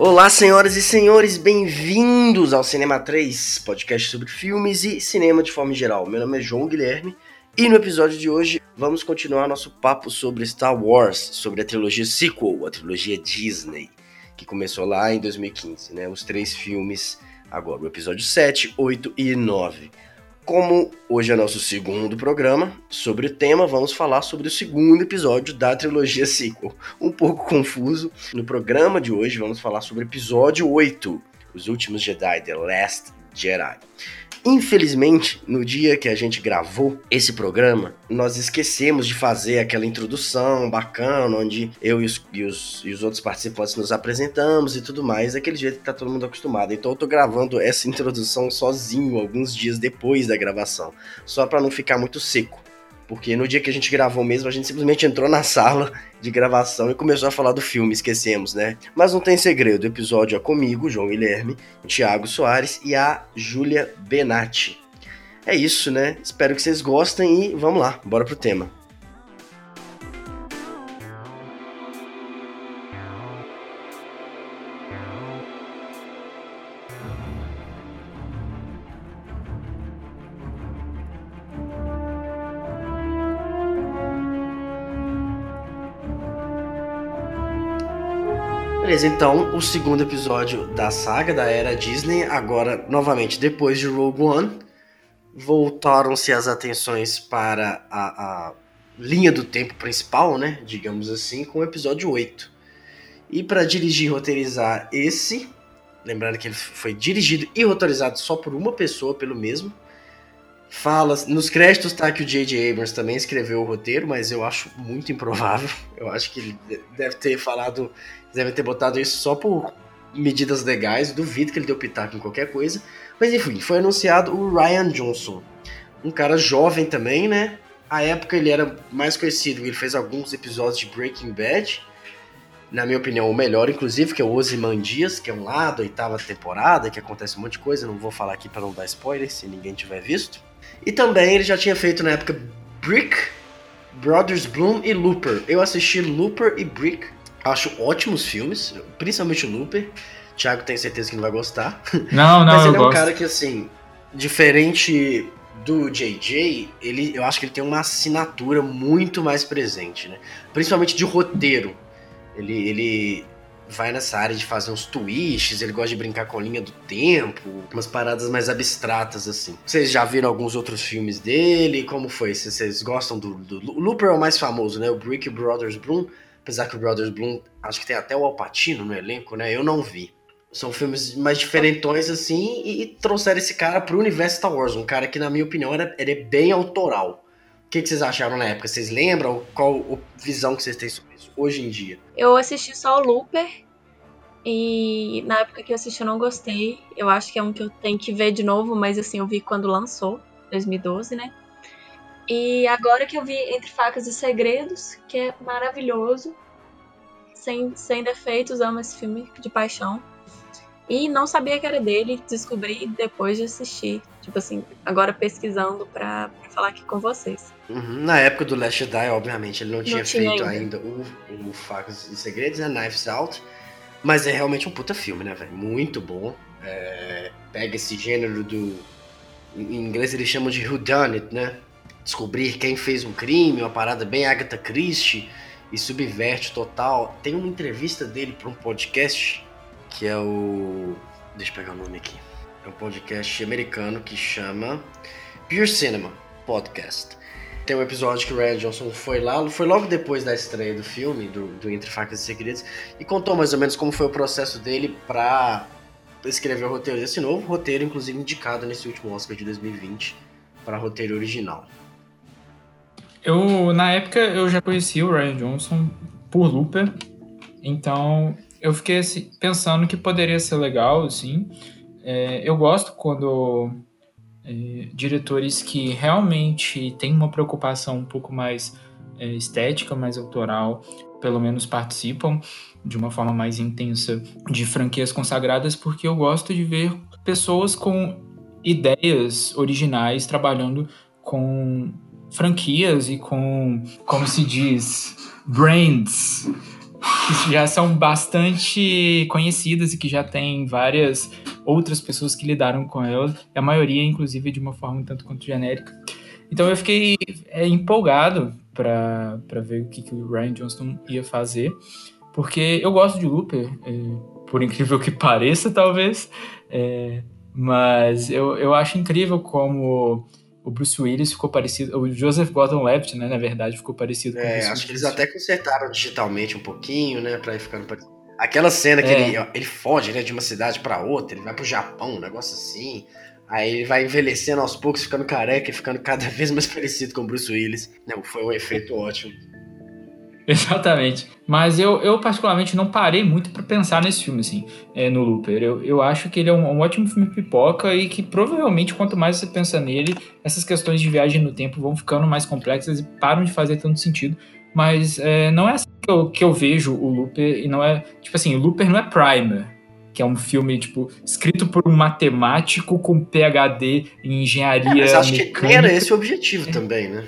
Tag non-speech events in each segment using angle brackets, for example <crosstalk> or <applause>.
Olá, senhoras e senhores, bem-vindos ao Cinema 3, podcast sobre filmes e cinema de forma geral. Meu nome é João Guilherme e no episódio de hoje vamos continuar nosso papo sobre Star Wars, sobre a trilogia sequel, a trilogia Disney, que começou lá em 2015, né? Os três filmes agora, o episódio 7, 8 e 9. Como hoje é nosso segundo programa, sobre o tema, vamos falar sobre o segundo episódio da trilogia sequel. Um pouco confuso. No programa de hoje, vamos falar sobre o episódio 8, Os Últimos Jedi, The Last Jedi. Infelizmente, no dia que a gente gravou esse programa, nós esquecemos de fazer aquela introdução bacana, onde eu e os, e os, e os outros participantes nos apresentamos e tudo mais, daquele jeito que tá todo mundo acostumado. Então eu tô gravando essa introdução sozinho, alguns dias depois da gravação, só para não ficar muito seco. Porque no dia que a gente gravou mesmo, a gente simplesmente entrou na sala de gravação e começou a falar do filme, esquecemos, né? Mas não tem segredo, o episódio é comigo, João Guilherme, Thiago Soares e a Júlia Benatti. É isso, né? Espero que vocês gostem e vamos lá, bora pro tema. Beleza, então o segundo episódio da saga da era Disney, agora novamente depois de Rogue One, voltaram-se as atenções para a, a, linha do tempo principal, né? Digamos assim, com o episódio 8. E para dirigir e roteirizar esse, lembrando que ele foi dirigido e roteirizado só por uma pessoa, pelo mesmo. Fala, nos créditos tá que o J.J. Abrams também escreveu o roteiro, mas eu acho muito improvável. <laughs> Eu acho que ele deve ter falado devem ter botado isso só por medidas legais, duvido que ele deu pitaco em qualquer coisa. Mas enfim, foi anunciado o Ryan Johnson, um cara jovem também, né? A época ele era mais conhecido, ele fez alguns episódios de Breaking Bad, na minha opinião, o melhor, inclusive, que é o Ozymandias, que é um lá da oitava temporada, que acontece um monte de coisa, não vou falar aqui para não dar spoiler, se ninguém tiver visto. E também ele já tinha feito na época Brick, Brothers Bloom e Looper. Eu assisti Looper e Brick, Acho ótimos filmes, principalmente o Looper. Thiago tem certeza que não vai gostar. <laughs> Não, não, Mas ele é um gosto. cara que, assim, diferente do JJ, ele, eu acho que ele tem uma assinatura muito mais presente, né? Principalmente de roteiro. Ele, ele vai nessa área de fazer uns twists, ele gosta de brincar com a linha do tempo, umas paradas mais abstratas, assim. Vocês já viram alguns outros filmes dele? Como foi? Vocês gostam do, do... O Looper é o mais famoso, né? O Brick Brothers Bloom Apesar que o Brothers Bloom, acho que tem até o Alpatino no elenco, né? Eu não vi. São filmes mais diferentões, assim, e, e trouxeram esse cara pro universo Star Wars. Um cara que, na minha opinião, era, era bem autoral. O que, que vocês acharam na época? Vocês lembram? Qual a visão que vocês têm sobre isso hoje em dia? Eu assisti só o Looper. E na época que eu assisti eu não gostei. Eu acho que é um que eu tenho que ver de novo, mas assim, eu vi quando lançou, 2012, né? E agora que eu vi Entre Facas e Segredos, que é maravilhoso, sem, sem defeitos, amo esse filme de paixão. E não sabia que era dele, descobri depois de assistir. Tipo assim, agora pesquisando pra, pra falar aqui com vocês. Uhum. Na época do Last Jedi, obviamente, ele não, não tinha, tinha, feito ainda, ainda o, o Facas e Segredos, né? Knives Out. Mas é realmente um puta filme, né, velho? Muito bom. É, pega esse gênero do. Em inglês eles chamam de whodunit, né? Descobrir quem fez um crime, uma parada bem Agatha Christie e subverte total. Tem uma entrevista dele para um podcast que é o. Deixa eu pegar o nome aqui. É um podcast americano que chama Pure Cinema Podcast. Tem um episódio que o Ryan Johnson foi lá, foi logo depois da estreia do filme, do, do Entre Facas e Segredos, e contou mais ou menos como foi o processo dele para escrever o roteiro desse novo roteiro, inclusive indicado nesse último Oscar de 2020 para roteiro original. Eu, na época, eu já conhecia o Ryan Johnson por Looper, então eu fiquei assim, pensando que poderia ser legal, assim. É, eu gosto quando é, diretores que realmente têm uma preocupação um pouco mais é, estética, mais autoral, pelo menos participam de uma forma mais intensa de franquias consagradas, porque eu gosto de ver pessoas com ideias originais trabalhando com franquias e com, como se diz, brands que já são bastante conhecidas e que já tem várias outras pessoas que lidaram com elas, a maioria, inclusive, de uma forma um tanto quanto genérica. Então eu fiquei é, empolgado para ver o que, que o Ryan Johnston ia fazer, porque eu gosto de Looper, é, por incrível que <laughs> pareça, talvez, é, mas eu, eu acho incrível como o Bruce Willis ficou parecido. O Joseph Gordon-Levitt, né, na verdade, ficou parecido com é, o Bruce acho Willis. que eles até consertaram digitalmente um pouquinho, né, pra ir ficando parecido. Aquela cena que É. ele, ele foge, né, de uma cidade pra outra, ele vai pro Japão, um negócio assim. Aí ele vai envelhecendo aos poucos, ficando careca e ficando <laughs> cada vez mais parecido com o Bruce Willis. Não, foi um efeito ótimo. <laughs> Exatamente. Mas eu, eu particularmente não parei muito pra pensar nesse filme, assim, é, no Looper. Eu, eu acho que ele é um, um ótimo filme pipoca e que provavelmente quanto mais você pensa nele, essas questões de viagem no tempo vão ficando mais complexas e param de fazer tanto sentido. Mas é, não é assim que eu, que eu vejo o Looper e não é. Tipo assim, o Looper não é Primer. Que é um filme, tipo, escrito por um matemático com PhD em engenharia. É, mas acho que mecânica. era esse o objetivo também, né?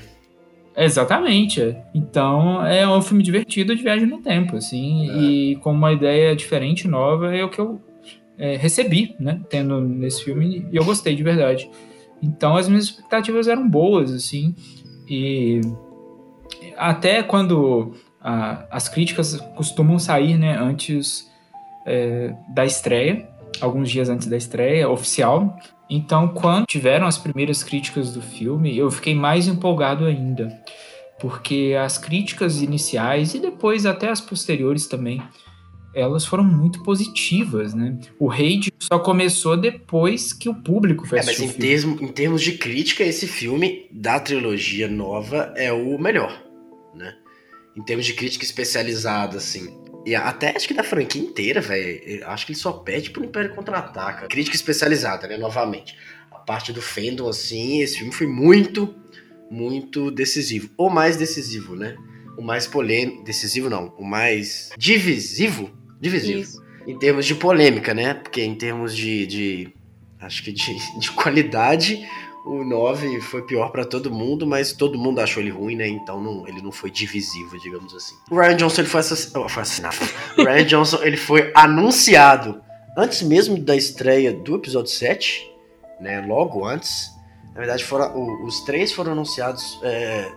Exatamente. Então é um filme divertido de viagem no tempo, assim, É. e com uma ideia diferente, nova, é o que eu é, recebi, né, tendo nesse filme, e eu gostei de verdade. Então as minhas expectativas eram boas, assim, e até quando a- as críticas costumam sair, né, antes é, da estreia, alguns dias antes da estreia oficial. Então, quando tiveram as primeiras críticas do filme, eu fiquei mais empolgado ainda, porque as críticas iniciais e depois até as posteriores também, elas foram muito positivas, né? O hate só começou depois que o público foi É, mas em, termo- em termos de crítica, esse filme da trilogia nova é o melhor, né? Em termos de crítica especializada, assim. E até acho que da franquia inteira, velho. Acho que ele só pede pro Império Contra-Ataca. Crítica especializada, né? Novamente. A parte do fandom, assim, esse filme foi muito, muito decisivo. Ou mais decisivo, né? O mais polêmico. Decisivo não. O mais divisivo. Divisivo Isso. em termos de polêmica, né? Porque em termos de. de- acho que de, <laughs> de qualidade, o 9 foi pior pra todo mundo, mas todo mundo achou ele ruim, né? Então não- ele não foi divisivo, digamos assim. O Ryan Johnson ele foi, oh, foi assassinado. <laughs> o Ryan Johnson ele foi anunciado antes mesmo da estreia do episódio 7, né? Logo antes. Na verdade, foram, o- os três foram anunciados é,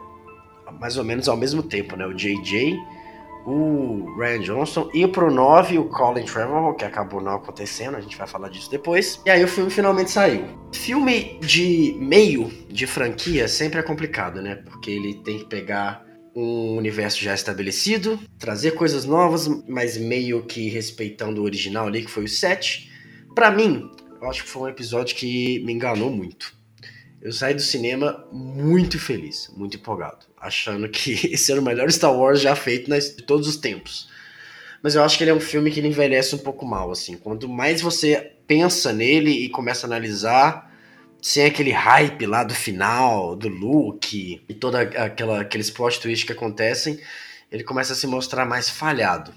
mais ou menos ao mesmo tempo, né? O JJ, o Ryan Johnson e pro 9 o Colin Trevorrow, que acabou não acontecendo, a gente vai falar disso depois. E aí o filme finalmente saiu. Filme de meio de franquia sempre é complicado, né? Porque ele tem que pegar um universo já estabelecido, trazer coisas novas, mas meio que respeitando o original ali, que foi o 7. Pra mim, eu acho que foi um episódio que me enganou muito. Eu saí do cinema muito feliz, muito empolgado, achando que <laughs> esse era o melhor Star Wars já feito nas- de todos os tempos. Mas eu acho que ele é um filme que envelhece um pouco mal, assim. Quanto mais você pensa nele e começa a analisar, sem aquele hype lá do final, do Luke e toda aquela aqueles plot twists que acontecem, ele começa a se mostrar mais falhado.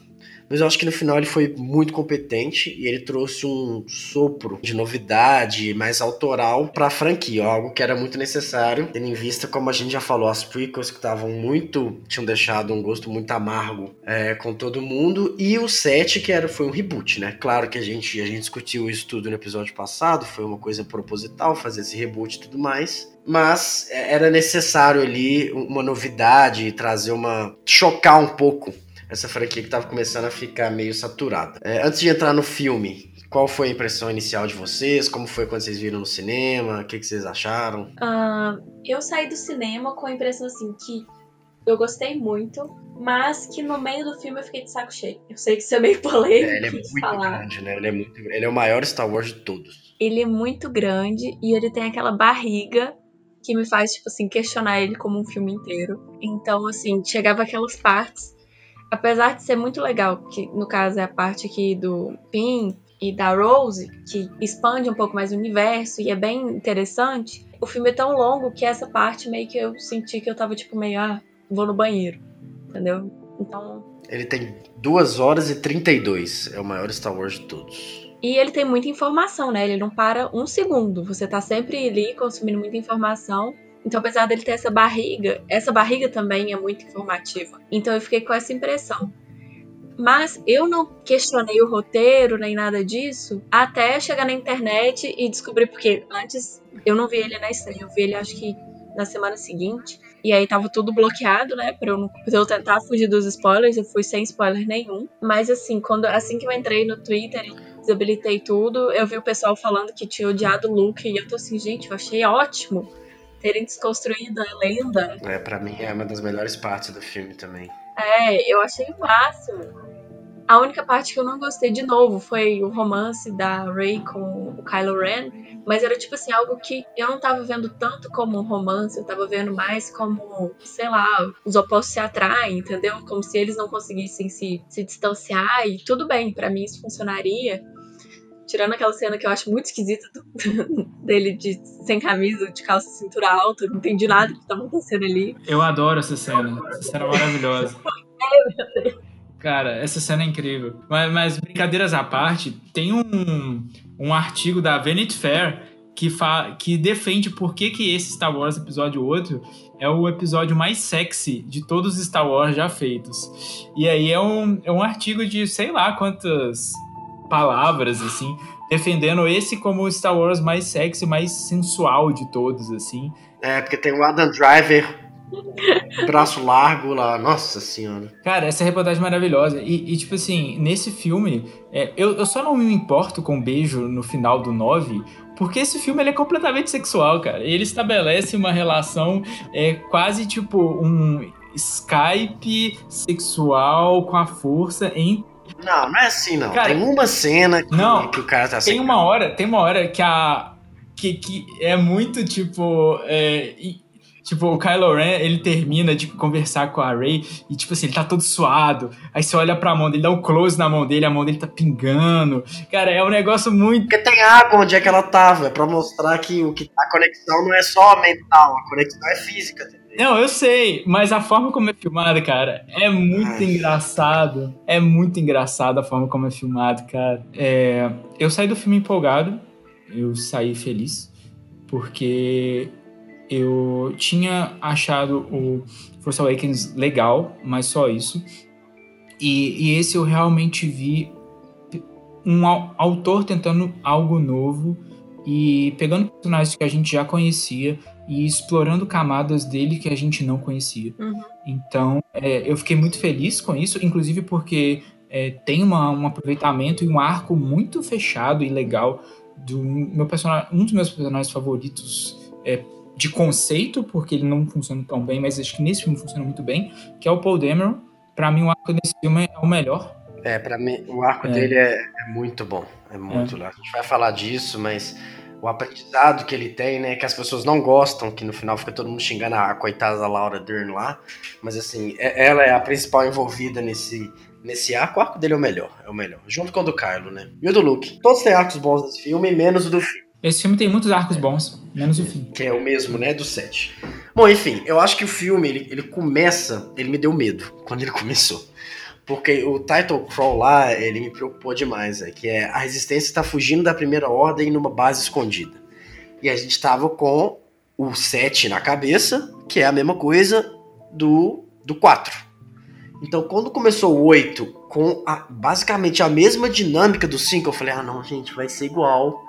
Mas eu acho que no final ele foi muito competente e ele trouxe um sopro de novidade mais autoral pra franquia, algo que era muito necessário, tendo em vista, como a gente já falou, as prequels que estavam muito. tinham deixado um gosto muito amargo é, com todo mundo, e o 7, que era, foi um reboot, né? Claro que a gente, a gente discutiu isso tudo no episódio passado, foi uma coisa proposital fazer esse reboot e tudo mais. Mas é, era necessário ali uma novidade, trazer uma. chocar um pouco essa franquia que tava começando a ficar meio saturada. É, antes de entrar no filme, qual foi a impressão inicial de vocês? Como foi quando vocês viram no cinema? O que, que vocês acharam? Ah, eu saí do cinema com a impressão assim que eu gostei muito, mas que no meio do filme eu fiquei de saco cheio. Eu sei que isso é meio polêmico É, ele é muito falar. grande, né? Ele é, muito, ele é o maior Star Wars de todos. Ele é muito grande e ele tem aquela barriga que me faz, tipo assim, questionar ele como um filme inteiro. Então, assim, chegava aquelas partes, apesar de ser muito legal, que no caso é a parte aqui do Finn e da Rose, que expande um pouco mais o universo e é bem interessante, o filme é tão longo que essa parte meio que eu senti que eu tava, tipo, meio, ah, vou no banheiro, entendeu? Então, Ele tem 2 horas e 32. É o maior Star Wars de todos. E ele tem muita informação, né? Ele não para um segundo. Você tá sempre ali consumindo muita informação. Então, apesar dele ter essa barriga, essa barriga também é muito informativa. Então, eu fiquei com essa impressão. Mas eu não questionei o roteiro nem nada disso até chegar na internet e descobrir porque antes eu não vi ele na estreia, eu vi ele acho que na semana seguinte. E aí tava tudo bloqueado, né? Pra eu, não, pra eu tentar fugir dos spoilers, eu fui sem spoiler nenhum. Mas assim, quando assim que eu entrei no Twitter e desabilitei tudo, eu vi o pessoal falando que tinha odiado o Luke. E eu tô assim, gente, eu achei ótimo terem desconstruído a lenda. É, pra mim é uma das melhores partes do filme também. É, eu achei o máximo. A única parte que eu não gostei de novo foi o romance da Rey com o Kylo Ren, mas era tipo assim, algo que eu não tava vendo tanto como um romance, eu tava vendo mais como, sei lá, os opostos se atraem, entendeu? Como se eles não conseguissem se, se distanciar e tudo bem, para mim isso funcionaria. Tirando aquela cena que eu acho muito esquisita do, <laughs> dele de sem camisa, de calça cintura alta, não entendi nada que tava acontecendo ali. Eu adoro essa cena. Essa cena é maravilhosa. é, meu Deus. Cara, essa cena é incrível. Mas, mas brincadeiras à parte, tem um, um artigo da Vanity Fair que, que defende por que, que esse Star Wars Episódio 8 é o episódio mais sexy de todos os Star Wars já feitos. E aí é um, é um artigo de sei lá quantas palavras, assim, defendendo esse como o Star Wars mais sexy, mais sensual de todos, assim. É, porque tem o Adam Driver braço largo lá, nossa senhora. Cara, essa reportagem é maravilhosa. E, e tipo assim, nesse filme, é, eu, eu só não me importo com o um beijo no final do 9, porque esse filme ele é completamente sexual, cara. Ele estabelece uma relação é, quase tipo um Skype sexual com a força em não, não é assim, não. Cara, tem uma cena que, não, que o cara tá Tem uma hora, tem uma hora que a. Que, que é muito tipo. É, Tipo, o Kylo Ren, ele termina de conversar com a Rey e, tipo assim, ele tá todo suado. Aí você olha pra mão dele, dá um close na mão dele, a mão dele tá pingando. Cara, é um negócio muito. Porque tem água onde é que ela tava, é pra mostrar que, o que a conexão não é só mental, a conexão é física. Entendeu? Não, eu sei, mas a forma como é filmada, cara, é muito Ai. engraçado. É muito engraçado a forma como é filmado, cara. É, eu saí do filme empolgado, eu saí feliz, porque eu tinha achado o Force Awakens legal, mas só isso. E, e esse eu realmente vi um autor tentando algo novo e pegando personagens que a gente já conhecia e explorando camadas dele que a gente não conhecia. Uhum. Então, é, eu fiquei muito feliz com isso, inclusive porque é, tem uma, um aproveitamento e um arco muito fechado e legal do meu personagem, um dos meus personagens favoritos é, de conceito, porque ele não funciona tão bem, mas acho que nesse filme funciona muito bem, que é o Paul Dameron. Para mim, o arco desse filme é o melhor. É, para mim, o arco é. dele é, é, muito bom. É muito é. legal. A gente vai falar disso, mas o aprendizado que ele tem, né? Que as pessoas não gostam, que no final fica todo mundo xingando a coitada da Laura Dern lá. Mas assim, é, ela é a principal envolvida nesse, nesse arco. O arco dele é o melhor, é o melhor. Junto com o do Kylo, né? E o do Luke. Todos têm arcos bons nesse filme, menos o do filme. Esse filme tem muitos arcos bons, menos o fim. Que é o mesmo, né? Do 7. Bom, enfim, eu acho que o filme, ele, ele começa. Ele me deu medo quando ele <laughs> começou. Porque o title crawl lá, ele me preocupou demais, é, que é a resistência está fugindo da primeira ordem numa base escondida. E a gente tava com o 7 na cabeça, que é a mesma coisa do, do 4. Então, quando começou o 8, com a, basicamente a mesma dinâmica do 5, eu falei, ah não, gente, vai ser igual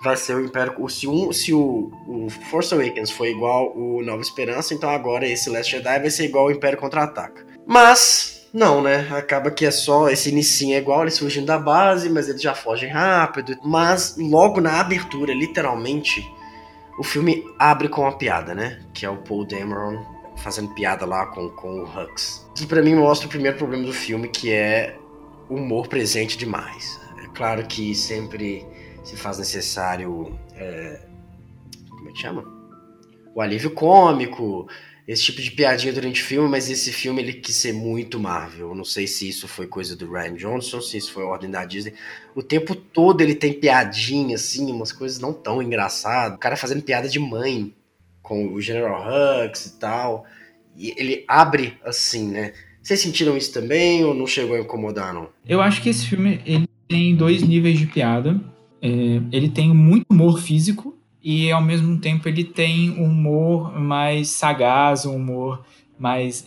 vai ser o Império. Se, um, se o, o Force Awakens foi igual o Nova Esperança, então agora esse Last Jedi vai ser igual o Império Contra-Ataca. Mas, não, né? Acaba que é só. Esse inicinho é igual, eles fugindo da base, mas eles já fogem rápido. Mas logo na abertura, literalmente, o filme abre com uma piada, né? Que é o Paul Dameron fazendo piada lá com, com o Hux. Que para mim mostra o primeiro problema do filme, que é humor presente demais. É claro que sempre se faz necessário. É, como é que chama? O alívio cômico, esse tipo de piadinha durante o filme, mas esse filme ele quis ser muito Marvel. Não sei se isso foi coisa do Ryan Johnson, se isso foi ordem da Disney. O tempo todo ele tem piadinha, assim, umas coisas não tão engraçadas. O cara fazendo piada de mãe com o General Hux e tal. E ele abre assim, né? Vocês sentiram isso também ou não chegou a incomodar, não? Eu acho que esse filme ele tem dois níveis de piada. É, ele tem muito humor físico e ao mesmo tempo ele tem um humor mais sagaz, um humor mais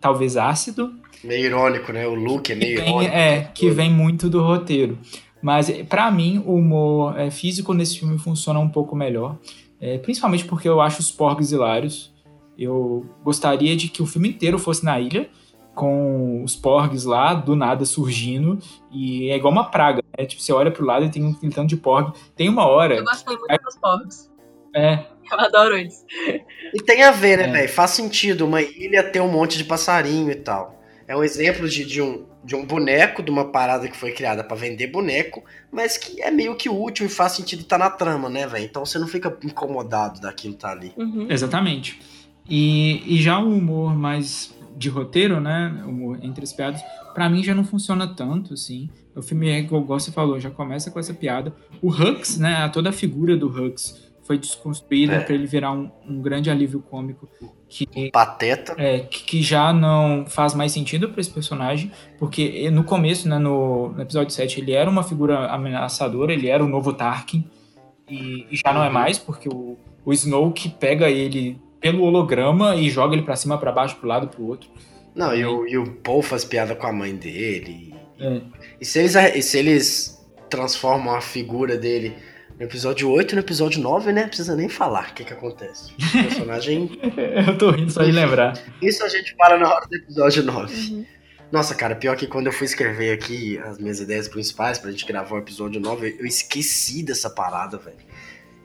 talvez ácido. Meio irônico, né? O look é meio Tem- irônico. é, que vem muito do roteiro. Mas, pra mim, o humor é, físico nesse filme funciona um pouco melhor. É, principalmente porque eu acho os porgs hilários. Eu gostaria de que o filme inteiro fosse na ilha, com os porgs lá, do nada surgindo. E é igual uma praga, né? Tipo, você olha pro lado e tem um tanto de porg. Tem uma hora. Eu gostei muito dos pobres. É, Eu adoro eles. E tem a ver, né, É. velho? Faz sentido uma ilha ter um monte de passarinho e tal. É um exemplo de, de, um, de um boneco, de uma parada que foi criada pra vender boneco, mas que é meio que útil e faz sentido estar na trama, né, velho? Então você não fica incomodado daquilo tá ali. Uhum. Exatamente. E, e já o humor mais de roteiro, né? Humor entre as piadas, pra mim já não funciona tanto, assim. O filme, é igual você falou, já começa com essa piada. O Hux, né? Toda a figura do Hux foi desconstruída É. pra ele virar um, um grande alívio cômico que, Pateta. é, que, que já não faz mais sentido pra esse personagem, porque no começo, né, no, no episódio 7, ele era uma figura ameaçadora, ele era o novo Tarkin, e, e já não é Uhum. mais, porque o, o Snoke pega ele pelo holograma e joga ele pra cima, pra baixo, pro lado, pro outro. Não, e o, e o Paul faz piada com a mãe dele. É. E se eles, e se eles transformam a figura dele no episódio 8 e no episódio 9, né? Precisa nem falar o que, que acontece. O personagem. <laughs> Eu tô rindo só de lembrar. Isso a gente para na hora do episódio 9. Uhum. Nossa, cara, pior que quando eu fui escrever aqui as minhas ideias principais pra gente gravar o episódio 9, eu esqueci dessa parada, velho.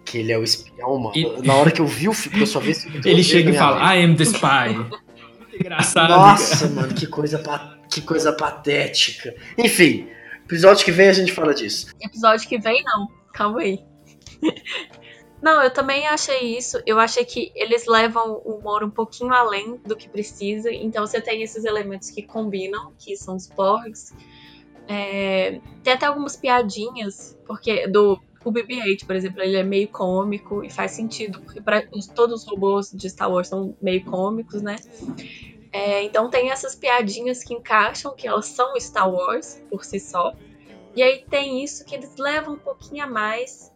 Que ele é o espião, mano. E- Na hora que eu vi o filme, eu só vi esse Ele chega e fala, vida. I am the spy. Engraçado. Nossa, mano, que coisa, que coisa patética. Enfim, episódio que vem a gente fala disso. Episódio que vem, não. Calma aí. <laughs> Não, eu também achei isso. Eu achei que eles levam o humor um pouquinho além do que precisa. Então você tem esses elementos que combinam, que são os porgs. É, tem até algumas piadinhas, porque do o BB-8, por exemplo, ele é meio cômico e faz sentido, porque pra, os- todos os robôs de Star Wars são meio cômicos, né? É, então tem essas piadinhas que encaixam, que elas são Star Wars por si só. E aí tem isso que eles levam um pouquinho a mais,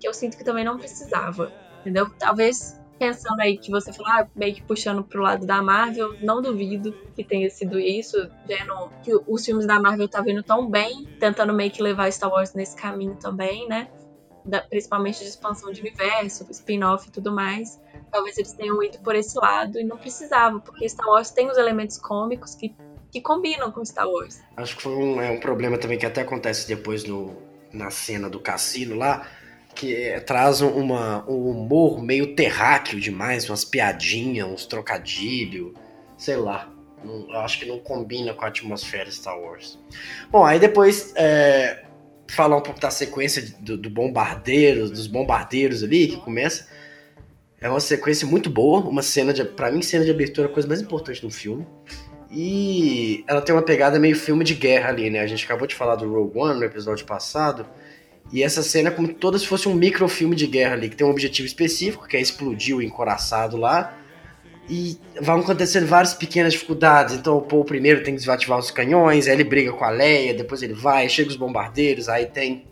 que eu sinto que também não precisava. Entendeu? Talvez pensando aí que você falou, ah, meio que puxando pro lado da Marvel, não duvido que tenha sido isso, vendo que os filmes da Marvel tá vindo tão bem, tentando meio que levar Star Wars nesse caminho também, né? Da- principalmente de expansão de universo, spin-off e tudo mais. Talvez eles tenham ido por esse lado e não precisava, porque Star Wars tem os elementos cômicos que, que combinam com Star Wars. Acho que foi um, é um problema também que até acontece depois no, na cena do cassino lá, que é, traz uma, um humor meio terráqueo demais, umas piadinhas, uns trocadilhos, sei lá. Não- acho que não combina com a atmosfera Star Wars. Bom, aí depois é, falar um pouco da sequência do, do bombardeiro, dos bombardeiros ali, que começa. É uma sequência muito boa, uma cena de. Pra mim, cena de abertura é a coisa mais importante no filme. E ela tem uma pegada meio filme de guerra ali, né? A gente acabou de falar do Rogue One no episódio passado. E essa cena é como toda se fosse um microfilme de guerra ali, que tem um objetivo específico, que é explodir o encoraçado lá. E vão acontecendo várias pequenas dificuldades. Então o Paul primeiro tem que desativar os canhões, aí ele briga com a Leia, depois ele vai, chega os bombardeiros, aí tem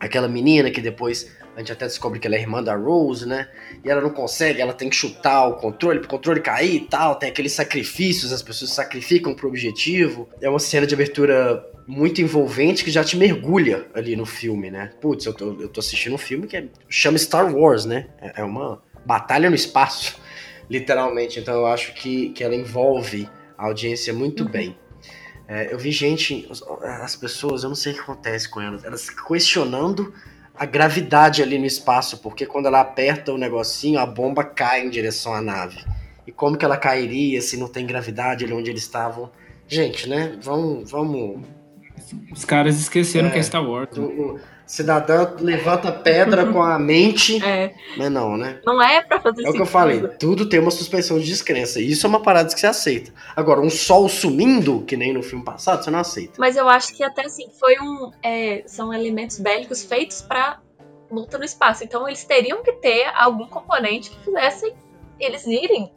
aquela menina que depois a gente até descobre que ela é irmã da Rose, né? E ela não consegue, ela tem que chutar o controle, pro controle cair e tal. Tem aqueles sacrifícios, as pessoas sacrificam pro objetivo. É uma cena de abertura muito envolvente que já te mergulha ali no filme, né? Putz, eu tô, eu tô assistindo um filme que é, chama Star Wars, né? É, é uma batalha no espaço, literalmente. Então eu acho que, que ela envolve a audiência muito Uhum. bem. É, eu vi gente, as pessoas, eu não sei o que acontece com elas, elas questionando a gravidade ali no espaço, porque quando ela aperta o negocinho, a bomba cai em direção à nave. E como que ela cairia se não tem gravidade ali onde eles estavam? Gente, né? Vamos. vamos Os caras esqueceram É. que é Star Wars. o, o cidadão levanta pedra com a mente, <laughs> É, mas não, né? não é pra fazer É o que eu falei, tudo tem uma suspensão de descrença. E isso é uma parada que você aceita. Agora, um sol sumindo, que nem no filme passado, você não aceita. Mas eu acho que até assim, foi um. é, são elementos bélicos feitos pra luta no espaço. Então eles teriam que ter algum componente que fizesse eles irem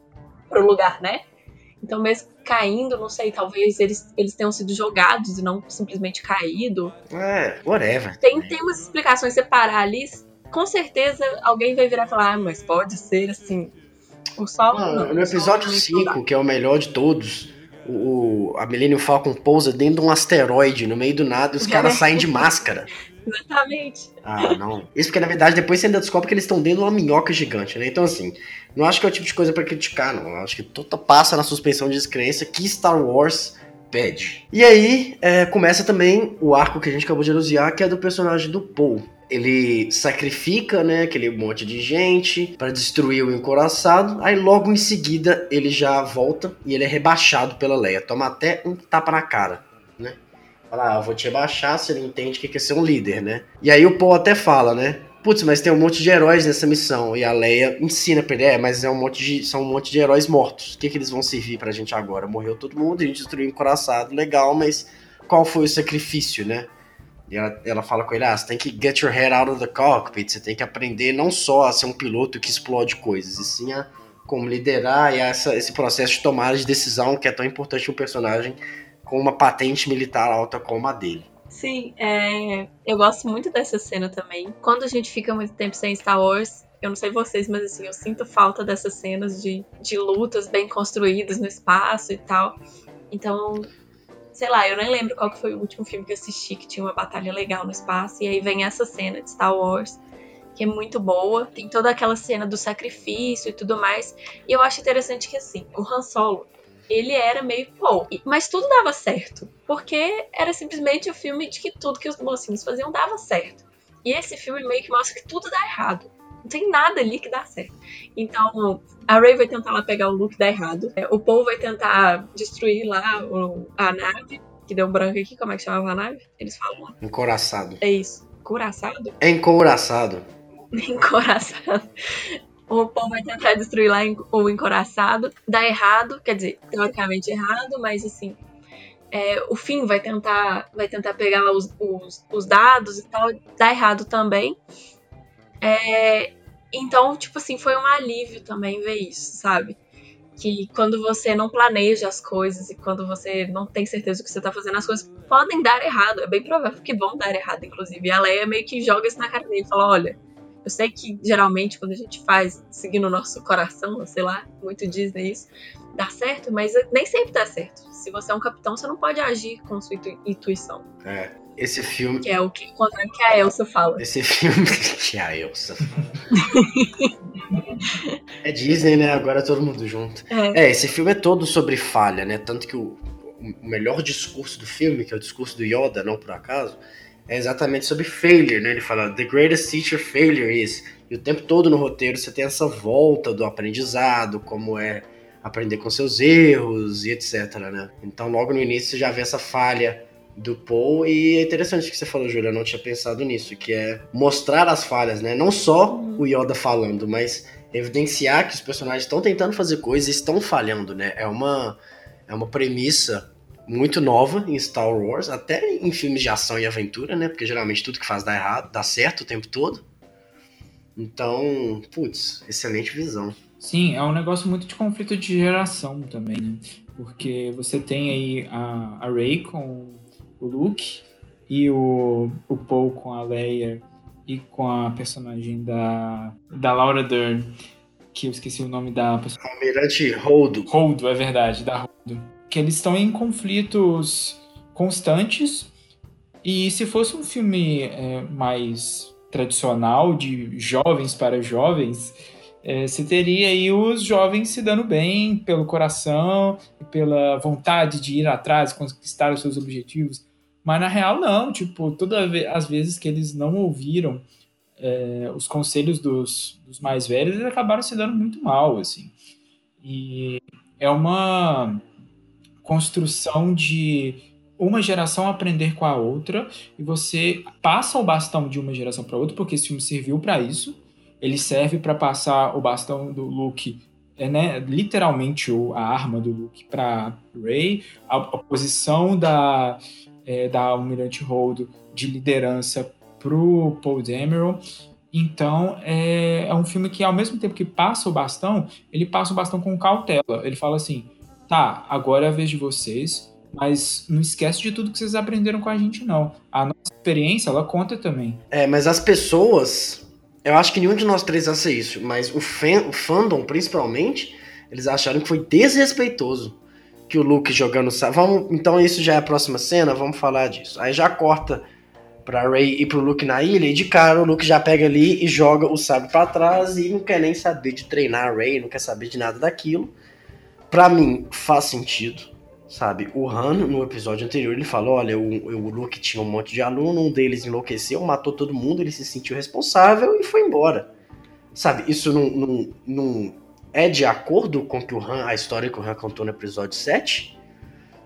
pro lugar, né? Então, mesmo caindo, não sei, talvez eles, eles tenham sido jogados e não simplesmente caído. É, whatever. Tem, tem umas explicações separar ali. Com certeza alguém vai virar e falar, ah, mas pode ser assim. O sol. Não, no episódio realmente não dá." 5, que é o melhor de todos, o, a Millennium Falcon pousa dentro de um asteroide no meio do nada e os <laughs> caras saem de máscara. Exatamente. Ah, não. Isso porque, na verdade, depois você ainda descobre que eles estão dentro de uma minhoca gigante, né? Então, assim, não acho que é o tipo de coisa para criticar, não. Eu acho que toda passa na suspensão de descrença que Star Wars pede. E aí, é, começa também o arco que a gente acabou de elogiar, que é do personagem do Paul. Ele sacrifica, né, aquele monte de gente para destruir o encoraçado. Aí logo em seguida ele já volta e ele é rebaixado pela Leia. Toma até um tapa na cara? Fala, ah, eu vou te rebaixar, você não entende o que é ser um líder, né? E aí o Paul até fala, né? Putz, mas tem um monte de heróis nessa missão. E a Leia ensina pra ele, é, mas é um monte de, são um monte de heróis mortos. O que, que eles vão servir pra gente agora? Morreu todo mundo, a gente destruiu o encoraçado, legal, mas qual foi o sacrifício, né? E ela, ela fala com ele: ah, você tem que get your head out of the cockpit, você tem que aprender não só a ser um piloto que explode coisas, e sim a como liderar e essa, esse processo de tomada de decisão que é tão importante um personagem com uma patente militar alta como a dele. Sim, é, eu gosto muito dessa cena também. Quando a gente fica muito tempo sem Star Wars, eu não sei vocês, mas assim, eu sinto falta dessas cenas de, de lutas bem construídas no espaço e tal. Então, sei lá, eu nem lembro qual que foi o último filme que eu assisti que tinha uma batalha legal no espaço. E aí vem essa cena de Star Wars, que é muito boa. Tem toda aquela cena do sacrifício e tudo mais. E eu acho interessante que, assim, o Han Solo, ele era meio pô, mas tudo dava certo. Porque era simplesmente o filme de que tudo que os mocinhos faziam dava certo. E esse filme meio que mostra que tudo dá errado. Não tem nada ali que dá certo. Então, a Ray vai tentar lá pegar o Luke dá errado. É, o Paul vai tentar destruir lá a nave. Que deu um branco aqui, como é que chamava a nave? Eles falam. Encoraçado. É isso. Coraçado? É encouraçado. encoraçado. <laughs> O Paul vai tentar destruir lá o encoraçado. Dá errado, quer dizer, teoricamente errado, mas assim, é, o Finn vai tentar, vai tentar pegar os, os, os, dados e tal, dá errado também. É, então, tipo assim, foi um alívio também ver isso, sabe? Que quando você não planeja as coisas e quando você não tem certeza do que você tá fazendo, as coisas podem dar errado. É bem provável que vão dar errado, inclusive. E a Leia meio que joga isso na cara dele e fala: olha, eu sei que geralmente quando a gente faz seguindo o nosso coração, sei lá, muito Disney isso, dá certo, mas nem sempre dá certo. Se você é um capitão, você não pode agir com sua intuição. É. Esse filme. Que é o que, que a Elsa fala. Esse filme <laughs> que a Elsa fala. é Disney, né? Agora todo mundo junto. É. é. esse filme é todo sobre falha, né? Tanto que o, o melhor discurso do filme, que é o discurso do Yoda, não por acaso, é exatamente sobre failure, né? Ele fala: The greatest teacher failure is. E o tempo todo no roteiro você tem essa volta do aprendizado, como é aprender com seus erros e etc, né? Então logo no início você já vê essa falha do Paul e é interessante o que você falou, Júlia, eu não tinha pensado nisso, que é mostrar as falhas, né? Não só o Yoda falando, mas evidenciar que os personagens estão tentando fazer coisas e estão falhando, né? É uma é uma premissa muito nova em Star Wars, até em filmes de ação e aventura, né? Porque geralmente tudo que faz dá errado, dá certo o tempo todo. Então, putz, excelente visão. Sim, é um negócio muito de conflito de geração também, né? Porque você tem aí a, a Rey com o Luke e o, o Paul com a Leia e com a personagem da, da Laura Dern, que eu esqueci o nome da personagem. Almirante Holdo. Holdo, é verdade, da Holdo. Que eles estão em conflitos constantes e se fosse um filme é, mais tradicional, de jovens para jovens, é, você teria aí os jovens se dando bem pelo coração pela vontade de ir atrás, conquistar os seus objetivos. Mas na real, não. Tipo, todas as vezes que eles não ouviram é, os conselhos dos, dos, mais velhos, eles acabaram se dando muito mal, assim. E é uma construção de uma geração aprender com a outra e você passa o bastão de uma geração para outra, porque esse filme serviu para isso. Ele serve para passar o bastão do Luke é né, literalmente a arma do Luke para Rey, a, a, posição da é, da Almirante Holdo de liderança pro Paul Dameron. Então, é, é um filme que, ao mesmo tempo que passa o bastão, ele passa o bastão com cautela. Ele fala assim: tá, agora é a vez de vocês, mas não esquece de tudo que vocês aprenderam com a gente, não. A nossa experiência, ela conta também. É, mas as pessoas. Eu acho que nenhum de nós três acha isso, mas o, fan, o fandom, principalmente, eles acharam que foi desrespeitoso que o Luke jogando. Vamos, então isso já é a próxima cena, vamos falar disso. Aí já corta pra Rey e pro Luke na ilha, e de cara o Luke já pega ali e joga o sabre para trás e não quer nem saber de treinar a Rey, não quer saber de nada daquilo. Pra mim, faz sentido, sabe? O Han, no episódio anterior, ele falou: olha, o, o Luke tinha um monte de aluno, um deles enlouqueceu, matou todo mundo, ele se sentiu responsável e foi embora. Sabe, isso não, não, não é de acordo com que o Han, a história que o Han contou no episódio 7?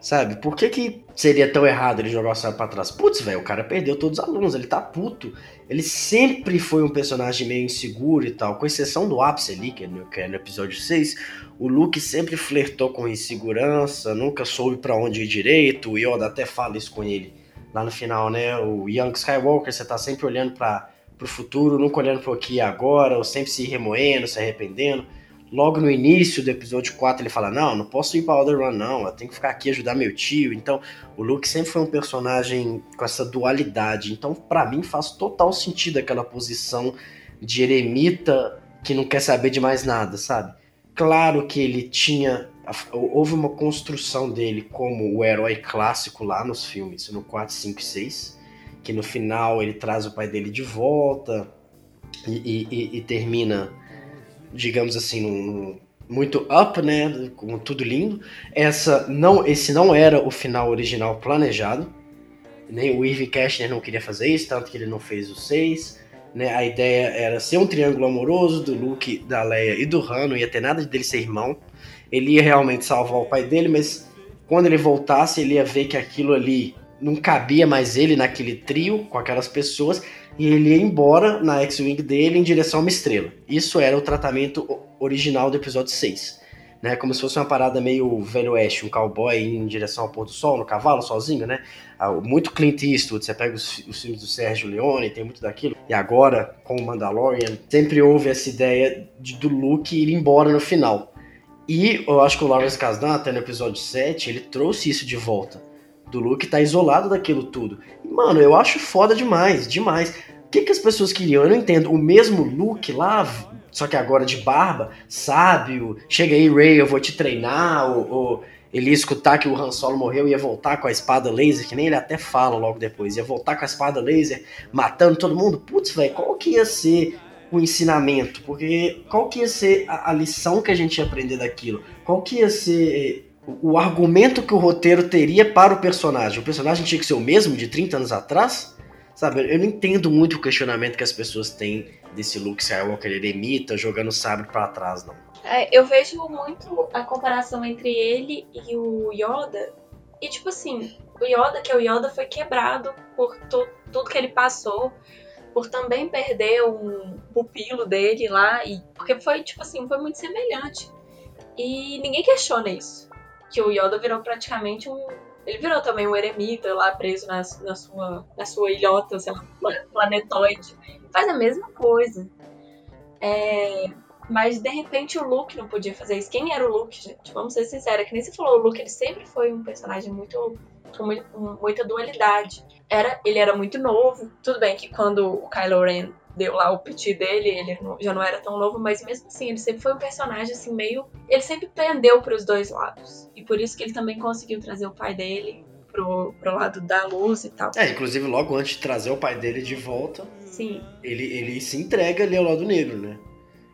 Sabe? Por que, que seria tão errado ele jogar o sabre pra trás? Putz, velho, o cara perdeu todos os alunos, ele tá puto. Ele sempre foi um personagem meio inseguro e tal, com exceção do ápice ali, que é no, que é no episódio 6. O Luke sempre flertou com insegurança, nunca soube para onde ir direito. O Yoda até fala isso com ele lá no final, né? O Young Skywalker, você tá sempre olhando para pro futuro, nunca olhando pro aqui e agora, ou sempre se remoendo, se arrependendo logo no início do episódio 4 ele fala: Não, não posso ir pra Run, não, eu tenho que ficar aqui ajudar meu tio. Então, o Luke sempre foi um personagem com essa dualidade. Então, para mim, faz total sentido aquela posição de eremita que não quer saber de mais nada, sabe? Claro que ele tinha. Houve uma construção dele como o herói clássico lá nos filmes, no 4, 5 e 6. Que no final ele traz o pai dele de volta e, e, e termina digamos assim, muito up, né, com tudo lindo. Essa não, esse não era o final original planejado. Nem o Irving Cashner não queria fazer isso, tanto que ele não fez o 6. Né? A ideia era ser um triângulo amoroso do Luke, da Leia e do Han, não ia ter nada dele ser irmão. Ele ia realmente salvar o pai dele, mas quando ele voltasse, ele ia ver que aquilo ali não cabia mais ele naquele trio com aquelas pessoas e ele ia embora na X-Wing dele em direção a uma estrela. Isso era o tratamento original do episódio 6. Né, como se fosse uma parada meio velho oeste, um cowboy em direção ao pôr do sol, no cavalo, sozinho, né? Ah, muito Clint Eastwood, você pega os, os filmes do Sérgio Leone, tem muito daquilo. E agora, com o Mandalorian, sempre houve essa ideia de, do Luke ir embora no final. E eu acho que o Lawrence Kasdan, até no episódio 7, ele trouxe isso de volta do Luke tá isolado daquilo tudo. Mano, eu acho foda demais, demais. O que, que as pessoas queriam? Eu não entendo. O mesmo Luke lá, só que agora de barba, sábio, chega aí, Ray, eu vou te treinar, ou, ou ele ia escutar que o Han Solo morreu e ia voltar com a espada laser, que nem ele até fala logo depois, ia voltar com a espada laser, matando todo mundo. Putz, velho, qual que ia ser o ensinamento? Porque qual que ia ser a, a lição que a gente ia aprender daquilo? Qual que ia ser o argumento que o roteiro teria para o personagem. O personagem tinha que ser o mesmo de 30 anos atrás? Sabe, eu não entendo muito o questionamento que as pessoas têm desse Luke Skywalker eremita jogando sabre para trás, não. É, eu vejo muito a comparação entre ele e o Yoda. E tipo assim, o Yoda, que é o Yoda, foi quebrado por tu, tudo que ele passou, por também perder um pupilo dele lá, e porque foi tipo assim, foi muito semelhante. E ninguém questiona isso que o Yoda virou praticamente um. Ele virou também um eremita lá preso na, na, sua, na sua ilhota, sei lá, planetoide. Faz a mesma coisa. É, mas de repente o Luke não podia fazer isso. Quem era o Luke, gente? Vamos ser sinceros. Que nem você falou, o Luke ele sempre foi um personagem muito com muita dualidade. Era, ele era muito novo. Tudo bem que quando o Kylo Ren deu lá o piti dele, ele já não era tão novo, mas mesmo assim, ele sempre foi um personagem assim meio. Ele sempre pendeu para os dois lados. E por isso que ele também conseguiu trazer o pai dele pro, pro lado da luz e tal. É, inclusive logo antes de trazer o pai dele de volta, Sim. Ele, ele se entrega ali ao lado negro, né?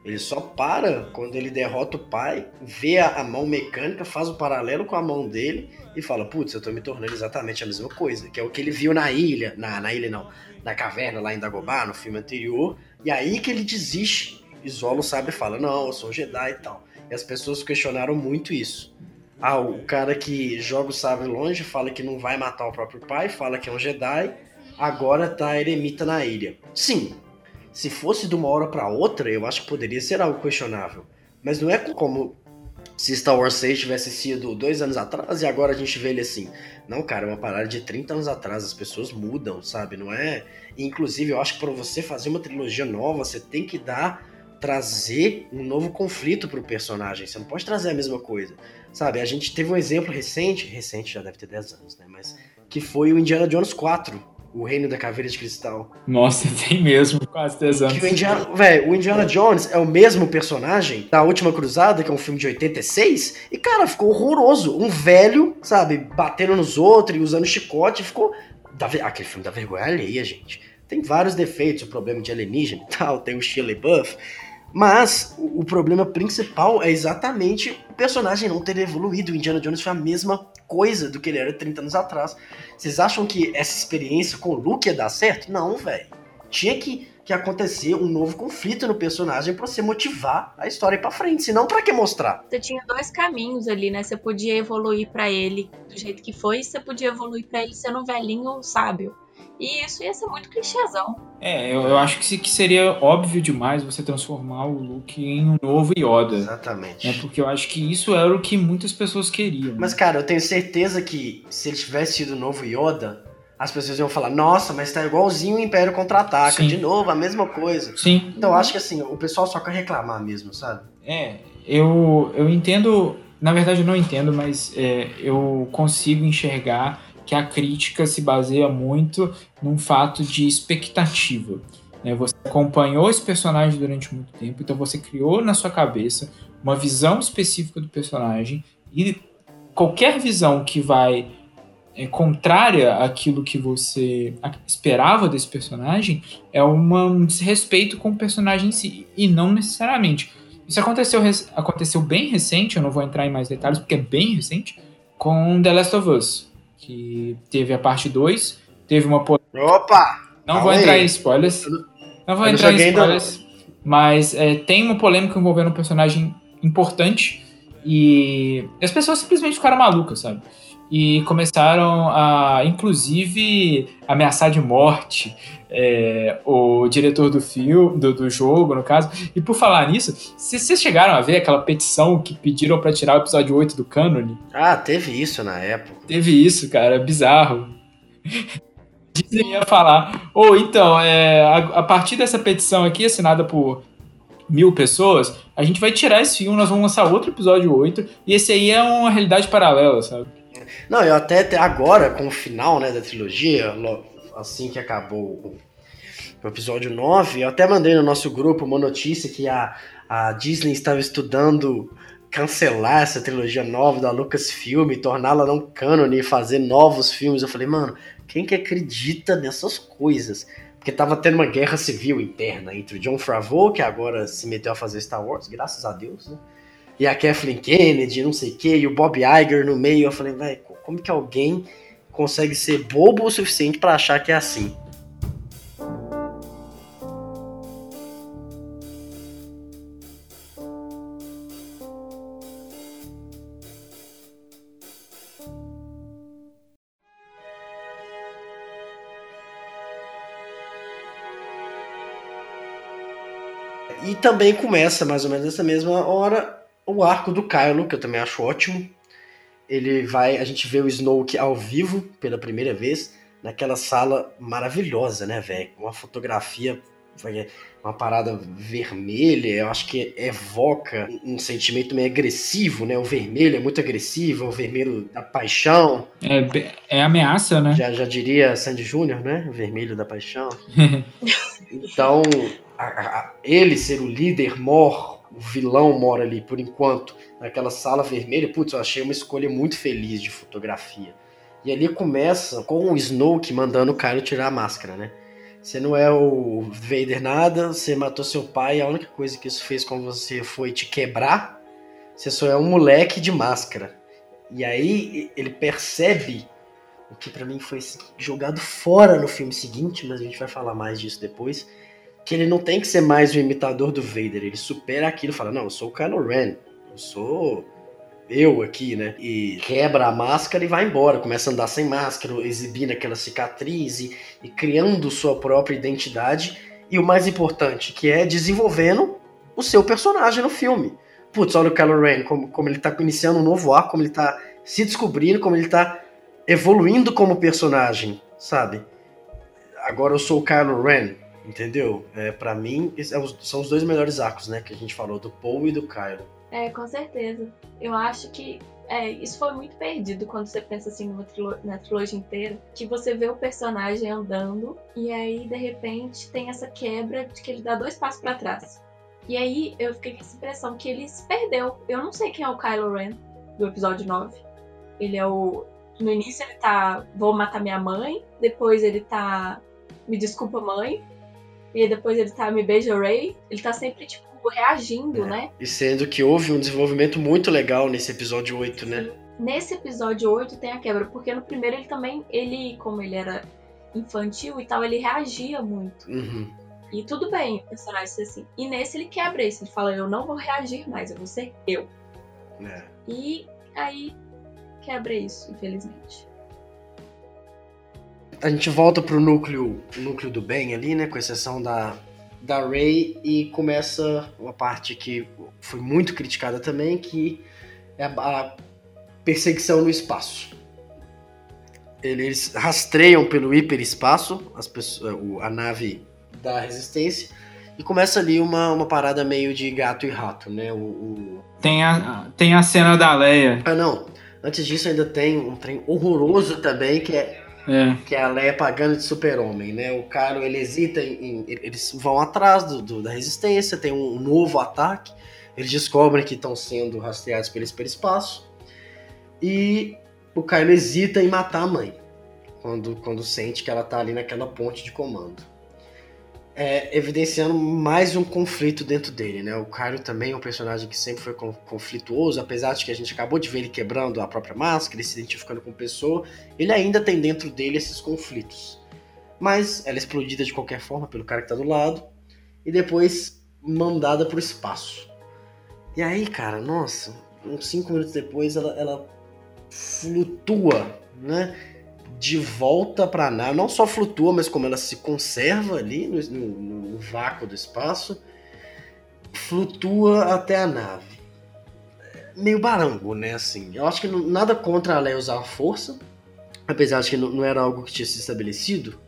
Ele só para quando ele derrota o pai, vê a, mão mecânica, faz o um paralelo com a mão dele e fala: Putz, eu tô me tornando exatamente a mesma coisa. Que é o que ele viu na ilha, na, na ilha não, na caverna lá em Dagobah, no filme anterior. E aí que ele desiste. Isola o sabre e fala: Não, eu sou Jedi e tal. E as pessoas questionaram muito isso. Ah, o cara que joga o sabre longe fala que não vai matar o próprio pai, fala que é um Jedi, agora tá eremita na ilha. Sim, se fosse de uma hora para outra, eu acho que poderia ser algo questionável. Mas não é como se Star Wars 6 tivesse sido dois anos atrás e agora a gente vê ele assim. Não, cara, é uma parada de 30 anos atrás, as pessoas mudam, sabe? Não é. Inclusive, eu acho que para você fazer uma trilogia nova, você tem que dar. trazer um novo conflito pro personagem. Você não pode trazer a mesma coisa. Sabe? A gente teve um exemplo recente, recente já deve ter 10 anos, né? Mas que foi o Indiana Jones 4 O Reino da Caveira de Cristal. Nossa, <laughs> tem mesmo, quase 10 anos. Que o Indiana, véio, o Indiana Jones é o mesmo personagem da Última Cruzada, que é um filme de 86, e cara, ficou horroroso. Um velho, sabe, batendo nos outros e usando chicote, ficou. Aquele filme da vergonha alheia, gente. Tem vários defeitos, o problema de alienígena e tal, tem o Shia LaBeouf, mas o, problema principal é exatamente o personagem não ter evoluído. O Indiana Jones foi a mesma coisa do que ele era 30 anos atrás. Vocês acham que essa experiência com o Luke ia dar certo? Não, velho. Tinha que, que acontecer um novo conflito no personagem para você motivar a história para frente. Senão, para que mostrar? Você tinha dois caminhos ali, né? Você podia evoluir para ele do jeito que foi, e você podia evoluir para ele sendo um velhinho sábio. E isso ia ser muito clichêzão. É, eu, eu acho que, que seria óbvio demais você transformar o Luke em um novo Yoda. Exatamente. Né? Porque eu acho que isso era o que muitas pessoas queriam. Mas, cara, eu tenho certeza que se ele tivesse sido o novo Yoda, as pessoas iam falar, nossa, mas tá igualzinho o Império Contra-Ataca, de novo, a mesma coisa. Sim. Então eu acho que assim, o pessoal só quer reclamar mesmo, sabe? É, eu, eu entendo, na verdade eu não entendo, mas é, eu consigo enxergar que a crítica se baseia muito num fato de expectativa. Né? Você acompanhou esse personagem durante muito tempo, então você criou na sua cabeça uma visão específica do personagem e qualquer visão que vai é, contrária àquilo que você esperava desse personagem é uma, um desrespeito com o personagem em si, e não necessariamente. Isso aconteceu, aconteceu bem recente, eu não vou entrar em mais detalhes porque é bem recente, com The Last of Us que teve a parte 2, teve uma Opa! Não vou entrar aí. em spoilers. Não vou entrar em spoilers. Ainda... Mas é, tem uma polêmica envolvendo um personagem importante e as pessoas simplesmente ficaram malucas, sabe? E começaram a, inclusive, ameaçar de morte é, o diretor do filme, do, do, jogo, no caso. E por falar nisso, vocês chegaram a ver aquela petição que pediram para tirar o episódio 8 do cânone? Ah, teve isso na época. Teve isso, cara, bizarro. <laughs> Disney ia falar, ou oh, então, é, a, a, partir dessa petição aqui, assinada por mil pessoas, a gente vai tirar esse filme, nós vamos lançar outro episódio 8, e esse aí é uma realidade paralela, sabe? Não, eu até agora, com o final né, da trilogia, assim que acabou o episódio 9, eu até mandei no nosso grupo uma notícia que a, a Disney estava estudando cancelar essa trilogia nova da Lucasfilm, torná-la não cânone e fazer novos filmes. Eu falei, mano, quem que acredita nessas coisas? Porque tava tendo uma guerra civil interna entre o John Favreau, que agora se meteu a fazer Star Wars, graças a Deus, né? E a Kathleen Kennedy, não sei o quê, e o Bob Iger no meio. Eu falei, velho, como que alguém consegue ser bobo o suficiente para achar que é assim? E também começa mais ou menos nessa mesma hora o arco do Kylo, que eu também acho ótimo. Ele vai, a gente vê o Snoke ao vivo pela primeira vez naquela sala maravilhosa, né, velho? Uma fotografia, uma parada vermelha, eu acho que evoca um sentimento meio agressivo, né? O vermelho é muito agressivo, é o vermelho da paixão. É, é ameaça, né? Já, já diria Sandy Júnior, né? O vermelho da paixão. <laughs> então, a, a, ele ser o líder mor o vilão mora ali por enquanto, naquela sala vermelha, putz, eu achei uma escolha muito feliz de fotografia. E ali começa com o Snoke mandando o Kylo tirar a máscara, né? Você não é o Vader nada, você matou seu pai, a única coisa que isso fez com você foi te quebrar. Você só é um moleque de máscara. E aí ele percebe o que para mim foi assim, jogado fora no filme seguinte, mas a gente vai falar mais disso depois que ele não tem que ser mais o imitador do Vader, ele supera aquilo fala, não, eu sou o Kylo Ren, eu sou eu aqui, né? E quebra a máscara e vai embora, começa a andar sem máscara, exibindo aquela cicatriz e, e criando sua própria identidade. E o mais importante, que é desenvolvendo o seu personagem no filme. Putz, olha o Kylo Ren, como, como ele tá iniciando um novo arco, como ele tá se descobrindo, como ele tá evoluindo como personagem, sabe? Agora eu sou o Kylo Ren, Entendeu? É, para mim, é são os dois melhores arcos, né? Que a gente falou, do Paul e do Kylo. É, com certeza. Eu acho que É, isso foi muito perdido quando você pensa assim trilo na trilogia inteira. Que você vê o personagem andando e aí, de repente, tem essa quebra de que ele dá dois passos para trás. E aí eu fiquei com essa impressão que ele se perdeu. Eu não sei quem é o Kylo Ren do episódio 9. Ele é o. No início ele tá. Vou matar minha mãe. Depois ele tá. Me desculpa, mãe. E depois ele tá. Me beija, Ray. Ele tá sempre, tipo, reagindo, é. né? E sendo que houve um desenvolvimento muito legal nesse episódio 8, né? Nesse episódio 8 tem a quebra, porque no primeiro ele também, ele, como ele era infantil e tal, ele reagia muito. Uhum. E tudo bem o personagem ser assim. E nesse ele quebra isso. Ele fala, eu não vou reagir mais, eu vou ser eu. É. E aí quebra isso, infelizmente. A gente volta pro núcleo, núcleo do bem ali, né? Com exceção da, da Ray e começa uma parte que foi muito criticada também, que é a perseguição no espaço. Eles rastreiam pelo hiperespaço as pessoas, a nave da resistência e começa ali uma, uma parada meio de gato e rato, né? O, o... Tem, a, tem a cena da Leia. Ah, não. Antes disso ainda tem um trem horroroso também que é é. Que é a Leia pagando de super-homem, né? O cara, ele hesita em, em, Eles vão atrás do, do, da resistência, tem um, novo ataque. Eles descobrem que estão sendo rastreados pelo hiperespaço. E o Kylo hesita em matar a mãe. Quando, quando sente que ela tá ali naquela ponte de comando é, evidenciando mais um conflito dentro dele, né? O Kylo também é um personagem que sempre foi conflituoso, apesar de que a gente acabou de ver ele quebrando a própria máscara, ele se identificando com pessoa, ele ainda tem dentro dele esses conflitos. Mas ela é explodida de qualquer forma pelo cara que tá do lado e depois mandada pro espaço. E aí, cara, nossa, uns cinco minutos depois ela, ela flutua, né? De volta para a nave, não só flutua, mas como ela se conserva ali no, no, no vácuo do espaço, flutua até a nave. Meio barango, né? Assim, eu acho que não, nada contra a Leia usar a força, apesar de que não, não era algo que tinha se estabelecido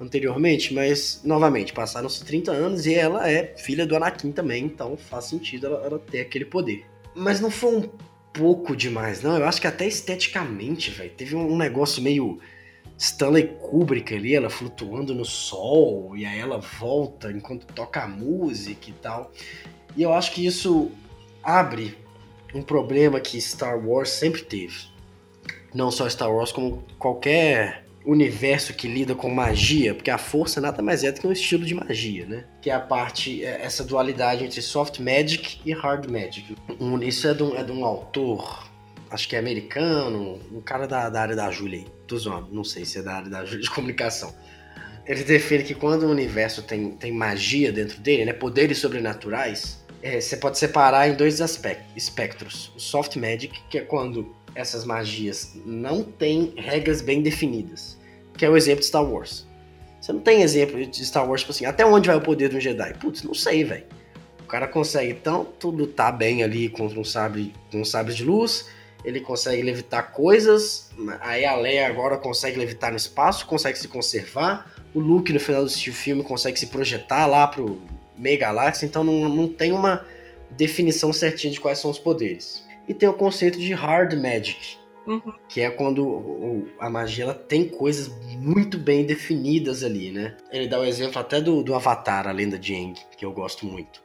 anteriormente, mas novamente, passaram-se 30 anos e ela é filha do Anakin também, então faz sentido ela, ela ter aquele poder. Mas não foi um pouco demais, não. Eu acho que até esteticamente, velho, teve um negócio meio Stanley Kubrick ali, ela flutuando no sol, e aí ela volta enquanto toca a música e tal. E eu acho que isso abre um problema que Star Wars sempre teve. Não só Star Wars, como qualquer universo que lida com magia, porque a força nada mais é do que um estilo de magia, né? Que é a parte, é, essa dualidade entre soft magic e hard magic. isso é de um, é de um autor, acho que é americano, um cara da, da área da Júlia. Tô zoando, não sei se é da área da Júlia de comunicação. Ele defende que quando o universo tem, tem magia dentro dele, né, poderes sobrenaturais, é, você pode separar em dois aspectos, espectros. O soft magic, que é quando essas magias não têm regras bem definidas, que é o exemplo de Star Wars. Você não tem exemplo de Star Wars, tipo assim, até onde vai o poder de um Jedi? Putz, não sei, velho. O cara consegue tanto lutar bem ali contra um sabre, um sabre de luz, ele consegue levitar coisas, aí a Leia agora consegue levitar no espaço, consegue se conservar, o Luke no final do filme consegue se projetar lá pro meio galáxia, então não, não tem uma definição certinha de quais são os poderes. E tem o conceito de hard magic, uhum. que é quando a magia ela tem coisas muito bem definidas ali, né? Ele dá o exemplo até do, do Avatar, a lenda de Aang, que eu gosto muito.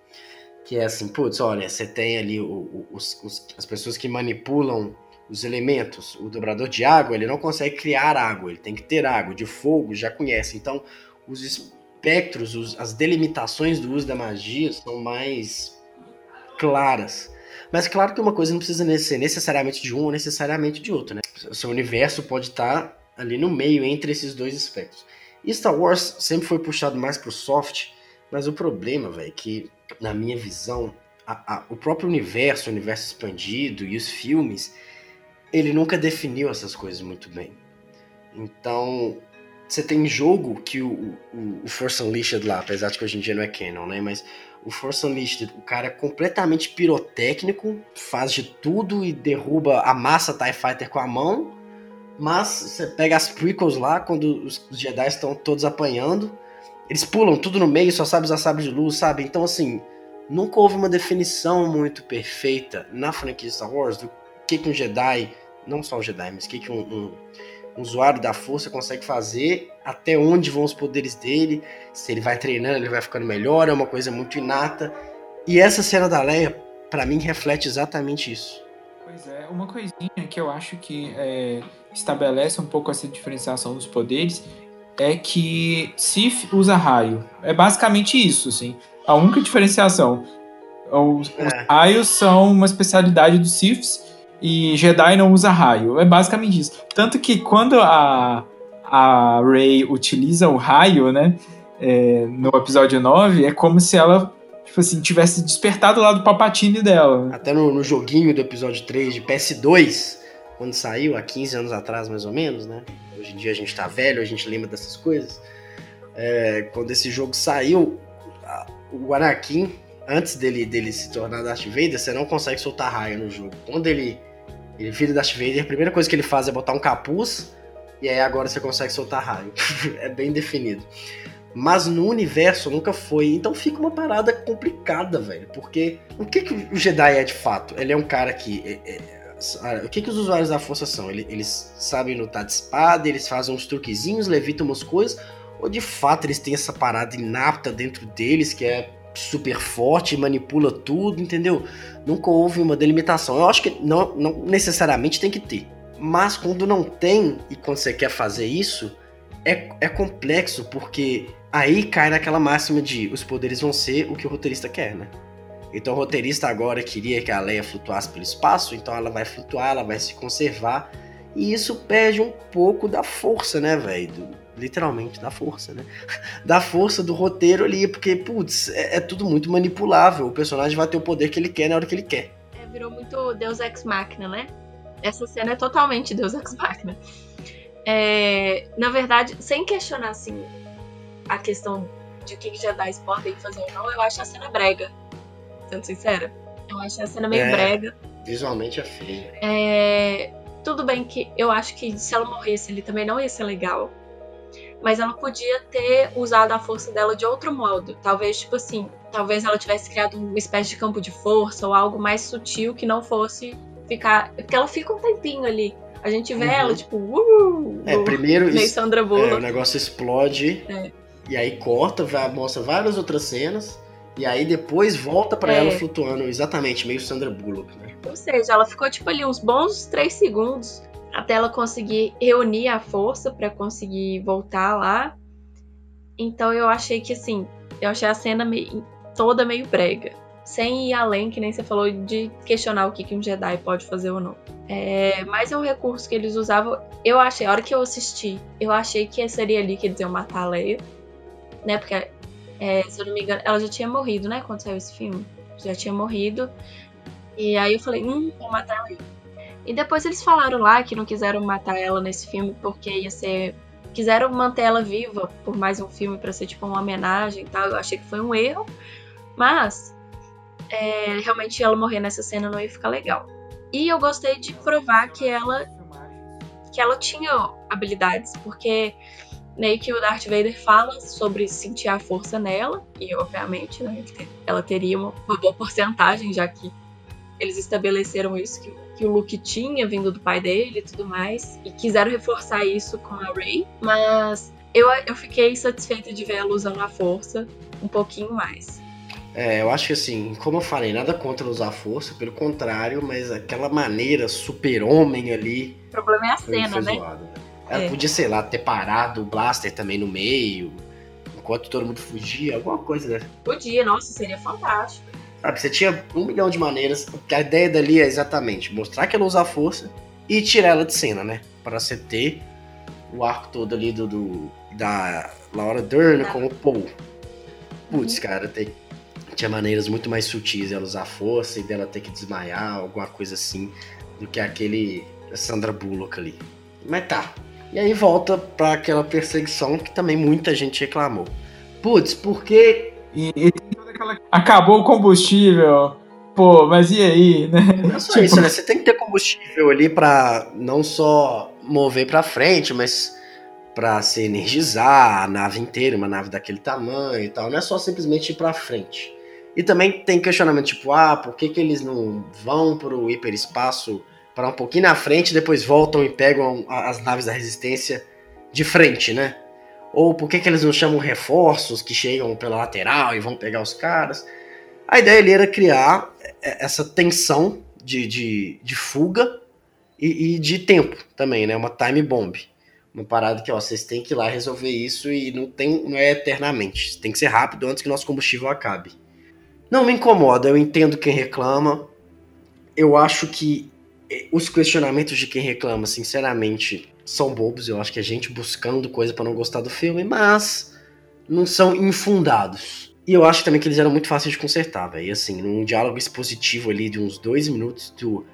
Que é assim, putz, olha, você tem ali o, os, os, as pessoas que manipulam os elementos. O dobrador de água, ele não consegue criar água, ele tem que ter água. De fogo, já conhece. Então, os espectros, os, as delimitações do uso da magia são mais claras. Mas claro que uma coisa não precisa ser necessariamente de um ou necessariamente de outro, né? O seu universo pode estar ali no meio entre esses dois espectros. E Star Wars sempre foi puxado mais pro soft, mas o problema, velho, é que na minha visão, a, a, o próprio universo, o universo expandido e os filmes, ele nunca definiu essas coisas muito bem. Então, você tem jogo que o, o, o Force Unleashed lá, apesar de que hoje em dia não é canon, né? Mas o Force Unleashed, o cara é completamente pirotécnico, faz de tudo e derruba a massa TIE Fighter com a mão. Mas você pega as prequels lá, quando os, Jedi estão todos apanhando, eles pulam tudo no meio, só sabe usar sabre de luz, sabe? Então, assim, nunca houve uma definição muito perfeita na franquia Star Wars do que, que um Jedi, não só um Jedi, mas que, que um, um usuário da força consegue fazer, até onde vão os poderes dele, se ele vai treinando, ele vai ficando melhor, é uma coisa muito inata. E essa cena da Leia, para mim, reflete exatamente isso. Pois é, uma coisinha que eu acho que é, estabelece um pouco essa diferenciação dos poderes é que Sif usa raio. É basicamente isso, assim. A única diferenciação. Os, é. os raios são uma especialidade dos Siths e Jedi não usa raio. É basicamente isso. Tanto que quando a, a Rey utiliza o raio, né, é, no episódio 9, é como se ela tipo assim, tivesse despertado lá do Papatini dela. Até no, no, joguinho do episódio 3 de PS2, quando saiu, há 15 anos atrás mais ou menos, né? Hoje em dia a gente tá velho, a gente lembra dessas coisas. É, quando esse jogo saiu, o Anakin, antes dele, dele se tornar Darth Vader, você não consegue soltar raio no jogo. Quando ele, ele vira Darth Vader, a primeira coisa que ele faz é botar um capuz, e aí agora você consegue soltar raio. <laughs> é bem definido. Mas no universo nunca foi. Então fica uma parada complicada, velho. Porque o que, que o Jedi é de fato? Ele é um cara que. É, é, o que, que os usuários da força são? Eles, sabem lutar de espada, eles fazem uns truquezinhos, levitam umas coisas, ou de fato eles têm essa parada inapta dentro deles que é super forte, manipula tudo, entendeu? Nunca houve uma delimitação. Eu acho que não, não necessariamente tem que ter. Mas quando não tem, e quando você quer fazer isso, é, é complexo, porque aí cai naquela máxima de os poderes vão ser o que o roteirista quer, né? Então o roteirista agora queria que a Leia flutuasse pelo espaço, então ela vai flutuar, ela vai se conservar. E isso perde um pouco da força, né, velho? Literalmente, da força, né? <laughs> Da força do roteiro ali, porque, putz, é, é, tudo muito manipulável. O personagem vai ter o poder que ele quer na hora que ele quer. É, virou muito Deus Ex Machina, né? Essa cena é totalmente Deus Ex Machina. É, na verdade, sem questionar assim a questão de o que Jedi podem fazer ou não, eu acho a cena brega. Sendo sincera. Eu acho a cena meio é, brega. Visualmente é feio. É, tudo bem que eu acho que se ela morresse ele também não ia ser legal. Mas ela podia ter usado a força dela de outro modo. Talvez, tipo assim, talvez ela tivesse criado uma espécie de campo de força ou algo mais sutil que não fosse ficar. Porque ela fica um tempinho ali. A gente vê uhum. ela, tipo, uh, É, primeiro meio Sandra Bullock. É, o negócio explode. É. E aí corta, vai, mostra várias outras cenas. E aí depois volta para é. ela flutuando, exatamente, meio Sandra Bullock, né? Ou seja, ela ficou tipo ali uns bons três segundos até ela conseguir reunir a força para conseguir voltar lá. Então eu achei que assim, eu achei a cena meio, toda meio brega sem ir além, que nem você falou, de questionar o que, que um Jedi pode fazer ou não. É, mas é um recurso que eles usavam. Eu achei, a hora que eu assisti, eu achei que seria ali que eles iam matar a Leia. Né? Porque, é, se eu não me engano, ela já tinha morrido, né? Quando saiu esse filme. Já tinha morrido. E aí eu falei, hum, vou matar ela aí. E depois eles falaram lá que não quiseram matar ela nesse filme porque ia ser. Quiseram manter ela viva por mais um filme para ser tipo uma homenagem e tal. Eu achei que foi um erro. Mas é, realmente ela morrer nessa cena não ia ficar legal. E eu gostei de provar que ela que ela tinha habilidades, porque meio que o Darth Vader fala sobre sentir a força nela, e obviamente né, ela teria uma, boa porcentagem, já que eles estabeleceram isso que, que, o Luke tinha vindo do pai dele e tudo mais, e quiseram reforçar isso com a Rey, mas eu, eu fiquei satisfeita de ver ela usando a força um pouquinho mais. É, eu acho que assim, como eu falei, nada contra usar força, pelo contrário, mas aquela maneira super-homem ali. O problema é a cena, né? Zoado, né? Ela é. podia, sei lá, ter parado o Blaster também no meio, enquanto todo mundo fugia, alguma coisa, né? Podia, nossa, seria fantástico. Sabe, você tinha um milhão de maneiras. A ideia dali é exatamente mostrar que ela usa a força e tirar ela de cena, né? Para você ter o arco todo ali do, do da Laura Dern tá. como Paul. Putz, uhum. cara, tem tinha maneiras muito mais sutis dela usar força e dela ter que desmaiar, alguma coisa assim, do que aquele Sandra Bullock ali. Mas tá. E aí volta para aquela perseguição que também muita gente reclamou. Putz, porque. E, e aquela... Acabou o combustível. Pô, mas e aí, né? Não é só tipo... isso, né? Você tem que ter combustível ali para não só mover para frente, mas para se energizar a nave inteira, uma nave daquele tamanho e tal. Não é só simplesmente ir para frente. E também tem questionamento tipo, ah, por que, que eles não vão pro hiperespaço para um pouquinho na frente, depois voltam e pegam as naves da resistência de frente, né? Ou por que, que eles não chamam reforços que chegam pela lateral e vão pegar os caras? A ideia ali era criar essa tensão de, de, de fuga e, e, de tempo também, né? Uma time bomb. Uma parada que, ó, vocês têm que ir lá resolver isso e não, tem, não é eternamente. Tem que ser rápido antes que nosso combustível acabe. Não me incomoda, eu entendo quem reclama. Eu acho que eh, os questionamentos de quem reclama, sinceramente, são bobos. Eu acho que é gente buscando coisa para não gostar do filme, mas não são infundados. E eu acho também que eles eram muito fáceis de consertar, velho. Assim, num diálogo expositivo ali de uns dois minutos, do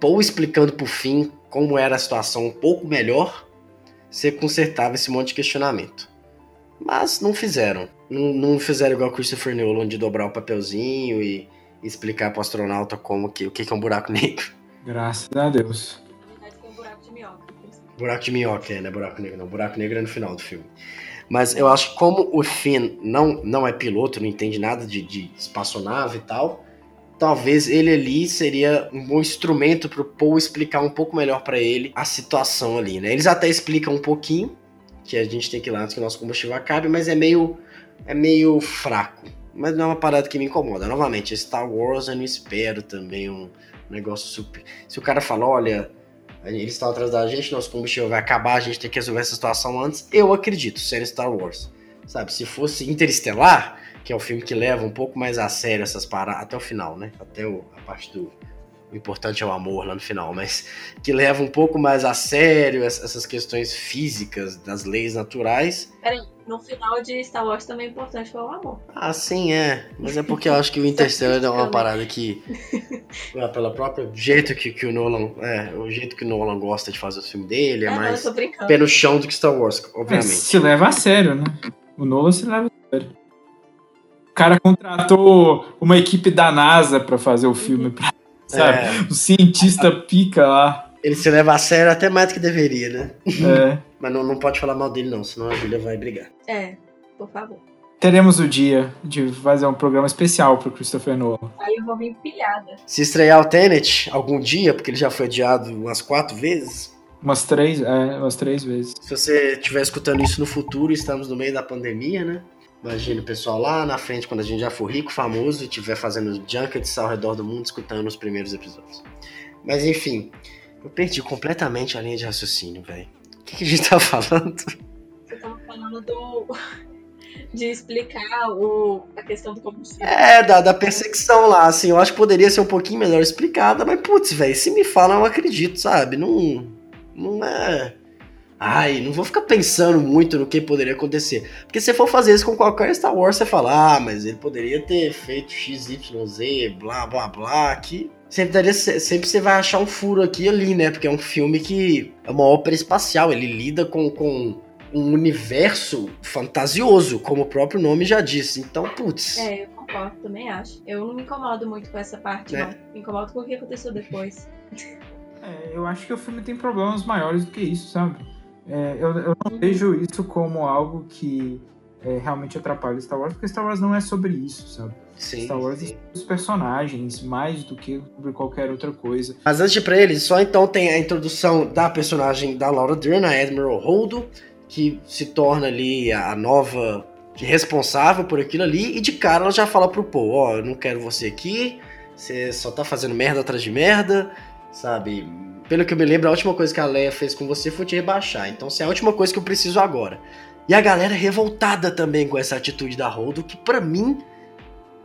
Paul explicando pro fim como era a situação um pouco melhor, você consertava esse monte de questionamento. Mas não fizeram. Não, não fizeram igual Christopher Nolan de dobrar o papelzinho e explicar pro astronauta como que, o que é um buraco negro. Graças a Deus. Buraco de minhoca, é, né? Buraco negro não. Buraco negro é no final do filme. Mas eu acho que como o Finn não, não é piloto, não entende nada de, de espaçonave e tal, talvez ele ali seria um bom instrumento pro Paul explicar um pouco melhor para ele a situação ali, né? Eles até explicam um pouquinho que a gente tem que ir lá antes que o nosso combustível acabe, mas é meio é meio fraco. Mas não é uma parada que me incomoda. Novamente, Star Wars eu não espero também um negócio super. Se o cara fala, olha, eles estão atrás da gente, nosso combustível vai acabar, a gente tem que resolver essa situação antes. Eu acredito, sendo Star Wars. Sabe, se fosse Interestelar, que é o filme que leva um pouco mais a sério essas paradas, até o final, né? Até o, a parte do. O importante é o amor lá no final, mas que leva um pouco mais a sério essas questões físicas das leis naturais. Peraí, no final de Star Wars também é importante foi o amor. Ah, sim, é. Mas é porque eu acho que o Interstellar é uma <laughs> parada que. É, pelo próprio jeito que, que o Nolan. É, o jeito que o Nolan gosta de fazer o filme dele é, é mais pé no chão do que Star Wars, obviamente. É, se leva a sério, né? O Nolan se leva a sério. O cara contratou uma equipe da NASA para fazer o filme, pra, sabe? É. O cientista pica lá. Ele se leva a sério até mais do que deveria, né? É. <laughs> Mas não, não pode falar mal dele, não, senão a Julia vai brigar. É, por favor. Teremos o dia de fazer um programa especial pro Christopher Nolan. Aí eu vou vir pilhada. Se estrear o Tenet algum dia, porque ele já foi adiado umas quatro vezes. Umas três, é, umas três vezes. Se você estiver escutando isso no futuro, estamos no meio da pandemia, né? Imagina o pessoal lá na frente, quando a gente já for rico, famoso, e estiver fazendo junkets ao redor do mundo, escutando os primeiros episódios. Mas enfim, eu perdi completamente a linha de raciocínio, velho. O que, que, a gente tá falando? Você tava falando do. de explicar o, a questão do combustível. É, da, da perseguição lá, assim, eu acho que poderia ser um pouquinho melhor explicada, mas putz, velho, se me falam, eu acredito, sabe? Não. Não é. Ai, não vou ficar pensando muito no que poderia acontecer. Porque se for fazer isso com qualquer Star Wars, você fala, ah, mas ele poderia ter feito XYZ, blá blá blá, que sempre, daria, sempre você vai achar um furo aqui e ali, né? Porque é um filme que é uma ópera espacial, ele lida com, com um universo fantasioso, como o próprio nome já disse. Então, putz. É, eu concordo, também acho. Eu não me incomodo muito com essa parte, é. não. Me incomodo com o que aconteceu depois. É, eu acho que o filme tem problemas maiores do que isso, sabe? É, eu, eu não vejo isso como algo que é, realmente atrapalha Star Wars, porque Star Wars não é sobre isso, sabe? Sim, Star Wars sim. é os personagens, mais do que sobre qualquer outra coisa. Mas antes de ir pra eles, só então tem a introdução da personagem da Laura Dern, a Admiral Holdo, que se torna ali a nova responsável por aquilo ali, e de cara ela já fala pro Paul, ó, oh, eu não quero você aqui, você só tá fazendo merda atrás de merda, sabe? Pelo que eu me lembro, a última coisa que a Leia fez com você foi te rebaixar, então se é a última coisa que eu preciso agora. E a galera revoltada também com essa atitude da Holdo, que para mim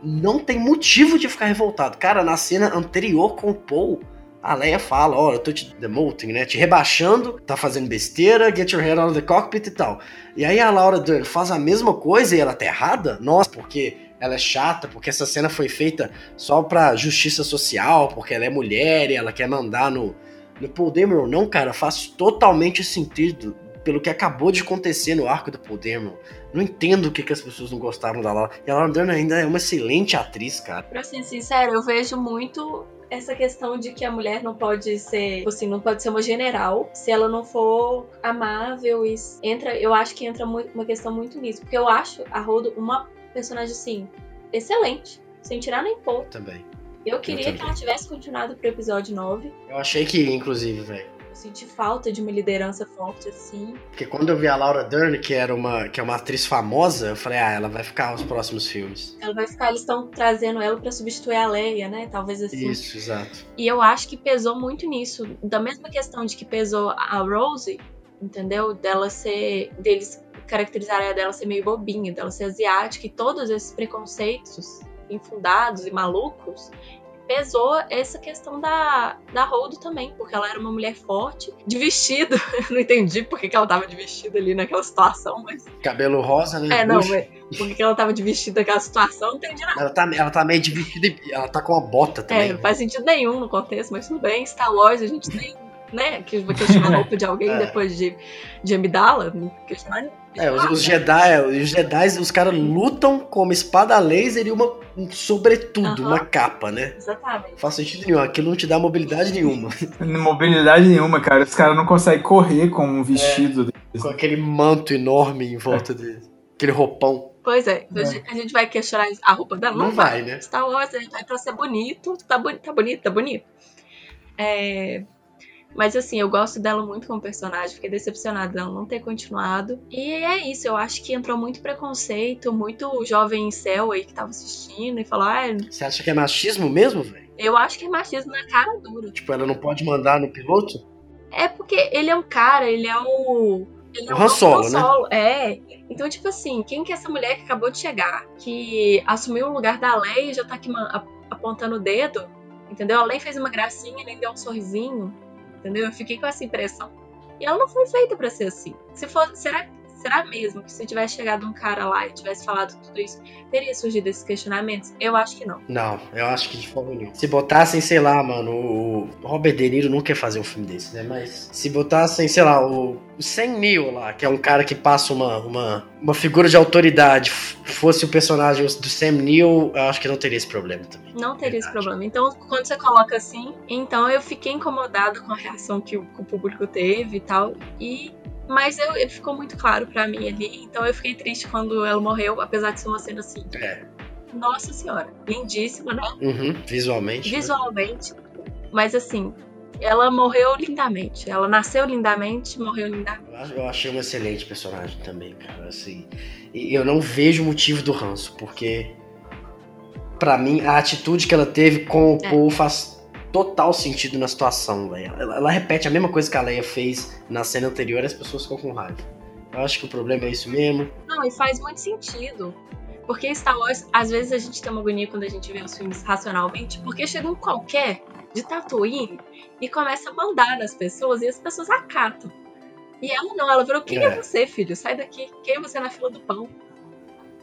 não tem motivo de ficar revoltado. Cara, na cena anterior com o Paul, a Leia fala, ó, oh, eu tô te demoting, né? Te rebaixando, tá fazendo besteira, get your head out of the cockpit e tal. E aí a Laura Dern faz a mesma coisa e ela tá errada? Nossa, porque ela é chata, porque essa cena foi feita só pra justiça social, porque ela é mulher e ela quer mandar no, no Paul Dameron. Não, cara, faz totalmente sentido pelo que acabou de acontecer no arco do Paul Dameron. Não entendo o que, que as pessoas não gostaram da Laura. E a Laura Dern ainda é uma excelente atriz, cara. Pra ser sincero, eu vejo muito essa questão de que a mulher não pode ser, assim, não pode ser uma general se ela não for amável e entra, eu acho que entra uma questão muito nisso, porque eu acho a Rodo uma personagem assim excelente, sem tirar nem pôr. Também. Eu queria eu que ela tivesse continuado pro episódio 9. Eu achei que ia, inclusive, velho senti falta de uma liderança forte assim. Porque quando eu vi a Laura Dern, que era uma, que é uma atriz famosa, eu falei, ah, ela vai ficar nos próximos filmes. Ela vai ficar, eles estão trazendo ela para substituir a Leia, né? Talvez assim. Isso, exato. E eu acho que pesou muito nisso. Da mesma questão de que pesou a Rose, entendeu? Dela ser. deles caracterizarem dela ser meio bobinha, dela ser asiática e todos esses preconceitos infundados e malucos, pesou essa questão da, da Holdo também, porque ela era uma mulher forte, de vestido. <laughs> Eu não entendi por que ela tava de vestido ali naquela situação, mas. Cabelo rosa, né? É, não, mas por que ela tava de vestido naquela situação, não entendi nada. Ela tá, ela tá meio de vestido e ela tá com uma bota também. É, não faz sentido nenhum no contexto, mas tudo bem. Star Wars, a gente nem né? Que vai questionar a roupa de alguém <laughs> é. depois de, de Amidala. Questionar. É, os, os Jedi, os Jedi, os caras lutam com uma espada laser e uma um sobretudo, uma capa, né? Exatamente. Faz sentido nenhum, aquilo não te dá mobilidade nenhuma. <laughs> mobilidade nenhuma, cara. Os caras não conseguem correr com um vestido. É, com aquele manto enorme em volta é. dele. Aquele roupão. Pois é, é, a gente vai questionar a roupa dela? Não, não vai, vai, né? Star Wars, vai pra ser bonito, tá, bonito, tá bonito, tá bonito. É, mas assim, eu gosto dela muito como personagem, fiquei decepcionada dela não ter continuado. E é isso, eu acho que entrou muito preconceito, muito jovem céu aí que tava assistindo e falou: ah, Você acha que é machismo mesmo, velho? Eu acho que é machismo na cara dura. Tipo, ela não pode mandar no piloto? É porque ele é um cara, ele é o. Ele é o Han Solo, né? É. Então, tipo assim, quem que é essa mulher que acabou de chegar, que assumiu o lugar da Leia e já tá aqui apontando o dedo, entendeu? A Leia fez uma gracinha, nem deu um sorrisinho entendeu? Eu fiquei com essa impressão. E ela não foi feita para ser assim. Se for, será Será mesmo que se tivesse chegado um cara lá e tivesse falado tudo isso, teria surgido esses questionamentos? Eu acho que não. Não, eu acho que de forma nenhuma. Se botassem, sei lá, mano, o Robert De Niro não quer fazer um filme desse, né? Mas se botassem, sei lá, o, o Sam Neill lá, que é um cara que passa uma, uma, uma figura de autoridade, fosse o personagem do Sam Neill, eu acho que não teria esse problema também. Não teria esse problema. Então, quando você coloca assim, então eu fiquei incomodado com a reação que o, que o público teve e tal. E mas eu, ele ficou muito claro para mim ali. Então eu fiquei triste quando ela morreu, apesar de ser uma cena assim. É. Nossa senhora, lindíssima, né? Uhum, visualmente. Né? Visualmente. Né? Mas assim, ela morreu lindamente. Ela nasceu lindamente, morreu lindamente. Eu achei uma excelente personagem também, cara. Assim, e eu não vejo motivo do ranço, porque para mim a atitude que ela teve com o é. Paul faz total sentido na situação, velho. Ela, ela, repete a mesma coisa que a Leia fez na cena anterior e as pessoas ficam com raiva. Eu acho que o problema é isso mesmo. Não, e faz muito sentido. Porque Star Wars, às vezes a gente tem uma agonia quando a gente vê os filmes racionalmente, porque chega um qualquer de Tatooine e começa a mandar nas pessoas e as pessoas acatam. E ela não, ela falou: quem é, é você, filho? Sai daqui, quem é você na fila do pão?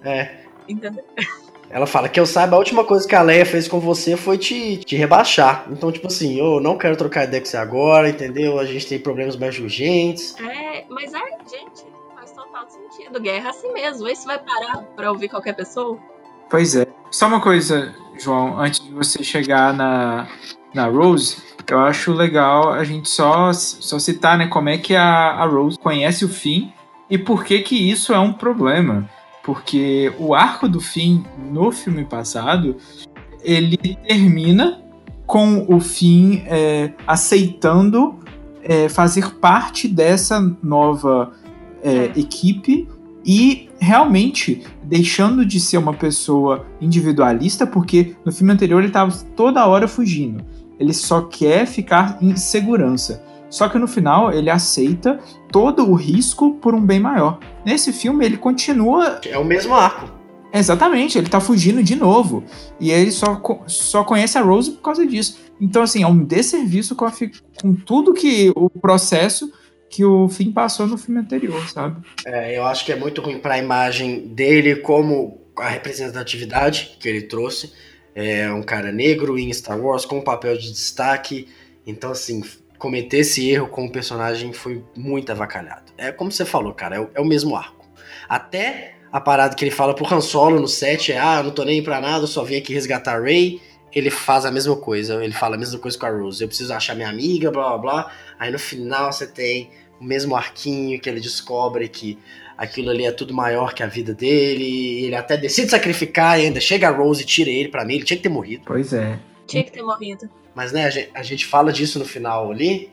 É. Entendeu? Ela fala que eu saiba, a última coisa que a Leia fez com você foi te, te rebaixar. Então, tipo assim, eu não quero trocar ideia com você agora, entendeu? A gente tem problemas mais urgentes. É, mas é, gente, faz total sentido. Guerra é assim mesmo. Se vai parar pra ouvir qualquer pessoa. Pois é. Só uma coisa, João, antes de você chegar na, na Rose, eu acho legal a gente só, só citar, né, como é que a, a Rose conhece o fim e por que que isso é um problema porque o arco do fim no filme passado ele termina com o fim é, aceitando é, fazer parte dessa nova é, é, equipe e realmente deixando de ser uma pessoa individualista, porque no filme anterior ele estava toda hora fugindo. Ele só quer ficar em segurança. Só que no final ele aceita todo o risco por um bem maior. Nesse filme ele continua. É o mesmo arco. Exatamente, ele tá fugindo de novo. E ele só, só conhece a Rose por causa disso. Então, assim, é um desserviço com, a, com tudo que o processo que o Finn passou no filme anterior, sabe? É, eu acho que é muito ruim para a imagem dele como a representatividade que ele trouxe. É um cara negro em Star Wars com um papel de destaque. Então, assim, cometer esse erro com o personagem foi muito avacalhado. É como você falou, cara, é o, é o mesmo arco. Até a parada que ele fala pro Han Solo no set é: ah, eu não tô nem pra nada, eu só vim aqui resgatar Rey. Ele faz a mesma coisa, ele fala a mesma coisa com a Rose. Eu preciso achar minha amiga, blá blá blá. Aí no final você tem o mesmo arquinho que ele descobre que aquilo ali é tudo maior que a vida dele. ele até decide sacrificar e ainda chega a Rose e tira ele pra mim. Ele tinha que ter morrido. Pois é. Tinha que ter morrido. Mas, né, a gente, a gente fala disso no final ali,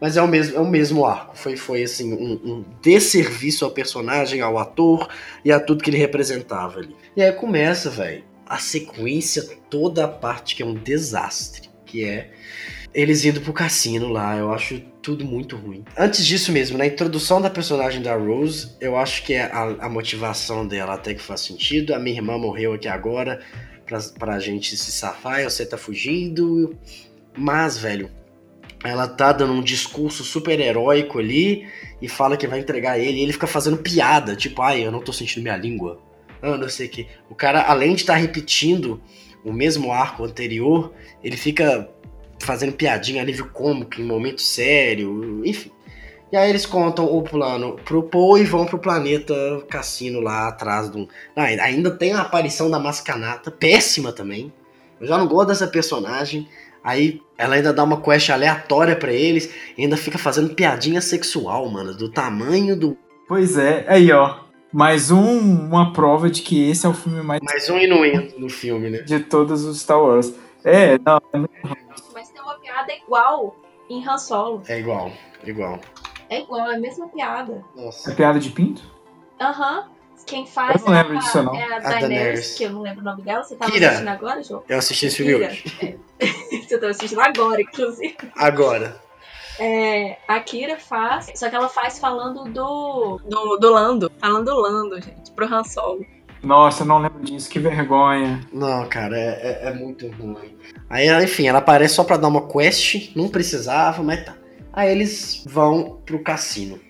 mas é o mesmo, é o mesmo arco. Foi, foi assim, um, um desserviço ao personagem, ao ator e a tudo que ele representava ali. E aí começa, velho, a sequência, toda a parte que é um desastre, que é eles indo pro cassino lá. Eu acho tudo muito ruim. Antes disso mesmo, na introdução da personagem da Rose, eu acho que é a, a motivação dela até que faz sentido. A minha irmã morreu aqui agora pra, pra gente se safar, você tá fugindo. Mas, velho, ela tá dando um discurso super heróico ali e fala que vai entregar ele. E ele fica fazendo piada, tipo, ai, eu não tô sentindo minha língua. Ah, não sei o que. O cara, além de estar tá repetindo o mesmo arco anterior, ele fica fazendo piadinha, alívio cômico em momento sério, enfim. E aí eles contam o plano pro Poe e vão pro planeta cassino lá atrás do. Não, ainda tem a aparição da Mascanata, péssima também. Eu já não gosto dessa personagem. Aí ela ainda dá uma quest aleatória para eles e ainda fica fazendo piadinha sexual, mano, do tamanho do. Pois é, aí ó. Mais um, uma prova de que esse é o filme mais. Mais um inuendo no filme, né? De todos os Star Wars. É, não, é piada igual em Han Solo. É igual, igual. É igual, é a mesma piada. Nossa. É piada de pinto? Aham. Uhum. Quem faz eu não lembro é, disso, não. é a, a Daenerys, Daenerys, que eu não lembro o nome dela. Você tava Kira. assistindo agora, João? Eu assisti esse filme hoje. É. <laughs> Você tava assistindo agora, inclusive. Agora. É, a Kira faz, só que ela faz falando do, do, do Lando. Falando do Lando, gente, pro Han Solo. Nossa, eu não lembro disso, que vergonha. Não, cara, é, é, é muito ruim. Aí, enfim, ela aparece só pra dar uma quest, não precisava, mas tá. Aí eles vão pro cassino.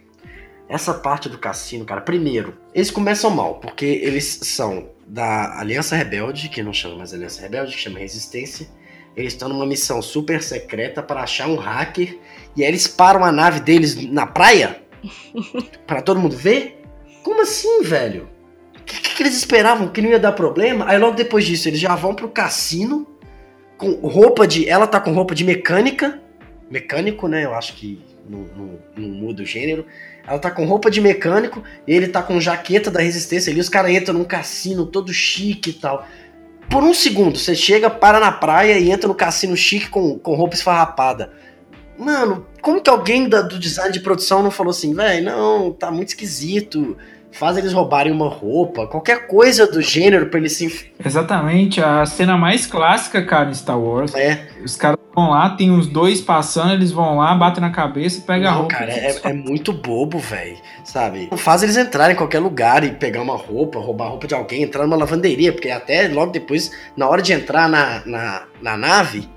Essa parte do cassino, cara, primeiro, eles começam mal, porque eles são da Aliança Rebelde, que não chama mais Aliança Rebelde, que chama Resistência. Eles estão numa missão super secreta para achar um hacker. E aí eles param a nave deles na praia <laughs> para todo mundo ver. Como assim, velho? O que, que, eles esperavam? Que não ia dar problema? Aí logo depois disso, eles já vão pro cassino com roupa de. Ela tá com roupa de mecânica. Mecânico, né? Eu acho que não, muda o gênero. Ela tá com roupa de mecânico e ele tá com jaqueta da resistência ali. Os caras entram num cassino todo chique e tal. Por um segundo, você chega, para na praia e entra no cassino chique com, com roupa esfarrapada. Mano, como que alguém da, do design de produção não falou assim, velho, não, tá muito esquisito faz eles roubarem uma roupa, qualquer coisa do gênero pra eles se. Exatamente, a cena mais clássica, cara, em Star Wars. É. Os caras vão lá, tem uns dois passando, eles vão lá, batem na cabeça e pegam a roupa. Cara, é, é muito bobo, velho. Sabe? Faz eles entrarem em qualquer lugar e pegar uma roupa, roubar a roupa de alguém, entrar numa lavanderia, porque até logo depois, na hora de entrar na, na, na nave,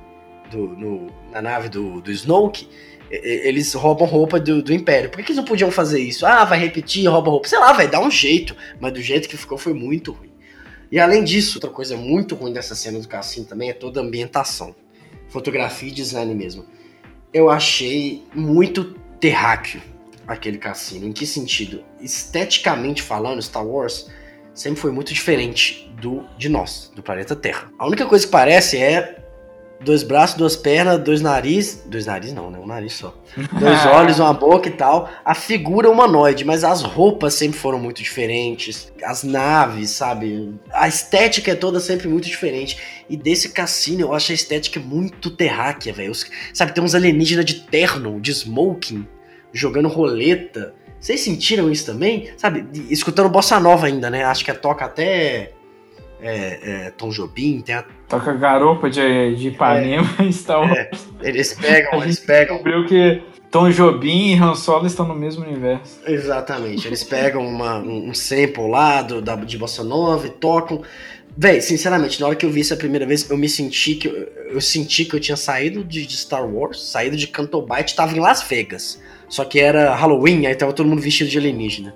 do, no, na nave do, do Snoke eles roubam roupa do, do Império. Por que, eles não podiam fazer isso? Ah, vai repetir, rouba roupa. Sei lá, vai dar um jeito. Mas do jeito que ficou foi muito ruim. E além disso, outra coisa muito ruim dessa cena do cassino também é toda a ambientação. Fotografia e design mesmo. Eu achei muito terráqueo aquele cassino. Em que sentido? Esteticamente falando, Star Wars sempre foi muito diferente do de nós, do planeta Terra. A única coisa que parece é dois braços, duas pernas, dois narizes. Dois narizes não, né? Um nariz só. <laughs> Dois olhos, uma boca e tal. A figura humanoide, mas as roupas sempre foram muito diferentes. As naves, sabe? A estética é toda sempre muito diferente. E desse cassino eu acho a estética muito terráquea, velho. Sabe, tem uns alienígenas de terno, de smoking, jogando roleta. Vocês sentiram isso também? Sabe, escutando bossa nova ainda, né? Acho que toca até é, é, Tom Jobim, tem a... Toca garopa de, de Ipanema é, e Star Wars. Eles pegam, eles pegam. descobriu que Tom Jobim e Han Solo estão no mesmo universo. Exatamente, eles pegam uma, um sample lá do, da, de Bossa Nova e tocam. Véi, sinceramente, na hora que eu vi isso a primeira vez, eu me senti que eu, eu senti que eu tinha saído de, de Star Wars, saído de Canto Bight, tava em Las Vegas. Só que era Halloween, aí tava todo mundo vestido de alienígena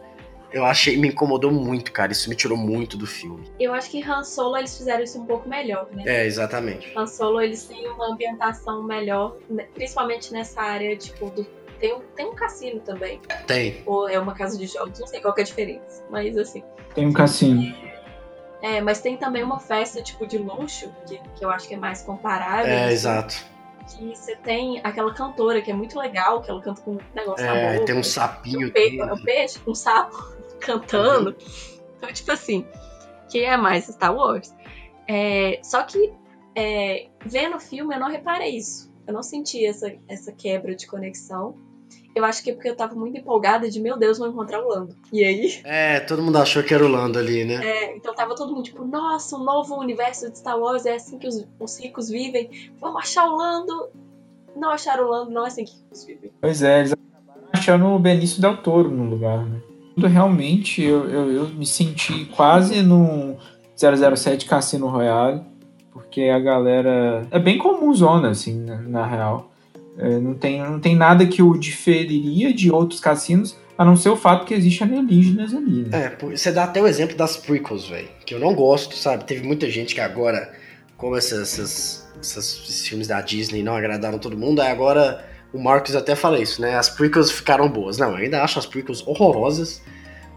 eu achei, me incomodou muito, cara. Isso me tirou muito do filme. Eu acho que Han Solo eles fizeram isso um pouco melhor, né? É, exatamente. Han Solo eles têm uma ambientação melhor, né, principalmente nessa área, tipo, do. Tem um, tem um cassino também. Tem. Ou é uma casa de jogos, não sei qual é a diferença. Mas assim. Tem um cassino. É, mas tem também uma festa, tipo, de luxo, que, que eu acho que é mais comparável. É, assim. exato que você tem aquela cantora que é muito legal, que ela canta com um negócio é, na boca. tem um sapinho. Um, pe um peixe, um sapo cantando. Uhum. Então, tipo assim, que é mais Star Wars. É, só que é, vendo o filme eu não reparei isso. Eu não senti essa, essa quebra de conexão. Eu acho que é porque eu tava muito empolgada de, meu Deus, vou encontrar o Lando. E aí? É, todo mundo achou que era o Lando ali, né? É, então tava todo mundo tipo, nossa, um novo universo de Star Wars, é assim que os, os ricos vivem. Vamos achar o Lando. Não acharam o Lando, não é assim que os ricos vivem. Pois é, eles acabaram achando o Benício Del Toro no lugar, né? Realmente, eu, eu, eu me senti quase no 007 Cassino Royale, porque a galera... É bem comum assim, na, na real é, não, tem, não tem nada que o diferiria de outros cassinos, a não ser o fato que existe alienígenas ali. Né? É, você dá até o exemplo das prequels, velho. Que eu não gosto, sabe? Teve muita gente que agora, como essas, essas, esses filmes da Disney não agradaram todo mundo, aí agora o Marcos até fala isso, né? As prequels ficaram boas. Não, eu ainda acho as prequels horrorosas.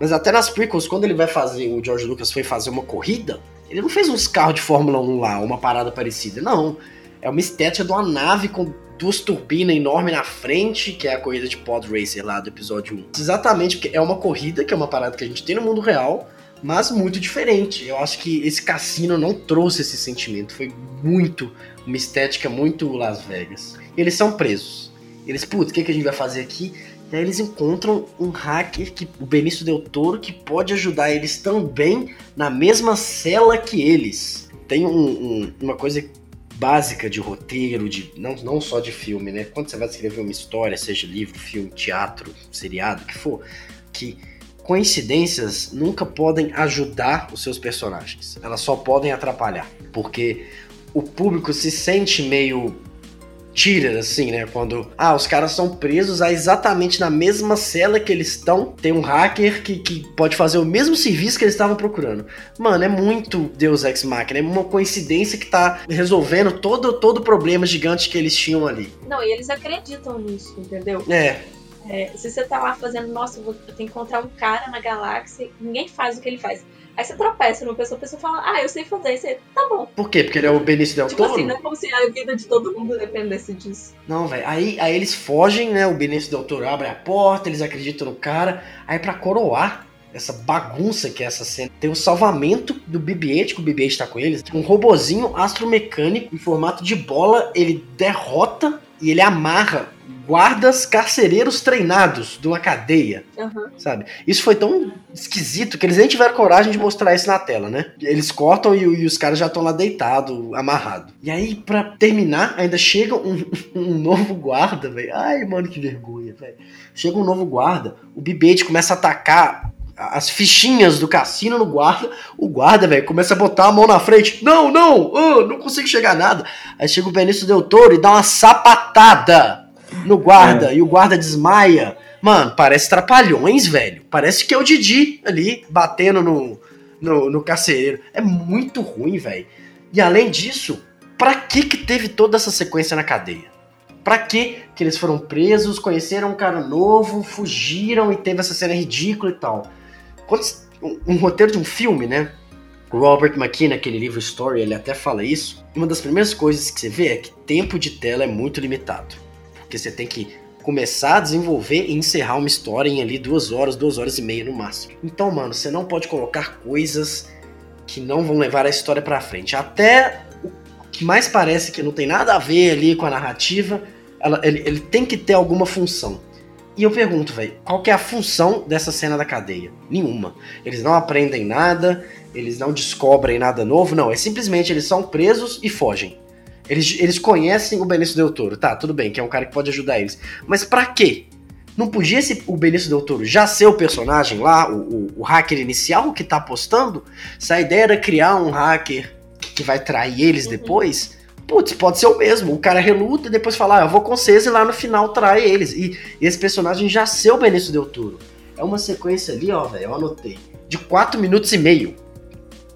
Mas até nas prequels, quando ele vai fazer, o George Lucas foi fazer uma corrida, ele não fez uns carros de Fórmula 1 lá, uma parada parecida. Não. É uma estética de uma nave com duas turbinas enormes na frente, que é a corrida de Pod Racer lá do episódio 1. Exatamente, porque é uma corrida, que é uma parada que a gente tem no mundo real, mas muito diferente. Eu acho que esse cassino não trouxe esse sentimento, foi muito, uma estética muito Las Vegas. Eles são presos. Eles, putz, o que, que a gente vai fazer aqui? E aí eles encontram um hacker, que o Benício Del Toro, que pode ajudar eles também na mesma cela que eles. Tem um, um, uma coisa básica de roteiro, de não, não só de filme, né? Quando você vai escrever uma história, seja livro, filme, teatro, seriado, o que for, que coincidências nunca podem ajudar os seus personagens. Elas só podem atrapalhar, porque o público se sente meio tira, assim, né? Quando, ah, os caras são presos a exatamente na mesma cela que eles estão, tem um hacker que, que pode fazer o mesmo serviço que eles estavam procurando. Mano, é muito Deus Ex Machina, é uma coincidência que tá resolvendo todo todo o problema gigante que eles tinham ali. Não, e eles acreditam nisso, entendeu? É. É, se você tá lá fazendo, nossa, eu, vou, eu encontrar um cara na galáxia, ninguém faz o que ele faz. Aí você tropeça numa pessoa, a pessoa fala, ah, eu sei fazer. Aí você, tá bom. Por quê? Porque ele é o Benício Del tipo Toro? assim, não é como se a vida de todo mundo dependesse disso. Não, velho. Aí, aí eles fogem, né? O Benício Del Toro abre a porta, eles acreditam no cara. Aí pra coroar essa bagunça que é essa cena, tem o salvamento do BB-8, que o BB-8 tá com eles. Um robozinho astromecânico em formato de bola, ele derrota e ele amarra guardas carcereiros treinados de uma cadeia, Uhum. sabe? Isso foi tão esquisito que eles nem tiveram coragem de mostrar isso na tela, né? Eles cortam e, e os caras já estão lá deitados, amarrado. E aí, pra terminar, ainda chega um, <laughs> um novo guarda, velho. Ai, mano, que vergonha, velho. Chega um novo guarda, o Bibete começa a atacar as fichinhas do cassino no guarda, o guarda, velho, começa a botar a mão na frente. Não, não, ah, não consigo chegar a nada. Aí chega o Benício Del Toro e dá uma sapatada no guarda e o guarda desmaia. Mano, parece trapalhões, velho. Parece que é o Didi ali batendo no, no, no carcereiro. É muito ruim, velho. E além disso, pra que que teve toda essa sequência na cadeia? Pra que que eles foram presos, conheceram um cara novo, fugiram e teve essa cena ridícula e tal? Um, um roteiro de um filme, né? O Robert McKee, naquele livro Story, ele até fala isso. Uma das primeiras coisas que você vê é que tempo de tela é muito limitado. Porque você tem que começar a desenvolver e encerrar uma história em ali duas horas, duas horas e meia no máximo. Então, mano, você não pode colocar coisas que não vão levar a história pra frente. Até o que mais parece que não tem nada a ver ali com a narrativa, ela- ele, ele tem que ter alguma função. E eu pergunto, velho, qual que é a função dessa cena da cadeia? Nenhuma. Eles não aprendem nada, eles não descobrem nada novo, não. É simplesmente eles são presos e fogem. Eles, eles conhecem o Benício Del Toro, tá, tudo bem, que é um cara que pode ajudar eles. Mas pra quê? Não podia esse, o Benício Del Toro já ser o personagem lá, o, o, o hacker inicial que tá apostando? Se a ideia era criar um hacker que, que vai trair eles Uhum. depois, putz, pode ser o mesmo. O cara reluta e depois fala, ah, eu vou com vocês e lá no final trai eles. E, e esse personagem já ser o Benício Del Toro. É uma sequência ali, ó, velho, eu anotei, de 4 minutos e meio.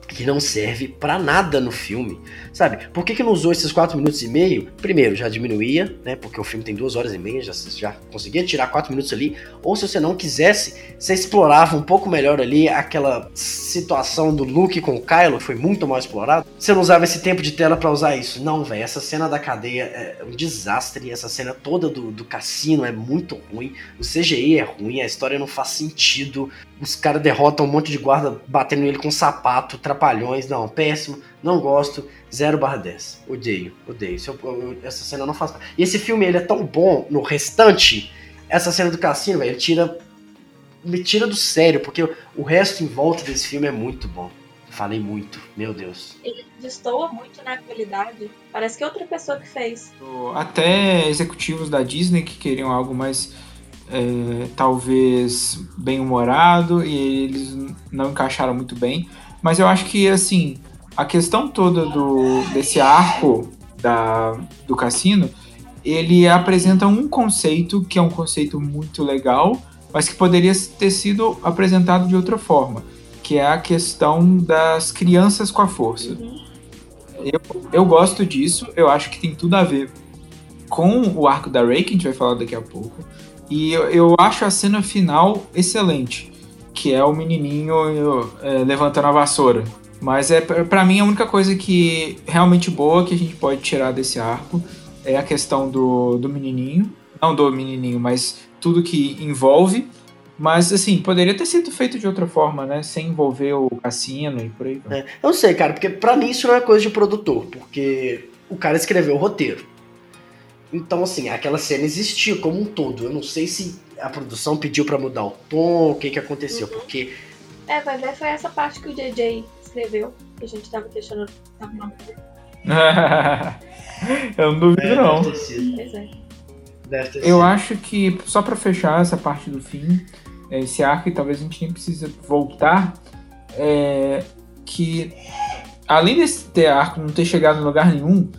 Que não serve pra nada no filme, sabe? Por que, que não usou esses 4 minutos e meio? Primeiro, já diminuía, né? Porque o filme tem 2 horas e meia, já, já conseguia tirar 4 minutos ali. Ou se você não quisesse, você explorava um pouco melhor ali aquela situação do Luke com o Kylo, que foi muito mal explorado. Você não usava esse tempo de tela pra usar isso. Não, velho, essa cena da cadeia é um desastre. Essa cena toda do, do cassino é muito ruim. O CGI é ruim, a história não faz sentido. os caras derrotam um monte de guarda batendo nele com sapato, trapalhões. Não, péssimo. Não gosto. 0 barra 10. Odeio, odeio. Eu, eu, essa cena não faz. E esse filme ele é tão bom no restante. Essa cena do cassino, velho, tira. Me tira do sério, porque o resto em volta desse filme é muito bom. Falei muito, meu Deus. Ele destoa muito na qualidade. Parece que é outra pessoa que fez. Até executivos da Disney que queriam algo mais é, talvez bem humorado e eles não encaixaram muito bem. Mas eu acho que assim a questão toda do desse arco da, do cassino ele apresenta um conceito que é um conceito muito legal, mas que poderia ter sido apresentado de outra forma, que é a questão das crianças com a força. Eu, eu gosto disso, eu acho que tem tudo a ver com o arco da Rey, que a gente vai falar daqui a pouco. E eu, eu acho a cena final excelente, que é o menininho é, levantando a vassoura. Mas é para mim a única coisa que realmente boa que a gente pode tirar desse arco é a questão do, do menininho, não do menininho, mas tudo que envolve. Mas assim, poderia ter sido feito de outra forma, né? Sem envolver o cassino e por aí. É, eu não sei, cara, porque para mim isso não é coisa de produtor, porque o cara escreveu o roteiro. Então, assim, aquela cena existia como um todo. Eu não sei se a produção pediu para mudar o tom, o que que aconteceu, uhum. porque... É, vai ver, foi essa parte que o JJ escreveu, que a gente tava questionando. Tava não. <laughs> Eu não duvido, é, não. Pois é. Eu acho que, só para fechar essa parte do fim, esse arco, e talvez a gente nem precise voltar, é que além desse ter arco não ter chegado em lugar nenhum,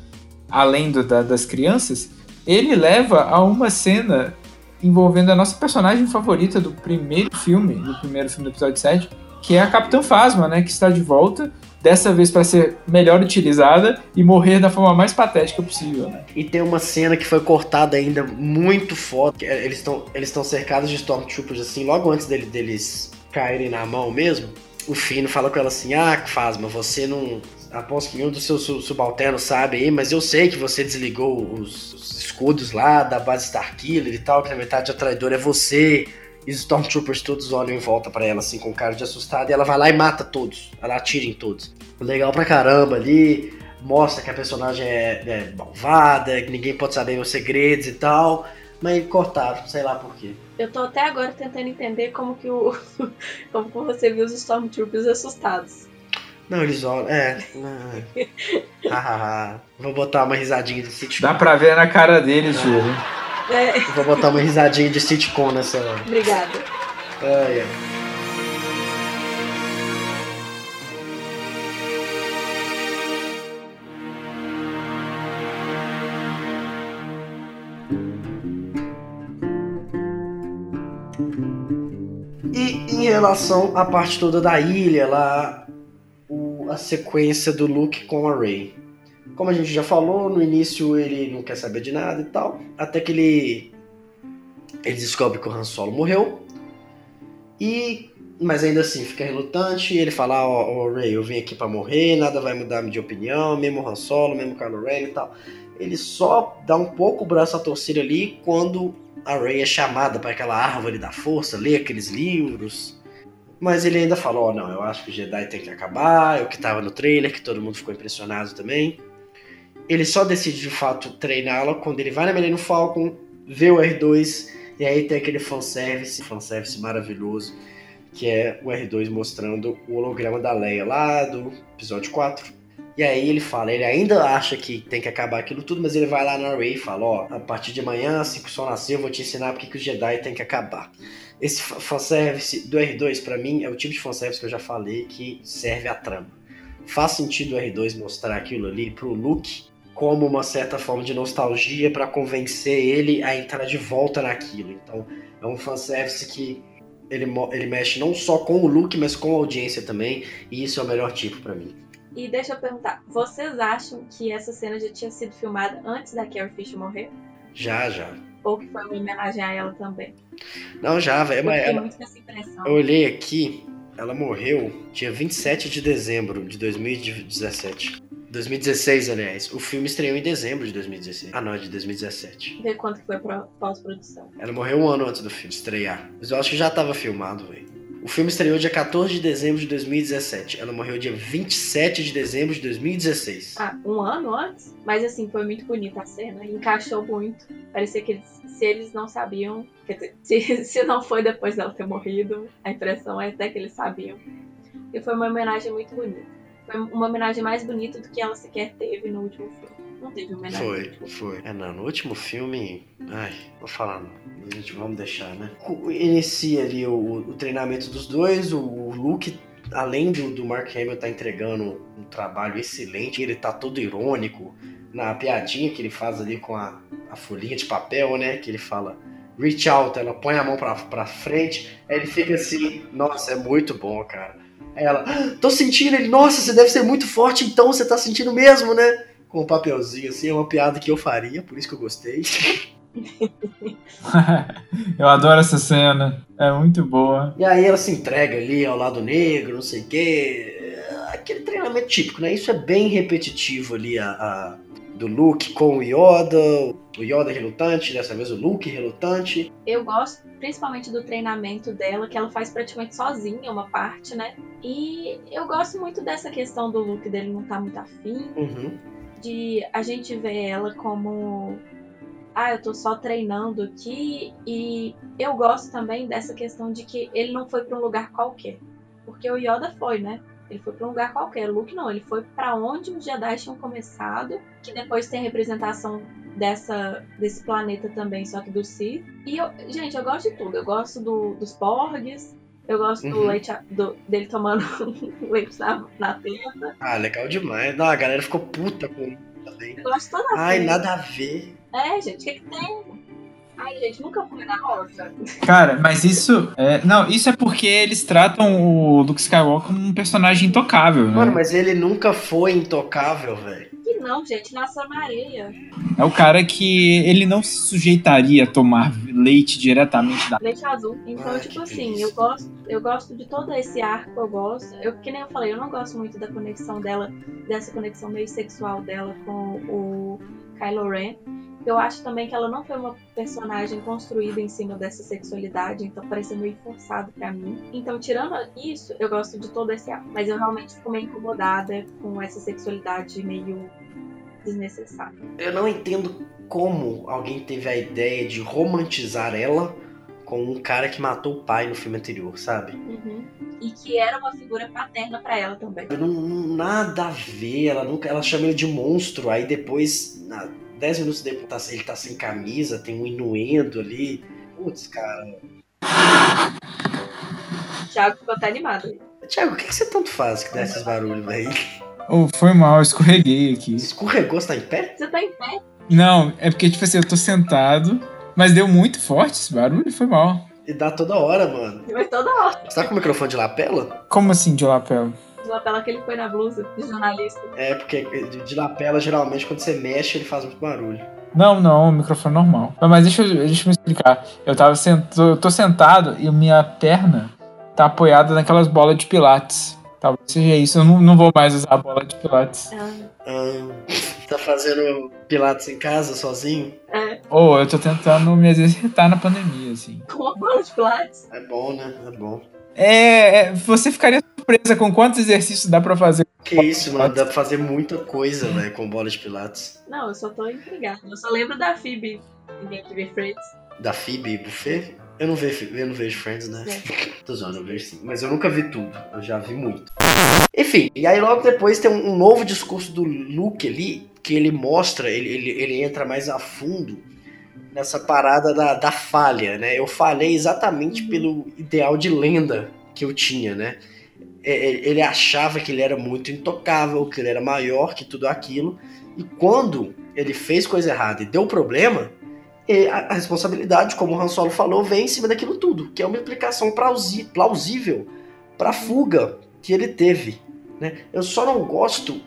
além do, da, das crianças, ele leva a uma cena envolvendo a nossa personagem favorita do primeiro filme, do primeiro filme do episódio 7, que é a Capitã Phasma, né, que está de volta, dessa vez para ser melhor utilizada e morrer da forma mais patética possível. Né? E tem uma cena que foi cortada ainda muito foda, é, eles estão eles estão cercados de Stormtroopers assim, logo antes dele, deles caírem na mão mesmo. O Fino fala com ela assim: "Ah, Phasma, você não aposto que nenhum dos seus subalternos sabe aí, mas eu sei que você desligou os, os escudos lá da base Starkiller e tal, que na metade a traidora é você. E os Stormtroopers todos olham em volta para ela, assim, com cara de assustada, e ela vai lá e mata todos. Ela atira em todos. Legal pra caramba ali, mostra que a personagem é, é malvada, que ninguém pode saber os segredos e tal. Mas cortaram, sei lá por quê. Eu tô até agora tentando entender como que o. <laughs> como você viu os Stormtroopers assustados. Não, eles olham. É. <laughs> Vou botar uma risadinha de sitcom. Dá pra ver na cara deles, ah. Júlio. É. Vou botar uma risadinha de sitcom nessa hora. Obrigada. Ai, ai. E em relação à parte toda da ilha lá, a sequência do Luke com a Rey. Como a gente já falou, no início ele não quer saber de nada e tal, até que ele ele descobre que o Han Solo morreu. E mas ainda assim fica relutante, ele fala: "Ó, oh, oh, Rey, eu vim aqui para morrer, nada vai mudar de opinião, mesmo Han Solo, mesmo Kylo Ren e tal". Ele só dá um pouco o braço a torcer ali quando a Rey é chamada para aquela árvore da força, lê aqueles livros mas ele ainda falou, oh, não, eu acho que o Jedi tem que acabar, é o que tava no trailer, que todo mundo ficou impressionado também. Ele só decide de fato treiná-la quando ele vai na Millennium Falcon, vê o R2, e aí tem aquele fanservice, fanservice maravilhoso, que é o R2 mostrando o holograma da Leia lá do episódio 4. E aí ele fala, ele ainda acha que tem que acabar aquilo tudo, mas ele vai lá na Rey e fala, ó, a partir de amanhã, assim que o sol nascer, eu vou te ensinar porque que o Jedi tem que acabar. Esse fanservice do R2, para mim, é o tipo de fanservice que eu já falei que serve a trama. Faz sentido o R2 mostrar aquilo ali pro Luke como uma certa forma de nostalgia para convencer ele a entrar de volta naquilo. Então, é um fanservice que ele, ele mexe não só com o Luke, mas com a audiência também, e isso é o melhor tipo para mim. E deixa eu perguntar, vocês acham que essa cena já tinha sido filmada antes da Carrie Fisher morrer? Já, já. Ou que foi uma homenagem a ela também? Não, já, velho. Mas ela... Eu olhei aqui, ela morreu dia 27 de dezembro de 2017. 2016, aliás. O filme estreou em dezembro de 2016. Ah, não, é de 2017. Vê quanto foi pra pós-produção. Ela morreu um ano antes do filme estrear. Mas eu acho que já tava filmado, velho. O filme estreou dia 14 de dezembro de 2017. Ela morreu dia 27 de dezembro de 2016. Ah, um ano antes? Mas assim, foi muito bonita a cena. Encaixou muito. Parecia que eles, se eles não sabiam. Quer dizer, <laughs> se, se não foi depois dela ter morrido, a impressão é até que eles sabiam. E foi uma homenagem muito bonita. Foi uma homenagem mais bonita do que ela sequer teve no último filme. Não teve homenagem. Foi, foi. É, não, no último filme. Ai, vou falar não. Gente, vamos deixar, né? Inicia ali o, o treinamento dos dois, o, o Luke. Além do, do Mark Hamill tá entregando um trabalho excelente, ele tá todo irônico na piadinha que ele faz ali com a, a folhinha de papel, né? Que ele fala reach out, ela põe a mão pra, pra frente, aí ele fica assim, nossa, é muito bom, cara. Aí ela, ah, tô sentindo ele, nossa, você deve ser muito forte, então você tá sentindo mesmo, né? Com um papelzinho assim, é uma piada que eu faria, por isso que eu gostei. <laughs> eu adoro essa cena, é muito boa. E aí ela se entrega ali ao lado negro, não sei o quê. Aquele treinamento típico, né? Isso é bem repetitivo ali, a, a do Luke com o Yoda, o Yoda relutante, dessa vez o Luke relutante. Eu gosto principalmente do treinamento dela, que ela faz praticamente sozinha uma parte, né? E eu gosto muito dessa questão do Luke dele não tá muito afim, Uhum. de a gente ver ela como ah, eu tô só treinando aqui e eu gosto também dessa questão de que ele não foi para um lugar qualquer, porque o Yoda foi, né? Ele foi para um lugar qualquer. O Luke não, ele foi para onde os Jedi tinham começado, que depois tem representação dessa desse planeta também, só que do Sith. E eu, gente, eu gosto de tudo. Eu gosto do, dos Porgs, eu gosto do Uhum. leite do, dele tomando <laughs> leite na, na teta. Ah, legal demais. Não, a galera ficou puta com também. Eu gosto de toda Ai, cena. nada a ver. É, gente, o que, que tem? Ai, gente, nunca fui na roça. Cara, mas isso. É, não, isso é porque eles tratam o Luke Skywalker como um personagem intocável, né? Mano, mas ele nunca foi intocável, velho. Que não, gente, nasceu na areia. É o cara que ele não se sujeitaria a tomar leite diretamente da. Leite azul. Então, Ai, tipo assim, eu gosto, eu gosto de todo esse arco, eu gosto. Eu, que nem eu falei, eu não gosto muito da conexão dela, dessa conexão meio sexual dela com o Kylo Ren. Eu acho também que ela não foi uma personagem construída em cima dessa sexualidade, então pareceu meio forçado pra mim. Então, tirando isso, eu gosto de todo esse arco. Mas eu realmente fico meio incomodada com essa sexualidade meio desnecessária. Eu não entendo como alguém teve a ideia de romantizar ela com um cara que matou o pai no filme anterior, sabe? Uhum. E que era uma figura paterna pra ela também. Não, não- nada a ver, ela nunca, ela chama ele de monstro, aí depois, na, 10 minutos depois, tá- ele tá sem camisa, tem um inuendo ali. Putz, cara. O Thiago ficou até animado. aí. Tiago, o que, que você tanto faz que dá esses barulhos, velho? Oh, foi mal, eu escorreguei aqui. Escorregou, você tá em pé? Você tá em pé? Não, é porque, tipo assim, eu tô sentado, mas deu muito forte esse barulho, foi mal. E dá toda hora, mano. Vai toda hora. Você tá com o microfone de lapela? Como assim, de lapela? O lapela que ele põe na blusa de jornalista. É, porque de, de lapela, geralmente, quando você mexe, ele faz muito barulho. Não, não, o microfone normal. Mas deixa, eu- deixa eu me explicar. Eu tava sent... eu tô sentado e minha perna tá apoiada naquelas bolas de pilates. Talvez seja isso, eu não, não vou mais usar a bola de pilates. Ah, Ah, tá fazendo pilates em casa, sozinho? é, Ou eu tô tentando me exercitar na pandemia, assim. com uma bola de pilates. É bom, né? É bom. É, é, você ficaria surpresa com quantos exercícios dá pra fazer. Que isso, mano. Dá pra fazer muita coisa, velho, com bola de pilates. Não, eu só tô intrigada. Eu só lembro da Phoebe em Game Friends. Da Phoebe Buffet? Eu não vejo, eu não vejo Friends, né? <laughs> Tô zoando, eu vejo sim. Mas eu nunca vi tudo. Eu já vi muito. Enfim, e aí logo depois tem um, um novo discurso do Luke ali, que ele mostra, ele, ele, ele entra mais a fundo nessa parada da, da falha, né? Eu falei exatamente pelo ideal de lenda que eu tinha, né? É, é, Ele achava que ele era muito intocável, que ele era maior que tudo aquilo, e quando ele fez coisa errada e deu problema, e a, responsabilidade, como o Han Solo falou, vem em cima daquilo tudo, que é uma explicação plausi- plausível para a fuga que ele teve. Né? Eu só não gosto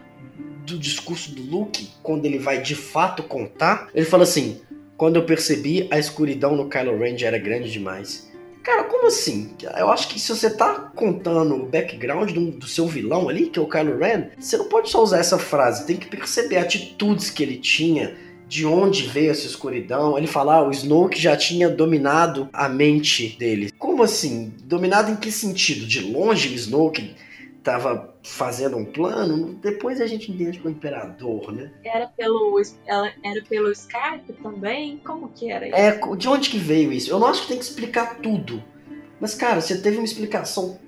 do discurso do Luke quando ele vai de fato contar. Ele fala assim: quando eu percebi a escuridão no Kylo Ren era grande demais. Cara, como assim? Eu acho que se você tá contando o background do, do seu vilão ali, que é o Kylo Ren, você não pode só usar essa frase, tem que perceber atitudes que ele tinha de onde veio essa escuridão. Ele fala, ah, o Snoke já tinha dominado a mente dele. Como assim? Dominado em que sentido? De longe o Snoke tava fazendo um plano? Depois a gente entende que o Imperador, né? Era pelo, ela era pelo Skype também? Como que era isso? É, de onde que veio isso? Eu não acho que tem que explicar tudo. Mas, cara, você teve uma explicação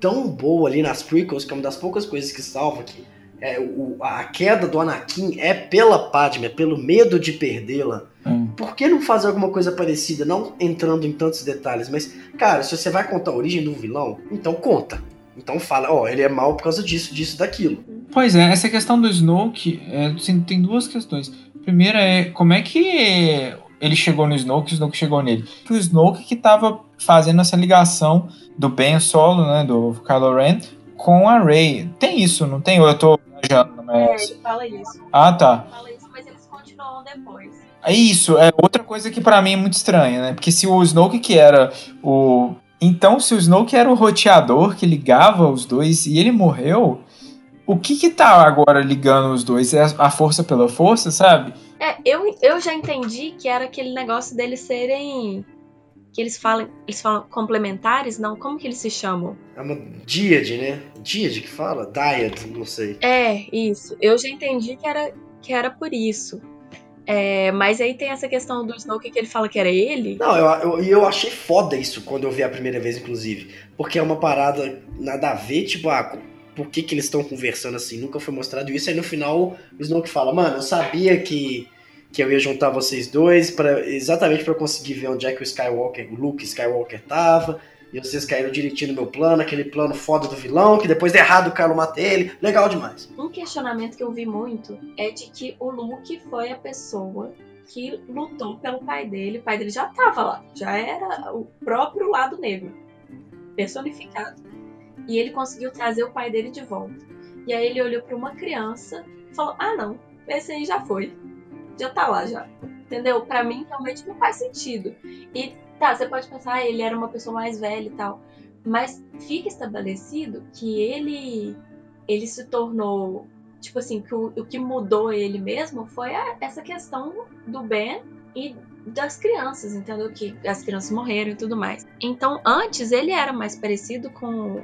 tão boa ali nas prequels, que é uma das poucas coisas que salva aqui. É, o, a queda do Anakin é pela Padme, é pelo medo de perdê-la. Hum. Por que não fazer alguma coisa parecida? Não entrando em tantos detalhes, mas, cara, se você vai contar a origem do vilão, então conta. Então fala, ó, oh, ele é mal por causa disso, disso, daquilo. Pois é, essa questão do Snoke é, assim, tem duas questões. A primeira é como é que ele chegou no Snoke e o Snoke chegou nele. O Snoke que tava fazendo essa ligação do Ben Solo, né, do Kylo Ren, com a Rey. Tem isso, não tem? Ou eu tô viajando, mas... É, ele fala isso. Ah, tá. Ele fala isso, mas eles continuam depois. É isso, é outra coisa que para mim é muito estranha, né? Porque se o Snoke que era o então, se o Snoke era o roteador que ligava os dois e ele morreu, o que que tá agora ligando os dois? É a força pela força, sabe? É, eu, eu já entendi que era aquele negócio deles serem. Que eles falam, eles falam complementares, não? Como que eles se chamam? É uma díade, né? Díade que fala? Dyad, não sei. É, isso. Eu já entendi que era, que era por isso. É, mas aí tem essa questão do Snoke que ele fala que era ele. Não, eu, eu, eu achei foda isso quando eu vi a primeira vez, inclusive. Porque é uma parada nada a ver, tipo, ah, por que, que eles estão conversando assim? Nunca foi mostrado isso. Aí no final o Snoke fala, mano, eu sabia que, que eu ia juntar vocês dois para exatamente para conseguir ver onde é que o Skywalker, o Luke Skywalker tava. E vocês caíram direitinho no meu plano, aquele plano foda do vilão, que depois de errado o Kylo mata ele. Legal demais. Um questionamento que eu vi muito é de que o Luke foi a pessoa que lutou pelo pai dele. O pai dele já tava lá, já era o próprio lado negro, personificado. E ele conseguiu trazer o pai dele de volta. E aí ele olhou para uma criança e falou: Ah, não, esse aí já foi. Já tá lá já. Entendeu? Para mim realmente não faz sentido. E Tá, você pode pensar, ah, ele era uma pessoa mais velha e tal. Mas fica estabelecido que ele ele se tornou. Tipo assim, que o, o que mudou ele mesmo foi a, essa questão do Ben e das crianças, entendeu? Que as crianças morreram e tudo mais. Então, antes ele era mais parecido com,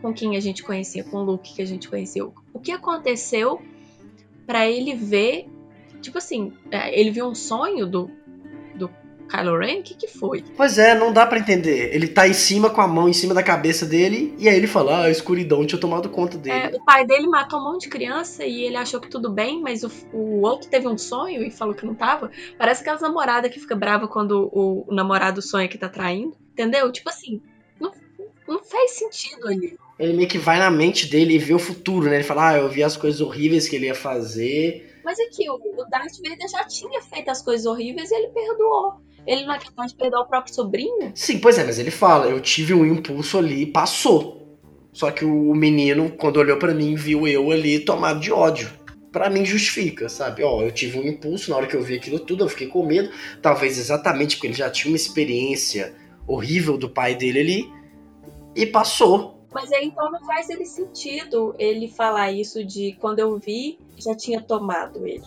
com quem a gente conhecia, com o Luke que a gente conheceu. O que aconteceu para ele ver, tipo assim, é, ele viu um sonho do, Kylo Ren? O que, que foi? Pois é, não dá para entender. Ele tá em cima com a mão em cima da cabeça dele e aí ele fala: Ah, a escuridão tinha tomado conta dele. É, o pai dele matou um monte de criança e ele achou que tudo bem, mas o, o outro teve um sonho e falou que não tava. Parece aquelas namoradas que fica brava quando o, o namorado sonha que tá traindo. Entendeu? Tipo assim, não, não faz sentido ali. Ele meio que vai na mente dele e vê o futuro, né? Ele fala: Ah, eu vi as coisas horríveis que ele ia fazer. Mas aqui, o Darth Vader já tinha feito as coisas horríveis e ele perdoou. Ele não é capaz de perdoar o próprio sobrinho? Sim, pois é, mas ele fala, eu tive um impulso ali e passou. Só que o menino, quando olhou para mim, viu eu ali tomado de ódio. Para mim justifica, sabe? Ó, eu tive um impulso na hora que eu vi aquilo tudo, eu fiquei com medo, talvez exatamente porque ele já tinha uma experiência horrível do pai dele ali e passou. Mas aí então não faz ele sentido ele falar isso de quando eu vi, já tinha tomado ele.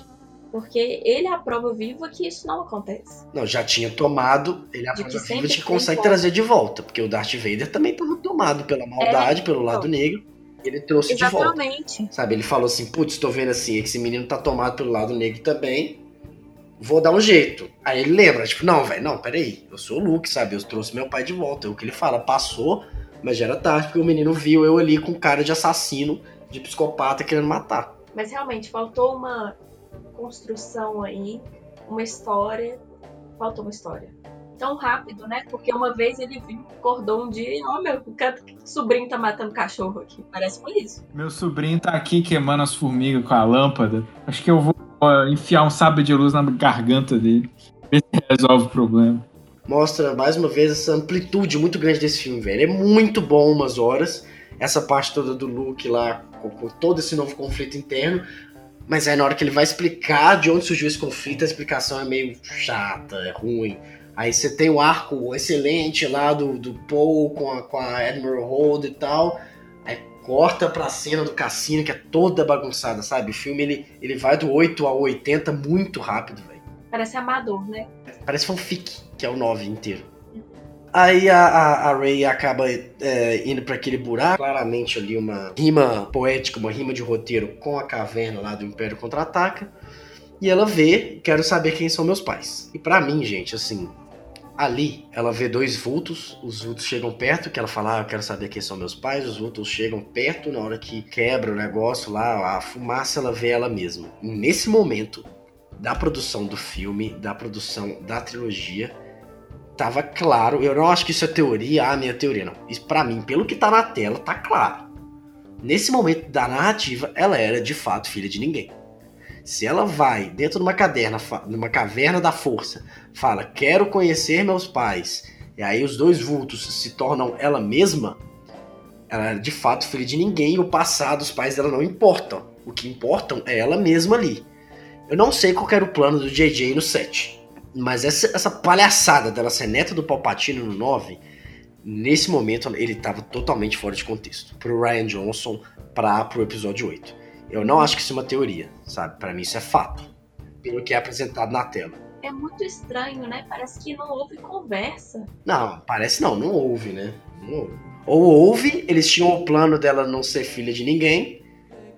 Porque ele é a prova viva que isso não acontece. Não, já tinha tomado, ele é a de prova viva de que consegue trazer de volta. Porque o Darth Vader também estava tomado pela maldade, é, pelo então. lado negro. Ele trouxe Exatamente. de volta. Sabe, ele falou assim: putz, tô vendo assim, esse menino tá tomado pelo lado negro também. Vou dar um jeito. Aí ele lembra, tipo, não, velho, não, peraí. Eu sou o Luke, sabe? Eu trouxe meu pai de volta. É o que ele fala, passou, mas já era tarde, porque o menino viu eu ali com cara de assassino, de psicopata querendo matar. Mas realmente, faltou uma construção aí, uma história. Faltou uma história. Tão rápido, né? Porque uma vez ele viu, acordou um dia e, ó, oh, meu sobrinho tá matando cachorro aqui. Parece com isso. Meu sobrinho tá aqui queimando as formigas com a lâmpada. Acho que eu vou enfiar um sábio de luz na garganta dele. Ver se resolve o problema. Mostra mais uma vez essa amplitude muito grande desse filme, velho. É muito bom umas horas. Essa parte toda do Luke lá, com todo esse novo conflito interno. Mas aí na hora que ele vai explicar de onde surgiu esse conflito, a explicação é meio chata, é ruim. Aí você tem o arco excelente lá do, do Paul com a, com a Admiral Hold e tal. Aí corta pra cena do cassino, que é toda bagunçada, sabe? O filme ele, ele vai do 8 ao 80 muito rápido, velho. Parece amador, né? Parece fanfic, que é o 9 inteiro. Aí a, a, a Ray acaba é, indo para aquele buraco, claramente ali uma rima poética, uma rima de roteiro com a caverna lá do Império Contra-Ataca. E ela vê, quero saber quem são meus pais. E para mim, gente, assim, ali ela vê dois vultos, os vultos chegam perto, que ela fala, ah, eu quero saber quem são meus pais, os vultos chegam perto, na hora que quebra o negócio lá, a fumaça, ela vê ela mesma. Nesse momento da produção do filme, da produção da trilogia, tava claro. Eu não acho que isso é teoria, a minha teoria, não. Isso para mim, pelo que tá na tela, tá claro. Nesse momento da narrativa, ela era de fato filha de ninguém. Se ela vai dentro de uma caverna, numa caverna da força, fala: "Quero conhecer meus pais", e aí os dois vultos se tornam ela mesma, ela é de fato filha de ninguém, e o passado, os pais dela não importam. O que importam é ela mesma ali. Eu não sei qual era o plano do JJ no set. Mas essa, essa palhaçada dela ser neta do Palpatine no 9, nesse momento ele estava totalmente fora de contexto. Pro Ryan Johnson, para pro episódio 8. Eu não acho que isso é uma teoria, sabe? Para mim isso é fato. Pelo que é apresentado na tela. É muito estranho, né? Parece que não houve conversa. Não, parece não, não houve, né? Não houve. Ou houve, eles tinham o plano dela não ser filha de ninguém,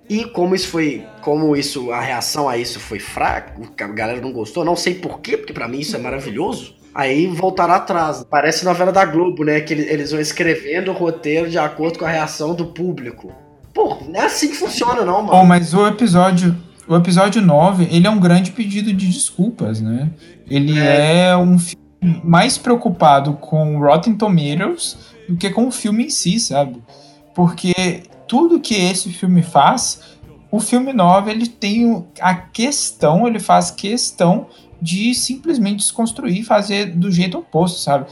e como isso foi, como isso, a reação a isso foi fraca, a galera não gostou, não sei porquê, porque para mim isso é maravilhoso. Aí voltaram atrás. Parece novela da Globo, né? Que eles vão escrevendo o roteiro de acordo com a reação do público. Pô, não é assim que funciona, não, mano. Bom, mas o episódio. O episódio 9, ele é um grande pedido de desculpas, né? Ele é, é um filme mais preocupado com Rotten Tomatoes do que com o filme em si, sabe? Porque tudo que esse filme faz, o filme 9 ele tem a questão, ele faz questão de simplesmente desconstruir e fazer do jeito oposto, sabe?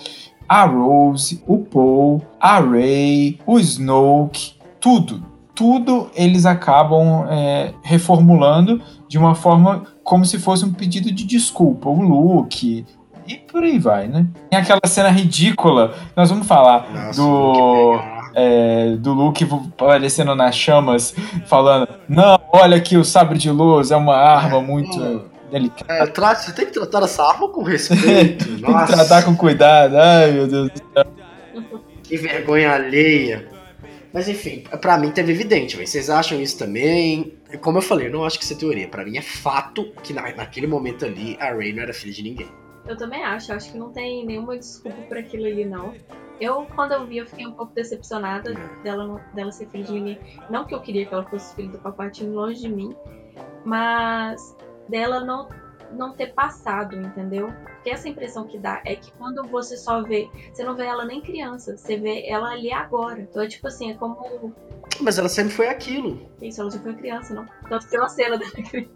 A Rose, o Paul, a Ray, o Snoke, tudo, tudo eles acabam é, reformulando de uma forma como se fosse um pedido de desculpa. O Luke, e por aí vai, né? Tem aquela cena ridícula, nós vamos falar Nossa, do é, do Luke aparecendo nas chamas, falando: Não, olha aqui, o sabre de luz é uma arma muito é, delicada. É, trate, você tem que tratar essa arma com respeito. <laughs> tem que tratar com cuidado. Ai, meu Deus do céu. Que vergonha alheia. Mas enfim, pra mim teve evidente, véio. vocês acham isso também? Como eu falei, eu não acho que isso é teoria. Pra mim é fato que na, naquele momento ali a Rey não era filha de ninguém. Eu também acho, acho que não tem nenhuma desculpa por aquilo ali, não. Eu, quando eu vi, eu fiquei um pouco decepcionada dela, dela ser filha de ninguém. Não que eu queria que ela fosse filha do Palpatine longe de mim, mas dela não, não ter passado, entendeu? Porque essa impressão que dá é que quando você só vê, você não vê ela nem criança, você vê ela ali agora. Então é tipo assim, é como mas ela sempre foi aquilo. Isso, ela já foi criança, não? Tanto uma cena dela.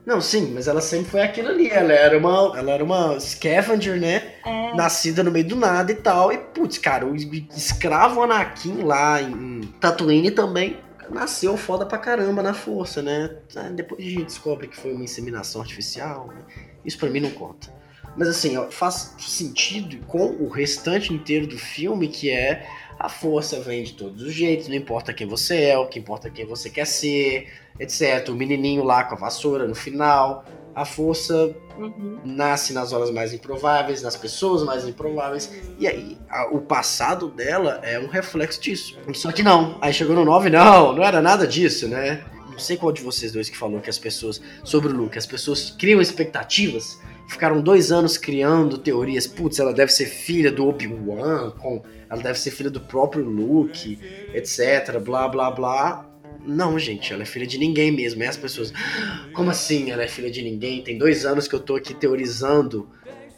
Não, sim, mas ela sempre foi aquilo ali. Ela era uma, ela era uma scavenger, né? É. Nascida no meio do nada e tal. E, putz, cara, o escravo Anakin lá em Tatooine também nasceu foda pra caramba na força, né? Depois a gente descobre que foi uma inseminação artificial. Né? Isso pra mim não conta. Mas assim, faz sentido com o restante inteiro do filme, que é a força vem de todos os jeitos, não importa quem você é, o que importa quem você quer ser, etc. O menininho lá com a vassoura no final. A força uhum. nasce nas horas mais improváveis, nas pessoas mais improváveis. E aí, a, o passado dela é um reflexo disso. Só que não. Aí chegou no 9, não, não era nada disso, né? Não sei qual de vocês dois que falou que as pessoas, sobre o Luke, as pessoas criam expectativas ficaram dois anos criando teorias. Putz, ela deve ser filha do Obi-Wan, com, ela deve ser filha do próprio Luke, etc. Blá blá blá. Não, gente, ela é filha de ninguém mesmo. E as pessoas, <gasps> como assim ela é filha de ninguém? Tem dois anos que eu tô aqui teorizando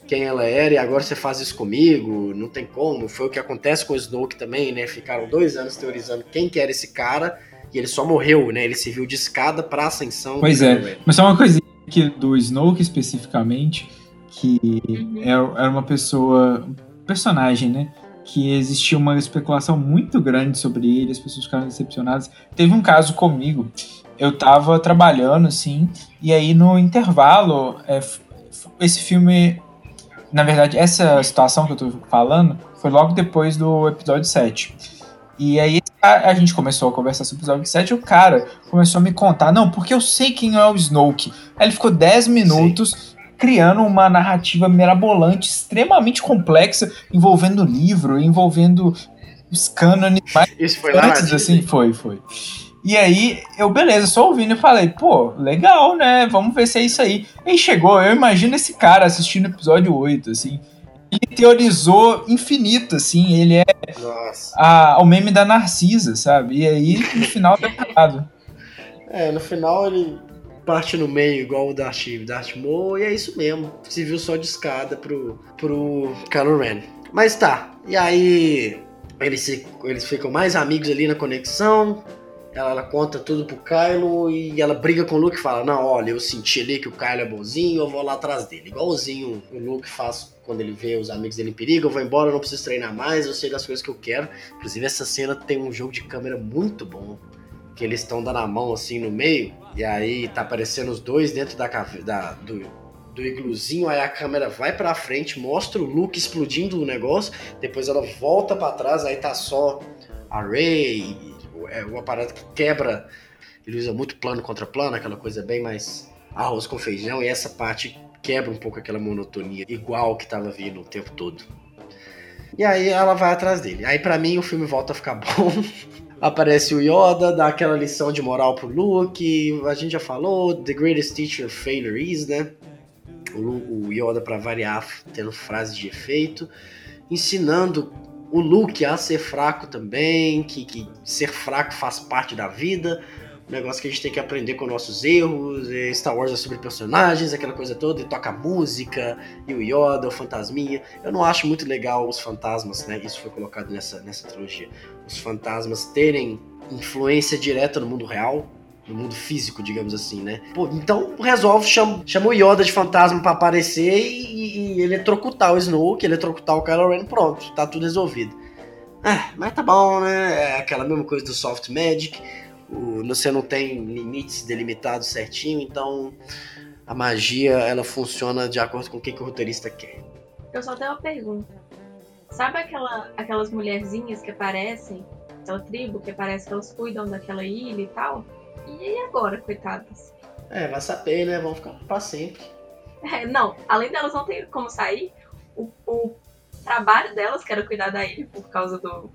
quem ela era e agora você faz isso comigo? Não tem como. Foi o que acontece com o Snoke também, né? Ficaram dois anos teorizando quem que era esse cara e ele só morreu, né? Ele serviu de escada pra ascensão. Pois é, mas só uma coisinha que do Snoke especificamente, que uhum. era uma pessoa, um personagem, né? Que existia uma especulação muito grande sobre ele, as pessoas ficaram decepcionadas. Teve um caso comigo, eu tava trabalhando assim, e aí no intervalo, é, esse filme, na verdade, essa situação que eu tô falando foi logo depois do episódio 7. E aí a, a, gente começou a conversar sobre o episódio 7 e o cara começou a me contar, não, porque eu sei quem é o Snoke. Aí ele ficou 10 minutos Sim. Criando uma narrativa mirabolante, extremamente complexa, envolvendo livro, envolvendo os cânones Isso foi antes, assim, foi, foi. E aí, eu, beleza, só ouvindo e falei, pô, legal, né? Vamos ver se é isso aí. E chegou, eu imagino esse cara assistindo o episódio 8, assim. Ele teorizou infinito, assim. Ele é a, o meme da Narcisa, sabe? E aí, no final, tá errado. É, no final ele parte no meio, igual o Darth, Darth Maul, e é isso mesmo. Se viu só de escada pro, pro Kylo Ren. Mas tá, e aí eles, eles ficam mais amigos ali na conexão, ela, ela, conta tudo pro Kylo e ela briga com o Luke e fala: Não, olha, eu senti ali que o Kylo é bonzinho, eu vou lá atrás dele. Igualzinho o Luke faz quando ele vê os amigos dele em perigo: Eu vou embora, eu não preciso treinar mais, eu sei das coisas que eu quero. Inclusive, essa cena tem um jogo de câmera muito bom. Que eles estão dando a mão assim no meio, e aí tá aparecendo os dois dentro da, da do, do igluzinho, aí a câmera vai pra frente, mostra o Luke explodindo o negócio, depois ela volta para trás, aí tá só a Rey é uma que quebra. Ele usa muito plano contra plano, aquela coisa bem mais arroz com feijão, e essa parte quebra um pouco aquela monotonia igual que tava vindo o tempo todo. E aí ela vai atrás dele. Aí para mim o filme volta a ficar <laughs> bom. Aparece o Yoda, dá aquela lição de moral pro Luke. A gente já falou, The Greatest Teacher Failure is, né? O, o Yoda, para variar, tendo frases de efeito, ensinando o Luke a ser fraco também, que, que ser fraco faz parte da vida, negócio que a gente tem que aprender com nossos erros, Star Wars é sobre personagens, aquela coisa toda, e toca música, e o Yoda, o fantasminha. Eu não acho muito legal os fantasmas, né? Isso foi colocado nessa, nessa trilogia. Os fantasmas terem influência direta no mundo real, no mundo físico, digamos assim, né? Pô, então resolve, chama, chama o Yoda de fantasma para aparecer e, e eletrocutar o Snoke, eletrocutar o Kylo Ren, pronto, tá tudo resolvido. Ah, mas tá bom, né? É aquela mesma coisa do Soft Magic. O, você não tem limites delimitados certinho, então a magia ela funciona de acordo com o que, que o roteirista quer. Eu só tenho uma pergunta. Sabe aquela, aquelas mulherzinhas que aparecem, aquela tribo que aparece que elas cuidam daquela ilha e tal? E agora, coitadas? É, vai saber, né? Vão ficar pra sempre. É, não, além delas não ter como sair, o, o trabalho delas, que era cuidar da ilha por causa do,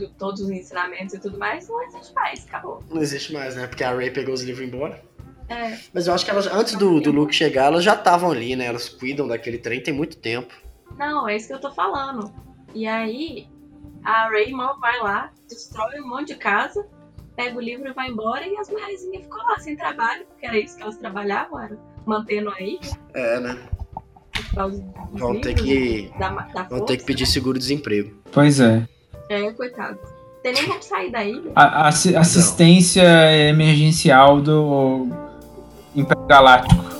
do todos os ensinamentos e tudo mais, não existe mais, acabou. Não existe mais, né? Porque a Ray pegou os livros embora. É. Mas eu acho que elas, antes do, do Luke chegar, elas já estavam ali, né? Elas cuidam daquele trem tem muito tempo. Não, é isso que eu tô falando. E aí, a Ray vai lá, destrói um monte de casa pega o livro e vai embora, e as mulheres ficam lá sem trabalho, porque era isso que elas trabalhavam, era mantendo aí. É, né? Vão ter que. Da, da vão ter que pedir né? seguro-desemprego. Pois é. É, coitado. Tem nem como sair daí. A, assistência Não. emergencial do Império Galáctico.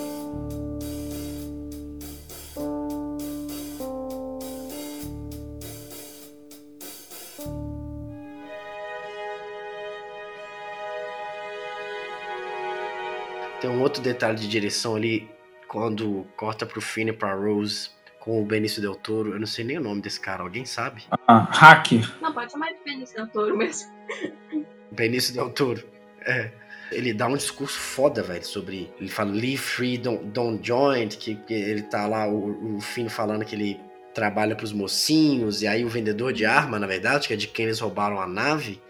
um outro detalhe de direção ali, quando corta pro Finn e pra Rose com o Benício Del Toro. Eu não sei nem o nome desse cara, alguém sabe? Ah, hacker. Não, pode chamar de Benício Del Toro mesmo. <laughs> Benício Del Toro, é. Ele dá um discurso foda, velho, sobre. Ele fala Leave Free, Don't, don't Join, que, que, ele tá lá, o, o Finn falando que ele trabalha pros mocinhos, e aí o vendedor de arma, na verdade, que é de quem eles roubaram a nave,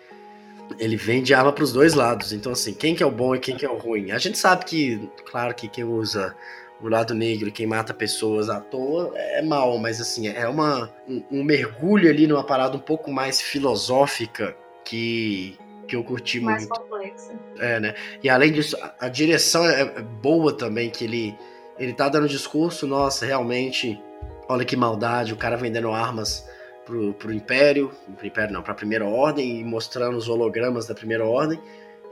ele vende arma para os dois lados. Então, assim, quem que é o bom e quem que é o ruim? A gente sabe que, claro que quem usa o lado negro, quem mata pessoas à toa, é mal, mas assim, é uma, um, um mergulho ali numa parada um pouco mais filosófica que, que eu curti mais muito. Mais complexa. É, né? E além disso, a, a direção é, é boa também, que ele, ele tá dando discurso, nossa, realmente, olha que maldade, o cara vendendo armas pro, pro Império, pro Império não, pra Primeira Ordem, e mostrando os hologramas da Primeira Ordem.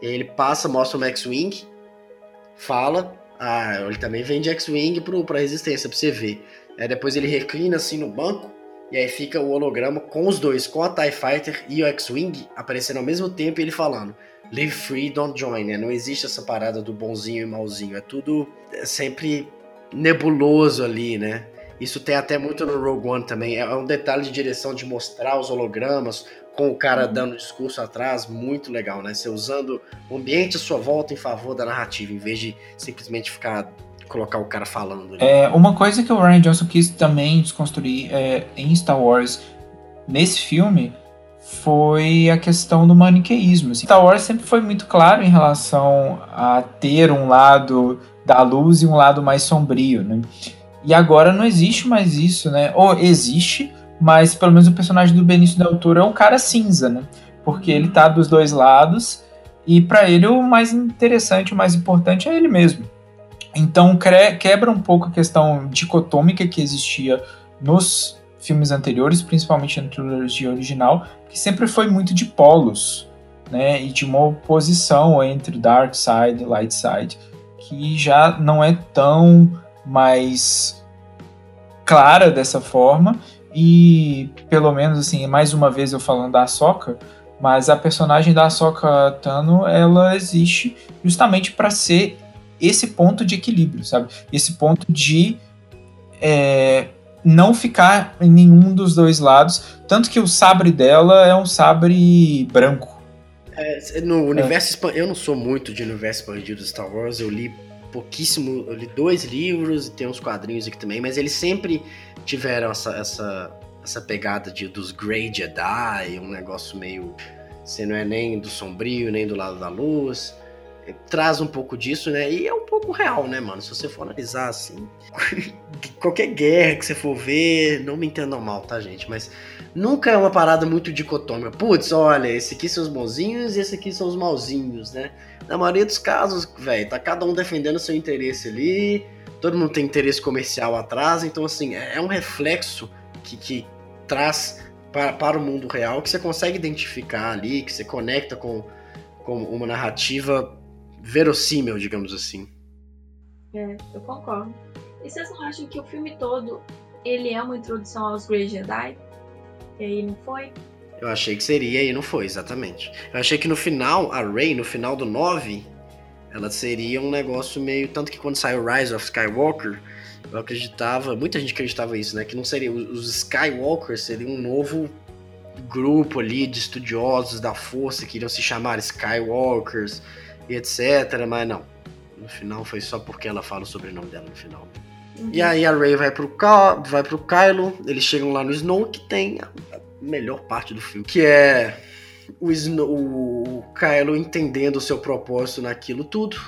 E aí ele passa, mostra o Max Wing, fala, ah, ele também vende X-Wing pra Resistência, pra você ver. Aí depois ele reclina assim no banco, e aí fica o holograma com os dois, com a TIE Fighter e o X-Wing, aparecendo ao mesmo tempo e ele falando Live free, don't join, né? Não existe essa parada do bonzinho e malzinho, é tudo é sempre nebuloso ali, né? Isso tem até muito no Rogue One também. É um detalhe de direção de mostrar os hologramas com o cara uhum. dando discurso atrás, muito legal, né? Você usando o ambiente à sua volta em favor da narrativa, em vez de simplesmente ficar colocar o cara falando. Né? É, uma coisa que o Ryan Johnson quis também desconstruir é, em Star Wars nesse filme foi a questão do maniqueísmo. Assim. Star Wars sempre foi muito claro em relação a ter um lado da luz e um lado mais sombrio, né? E agora não existe mais isso, né? Ou existe, mas pelo menos o personagem do Benício Del Toro é um cara cinza, né? Porque ele tá dos dois lados e para ele o mais interessante, o mais importante é ele mesmo. Então quebra um pouco a questão dicotômica que existia nos filmes anteriores, principalmente na trilogia original, que sempre foi muito de polos, né? E de uma oposição entre Dark Side e Light Side, que já não é tão mais clara dessa forma e pelo menos assim, mais uma vez eu falando da Ahsoka, mas a personagem da Ahsoka Tano, ela existe justamente para ser esse ponto de equilíbrio, sabe? Esse ponto de é, não ficar em nenhum dos dois lados, tanto que o sabre dela é um sabre branco. É, no universo é. eu não sou muito de universo expandido de Star Wars, eu li pouquíssimo, eu li dois livros e tem uns quadrinhos aqui também, mas eles sempre tiveram essa, essa, essa pegada de, dos Grey Jedi, um negócio meio. Você não é nem do sombrio, nem do lado da luz. Traz um pouco disso, né? E é um pouco real, né, mano? Se você for analisar assim. <laughs> qualquer guerra que você for ver, não me entendam mal, tá, gente? Mas nunca é uma parada muito dicotômica. Putz, olha, esse aqui são os bonzinhos e esse aqui são os malzinhos, né? Na maioria dos casos, velho, tá cada um defendendo seu interesse ali, todo mundo tem interesse comercial atrás, então, assim, é, é um reflexo que, que traz para, para o mundo real que você consegue identificar ali, que você conecta com, com uma narrativa verossímil, digamos assim. É, eu concordo. E vocês não acham que o filme todo ele é uma introdução aos Grey Jedi? E aí não foi? Eu achei que seria e não foi, exatamente. Eu achei que no final, a Rey, no final do 9, ela seria um negócio meio. Tanto que quando saiu Rise of Skywalker, eu acreditava, muita gente acreditava isso, né? Que não seria. Os Skywalkers seriam um novo grupo ali de estudiosos da força que iriam se chamar Skywalkers e etc. Mas não. No final foi só porque ela fala o sobrenome dela no final. Uhum. E aí a Rey vai pro, vai pro Kylo, eles chegam lá no Snow, que tem melhor parte do filme, que é o, Snow, o Kylo entendendo o seu propósito naquilo tudo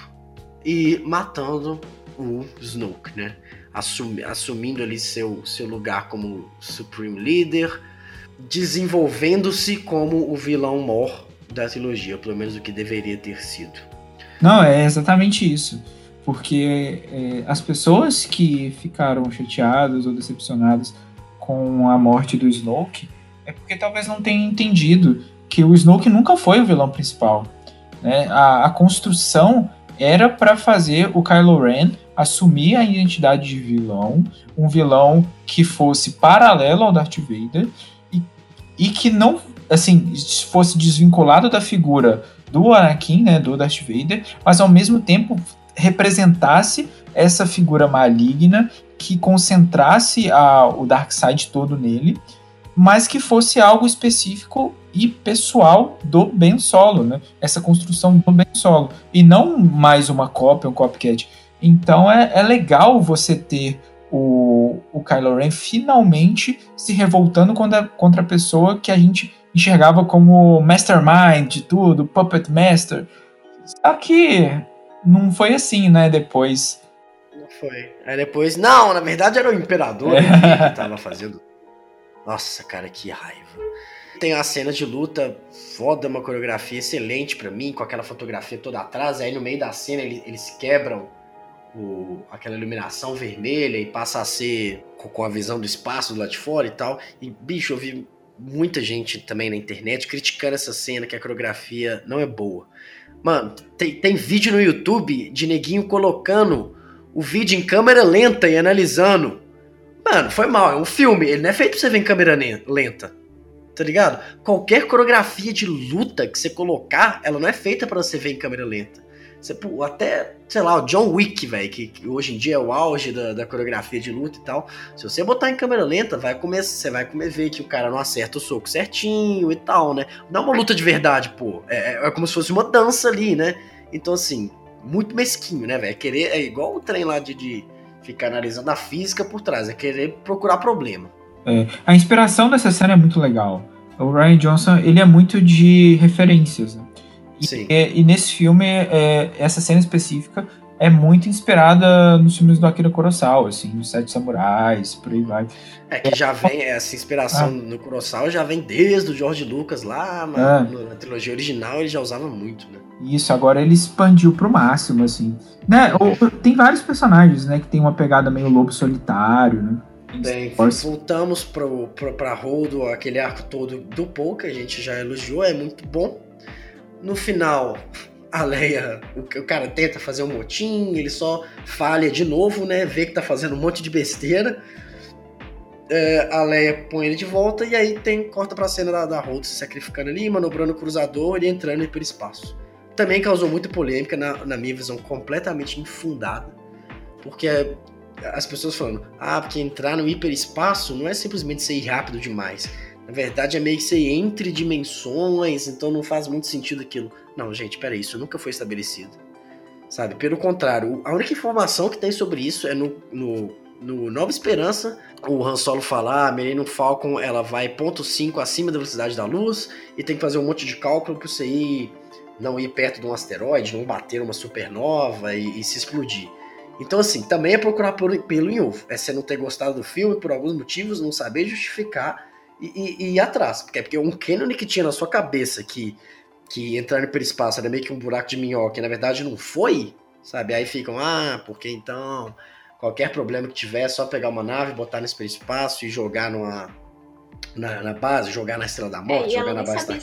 e matando o Snoke, né? Assumi, assumindo ali seu, seu lugar como Supreme Leader, desenvolvendo-se como o vilão mor da trilogia, pelo menos o que deveria ter sido. Não, é exatamente isso. Porque é, as pessoas que ficaram chateadas ou decepcionadas com a morte do Snoke é porque talvez não tenham entendido que o Snoke nunca foi o vilão principal. Né? A, a construção era para fazer o Kylo Ren assumir a identidade de vilão, um vilão que fosse paralelo ao Darth Vader e, e que não, assim, fosse desvinculado da figura do Anakin, né, do Darth Vader, mas ao mesmo tempo representasse essa figura maligna que concentrasse a, o Darkseid todo nele mas que fosse algo específico e pessoal do Ben Solo, né? Essa construção do Ben Solo. E não mais uma cópia, um copycat. Então é, é legal você ter o, o Kylo Ren finalmente se revoltando contra, contra a pessoa que a gente enxergava como mastermind de tudo, puppet master. Só que não foi assim, né? Depois. Não foi. Aí depois, não, na verdade era o imperador é. que tava fazendo nossa, cara, que raiva. Tem a cena de luta foda, uma coreografia excelente para mim, com aquela fotografia toda atrás. Aí no meio da cena eles, eles quebram o, aquela iluminação vermelha e passa a ser com, com a visão do espaço do lado de fora e tal. E, bicho, eu vi muita gente também na internet criticando essa cena, que a coreografia não é boa. Mano, tem, tem vídeo no YouTube de neguinho colocando o vídeo em câmera lenta e analisando Mano, foi mal, é um filme, ele não é feito pra você ver em câmera lenta. Tá ligado? Qualquer coreografia de luta que você colocar, ela não é feita para você ver em câmera lenta. Você, pô, até, sei lá, o John Wick, velho, que, que, hoje em dia é o auge da, da, coreografia de luta e tal. Se você botar em câmera lenta, vai começar, você vai comer, ver que o cara não acerta o soco certinho e tal, né? Não é uma luta de verdade, pô. É, é, é como se fosse uma dança ali, né? Então, assim, muito mesquinho, né, velho? Querer. É igual o trem lá de, de ficar analisando a física por trás, é querer procurar problema. É, a inspiração dessa cena é muito legal. O Ryan Johnson, ele é muito de referências, né? E, é, e, nesse filme, é, essa cena específica é muito inspirada nos filmes do Akira Kurosawa, assim, nos Sete Samurais, por aí vai. É que já vem, essa inspiração ah. no Kurosawa já vem desde o George Lucas lá, é. na, trilogia original ele já usava muito, né? Isso, agora ele expandiu pro máximo, assim. Né? Tem vários personagens, né, que tem uma pegada meio lobo solitário, né? Bem, voltamos pro, pro, pra Holdo, aquele arco todo do Paul, que a gente já elogiou, é muito bom. No final, a Leia, o, o, cara tenta fazer um motim, ele só falha de novo, né? Vê que tá fazendo um monte de besteira. É, a Leia põe ele de volta e aí tem corta pra cena da, da Holt se sacrificando ali, manobrando o cruzador e entrando no hiperespaço. Também causou muita polêmica, na, na minha visão, completamente infundada. Porque as pessoas falando, ah, porque entrar no hiperespaço não é simplesmente ser rápido demais na verdade, é meio que ser entre dimensões, então não faz muito sentido aquilo. Não, gente, peraí, isso nunca foi estabelecido. Sabe? Pelo contrário, a única informação que tem sobre isso é no, no, no Nova Esperança, o Han Solo fala, ah, a Millennium Falcon ela vai ponto .5 acima da velocidade da luz e tem que fazer um monte de cálculo para você ir, não ir perto de um asteroide, não bater uma supernova e, e se explodir. Então, assim, também é procurar pelo em ovo. É você não ter gostado do filme por alguns motivos, não saber justificar e, e, e ir atrás. Porque, porque um canon que tinha na sua cabeça que, que entrar no hiperespaço era meio que um buraco de minhoca e na verdade não foi, sabe? Aí ficam, ah, porque então qualquer problema que tiver é só pegar uma nave, botar no hiperespaço e jogar numa, na, na, base, jogar na Estrela da Morte, é, jogar na base da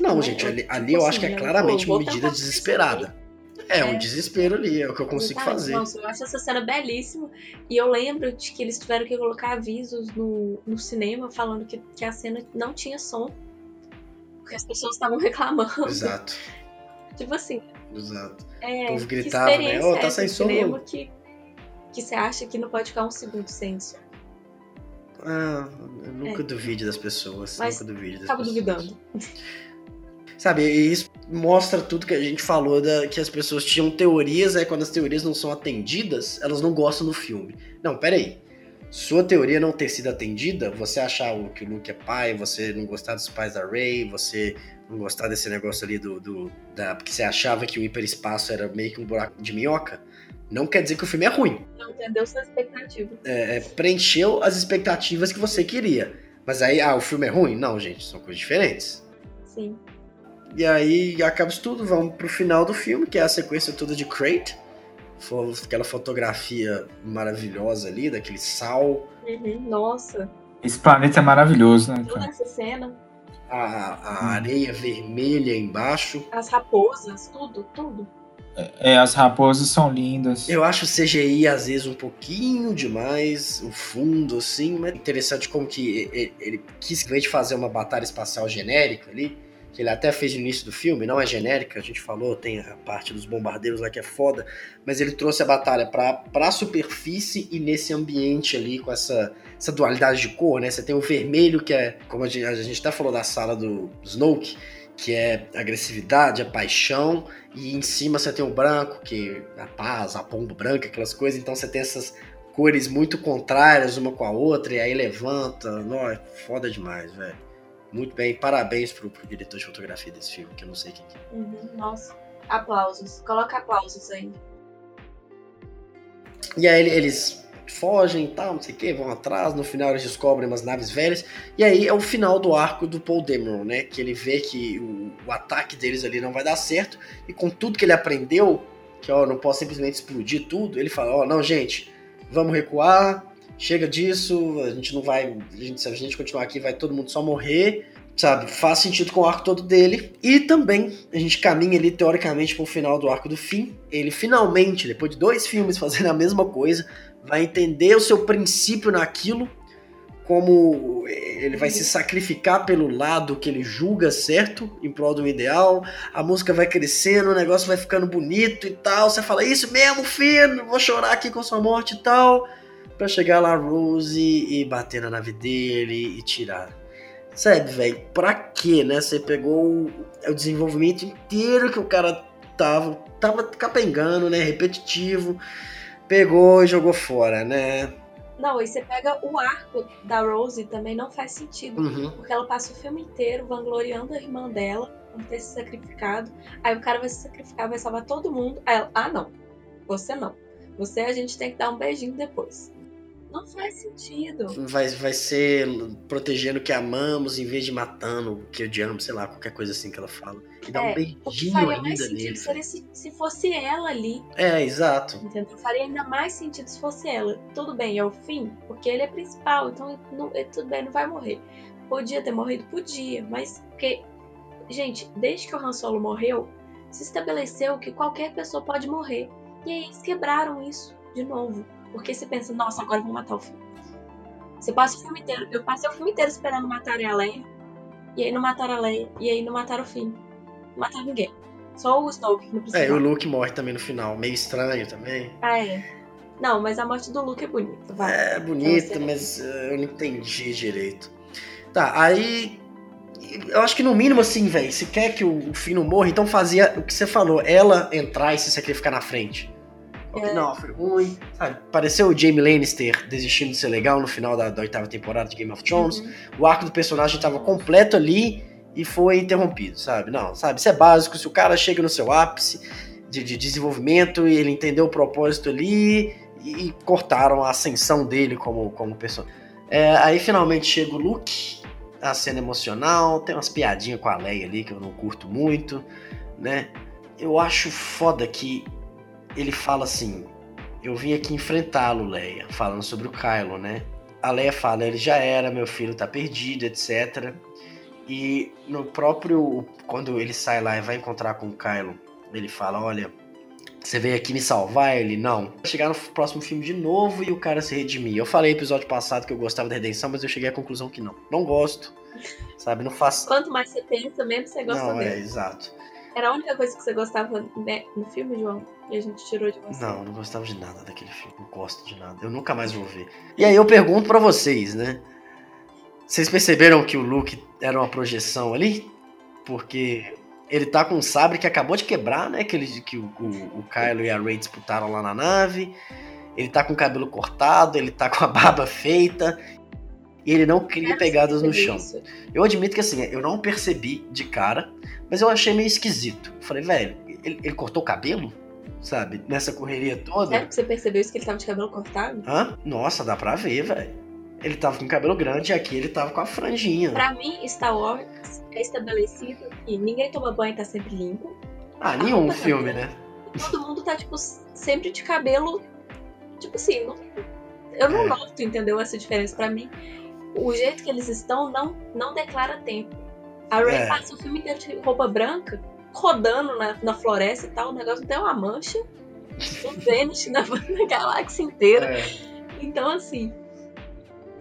Não, né? gente, ali, ali eu acho que é assim, claramente uma medida desesperada. É, é, um desespero ali, é o que eu consigo fazer. Nossa, eu acho essa cena belíssima. E eu lembro de que eles tiveram que colocar avisos no, no cinema falando que, que a cena não tinha som. Porque as pessoas estavam <laughs> reclamando. Exato. tipo assim. Exato. É, o povo gritava, né? Ô, oh, tá sem som. Que, que você acha que não pode ficar um segundo sem som. Ah, eu nunca é. duvide das pessoas. Mas nunca duvide das tava pessoas. duvidando. <laughs> Sabe, e isso mostra tudo que a gente falou, da, que as pessoas tinham teorias, aí quando as teorias não são atendidas, elas não gostam do filme. Não, peraí. Sua teoria não ter sido atendida, você achar que o Luke é pai, você não gostar dos pais da Rey, você não gostar desse negócio ali do. do da, porque você achava que o hiperespaço era meio que um buraco de minhoca, não quer dizer que o filme é ruim. Não entendeu sua expectativa. É, é, preencheu as expectativas que você queria. Mas aí, ah, o filme é ruim? Não, gente, são coisas diferentes. Sim. E aí acaba isso tudo, vamos pro final do filme, que é a sequência toda de Crate. Aquela fotografia maravilhosa ali, daquele sal. Uhum, nossa. Esse planeta é maravilhoso, né? Toda essa cena. A, a areia vermelha embaixo. As raposas, tudo, tudo. É, é, as raposas são lindas. Eu acho o CGI às vezes um pouquinho demais, o fundo assim, mas interessante como que ele, ele quis, em vez de fazer uma batalha espacial genérica ali, que ele até fez no início do filme, não é genérica, a gente falou, tem a parte dos bombardeiros lá que é foda, mas ele trouxe a batalha pra, pra superfície e nesse ambiente ali, com essa, essa dualidade de cor, né? Você tem o vermelho, que é, como a gente, a gente até falou da sala do Snoke, que é agressividade, a paixão, e em cima você tem o branco, que é a paz, a pomba branca, aquelas coisas, então você tem essas cores muito contrárias uma com a outra, e aí levanta, não, é foda demais, velho. Muito bem, parabéns pro, pro diretor de fotografia desse filme, que eu não sei quem é. Uhum, nossa, aplausos. Coloca aplausos aí. E aí eles fogem e tal, não sei o que, vão atrás, no final eles descobrem umas naves velhas, e aí é o final do arco do Paul Dameron, né, que ele vê que o, o, ataque deles ali não vai dar certo, e com tudo que ele aprendeu, que ó, não posso simplesmente explodir tudo, ele fala, ó, não gente, vamos recuar, chega disso, a gente não vai. A gente, se a gente continuar aqui, vai todo mundo só morrer, sabe? Faz sentido com o arco todo dele. E também a gente caminha ali, teoricamente, para o final do arco do fim. Ele finalmente, depois de dois filmes <laughs> fazendo a mesma coisa, vai entender o seu princípio naquilo como ele vai se sacrificar pelo lado que ele julga certo, em prol do ideal. A música vai crescendo, o negócio vai ficando bonito e tal. Você fala, isso mesmo, filho, vou chorar aqui com sua morte e tal. Pra chegar lá, Rose, e bater na nave dele e tirar. Sabe, velho, pra quê, né? Você pegou o, o desenvolvimento inteiro que o cara tava, tava capengando, né? Repetitivo. Pegou e jogou fora, né? Não, e você pega o arco da Rose também não faz sentido. Uhum. Porque ela passa o filme inteiro vangloriando a irmã dela por ter se sacrificado. Aí o cara vai se sacrificar, vai salvar todo mundo. Aí ela, ah não, você não. Você a gente tem que dar um beijinho depois. Não faz sentido. Vai, vai ser protegendo o que amamos em vez de matando o que odiamos, sei lá, qualquer coisa assim que ela fala. E dá É, um beijinho faria ainda mais sentido nele. se, se fosse ela ali. É, exato. Entendeu? Faria ainda mais sentido se fosse ela. Tudo bem, é o fim, porque ele é principal, então não, é, tudo bem, não vai morrer. Podia ter morrido? Podia, mas porque. Gente, desde que o Han Solo morreu, se estabeleceu que qualquer pessoa pode morrer. E aí eles quebraram isso de novo. Porque você pensa, nossa, agora eu vou matar o filme. Você passa o filme inteiro. Eu passei o filme inteiro esperando matarem a Leia. E aí não mataram a Leia. E aí não mataram o fim. Não mataram ninguém. Só o Snoke que não É, precisava. e o Luke morre também no final, meio estranho também. Ah, é. Não, mas a morte do Luke é bonita. Vai. É Então, mas eh, eu não entendi direito. Tá, aí. Eu acho que no mínimo assim, velho, se quer que o Finn não morra, então fazia o que você falou, ela entrar e se sacrificar na frente. Ok, É. Não, foi ruim. Sabe, pareceu o Jamie Lannister desistindo de ser legal no final da, da oitava temporada de Game of Thrones. Uhum. O arco do personagem tava completo ali e foi interrompido, sabe? Não, sabe? Isso é básico. Se o cara chega no seu ápice de, de desenvolvimento e ele entendeu o propósito ali e, e cortaram a ascensão dele como, como personagem. É, aí finalmente chega o Luke, a cena emocional, tem umas piadinhas com a Leia ali que eu não curto muito, né? Eu acho foda que ele fala assim: Eu vim aqui enfrentá-lo, Leia, falando sobre o Kylo, né? A Leia fala: Ele já era, meu filho tá perdido, etc. E no próprio. Quando ele sai lá e vai encontrar com o Kylo, ele fala: Olha, você veio aqui me salvar? Ele não. Chegar no próximo filme de novo e o cara se redimir. Eu falei no episódio passado que eu gostava da redenção, mas eu cheguei à conclusão que não. Não gosto. Sabe? Não faço. Quanto mais você pensa, menos você gosta Não, é, dele. exato. Era a única coisa que você gostava né, no filme, João? E a gente tirou de você. Não, eu não gostava de nada daquele filme. Não gosto de nada. Eu nunca mais vou ver. E aí eu pergunto pra vocês, né? Vocês perceberam que o Luke era uma projeção ali? Porque ele tá com um sabre que acabou de quebrar, né? Que, ele, que o, o, o Kylo e a Rey disputaram lá na nave. Ele tá com o cabelo cortado, ele tá com a <laughs> barba feita. E ele não cria pegadas no chão. isso. Eu admito que assim, eu não percebi de cara, mas eu achei meio esquisito. Falei, velho, ele, ele cortou o cabelo? Sabe? Nessa correria toda. Sério que você percebeu isso que ele tava de cabelo cortado? Hã? Nossa, dá pra ver, velho. Ele tava com cabelo grande e aqui ele tava com a franjinha. Pra mim, Star Wars é estabelecido que ninguém toma banho e tá sempre limpo. Ah, nenhum filme, né? E todo mundo tá, tipo, sempre de cabelo. Tipo assim, não- eu não É. noto, entendeu? Essa diferença. Pra mim, o jeito que eles estão não, não declara tempo. A Ray É. passa o filme inteiro de roupa branca, rodando na, na floresta e tal. O negócio tem uma mancha. O <laughs> Vênus na, <laughs> na galáxia inteira. É. Então, assim,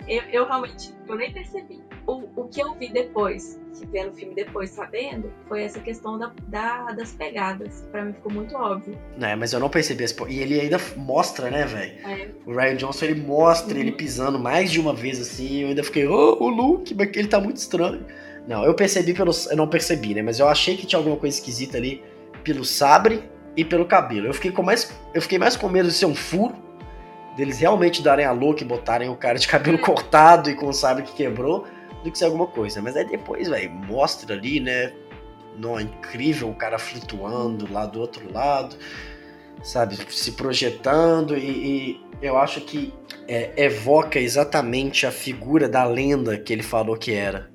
eu, eu realmente eu nem percebi. O, o que eu vi depois, que vendo o filme depois, sabendo, foi essa questão da, da- das pegadas. Pra mim ficou muito óbvio. É, mas eu não percebi esse E ele ainda mostra, né, velho? É, O Ryan Johnson, ele mostra Uhum. ele pisando mais de uma vez assim. Eu ainda fiquei, oh, o Luke, mas ele tá muito estranho. Não, eu percebi pelo. Eu não percebi, né? Mas eu achei que tinha alguma coisa esquisita ali pelo sabre e pelo cabelo. Eu fiquei com mais. Eu fiquei mais com medo de ser um furo. Deles realmente darem a louca e botarem o cara de cabelo cortado e com o sabre que quebrou, do que ser alguma coisa. Mas aí depois, velho, mostra ali, né? Não, é incrível o cara flutuando lá do outro lado, sabe? Se projetando e, e eu acho que é, evoca exatamente a figura da lenda que ele falou que era.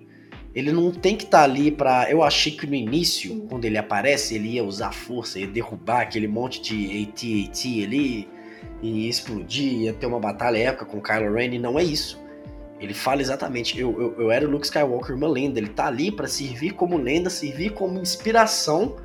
Ele não tem que estar ali pra. Eu achei que no início, quando ele aparece, ele ia usar força, ia derrubar aquele monte de AT-AT ali, e explodir, ia ter uma batalha épica com o Kylo Ren, e não é isso. Ele fala exatamente, eu, eu, eu era o Luke Skywalker, uma lenda. Ele tá ali pra servir como lenda, servir como inspiração,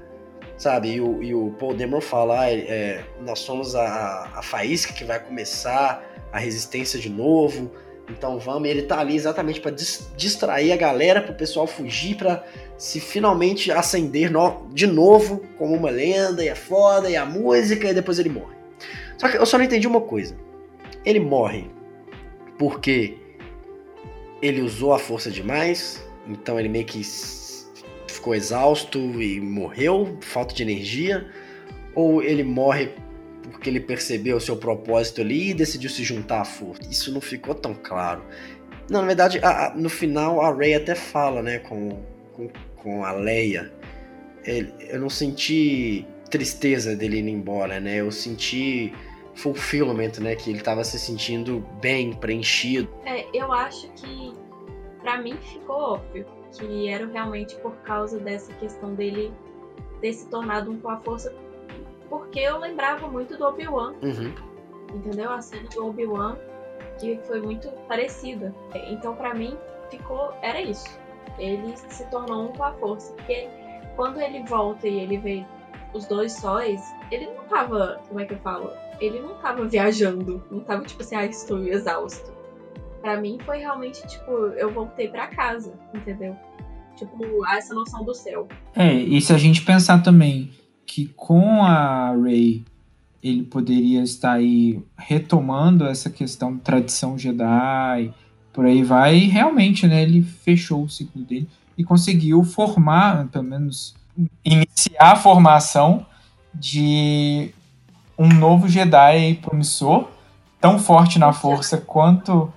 sabe? E o, e o Paul Dameron fala, ah, é, nós somos a, a faísca que vai começar a resistência de novo. Então vamos, ele tá ali exatamente para distrair a galera, pro pessoal fugir, para se finalmente acender no, de novo como uma lenda, e é foda, e a música, e depois ele morre. Só que eu só não entendi uma coisa. Ele morre porque ele usou a força demais, então ele meio que ficou exausto e morreu, falta de energia, ou ele morre porque ele percebeu o seu propósito ali e decidiu se juntar à força. Isso não ficou tão claro. Não, na verdade, a, a, no final a Rey até fala, né, com, com, com a Leia. Ele, eu não senti tristeza dele indo embora, né? Eu senti fulfillment, né? Que ele tava se sentindo bem, preenchido. É, eu acho que para mim ficou óbvio que era realmente por causa dessa questão dele ter se tornado um com a força porque eu lembrava muito do Obi-Wan. Uhum. Entendeu? A cena do Obi-Wan, que foi muito parecida. Então, para mim, ficou. Era isso. Ele se tornou um com a força. Porque quando ele volta e ele vê os dois sóis, ele não tava. Como é que eu falo? Ele não tava viajando. Não tava tipo assim, ah, estou exausto. Pra mim foi realmente tipo, eu voltei para casa, entendeu? Tipo, essa noção do céu. É, e se a gente pensar também que com a Rey ele poderia estar aí retomando essa questão tradição Jedi, por aí vai, e realmente, né, ele fechou o ciclo dele e conseguiu formar, pelo menos iniciar a formação de um novo Jedi promissor, tão forte na força quanto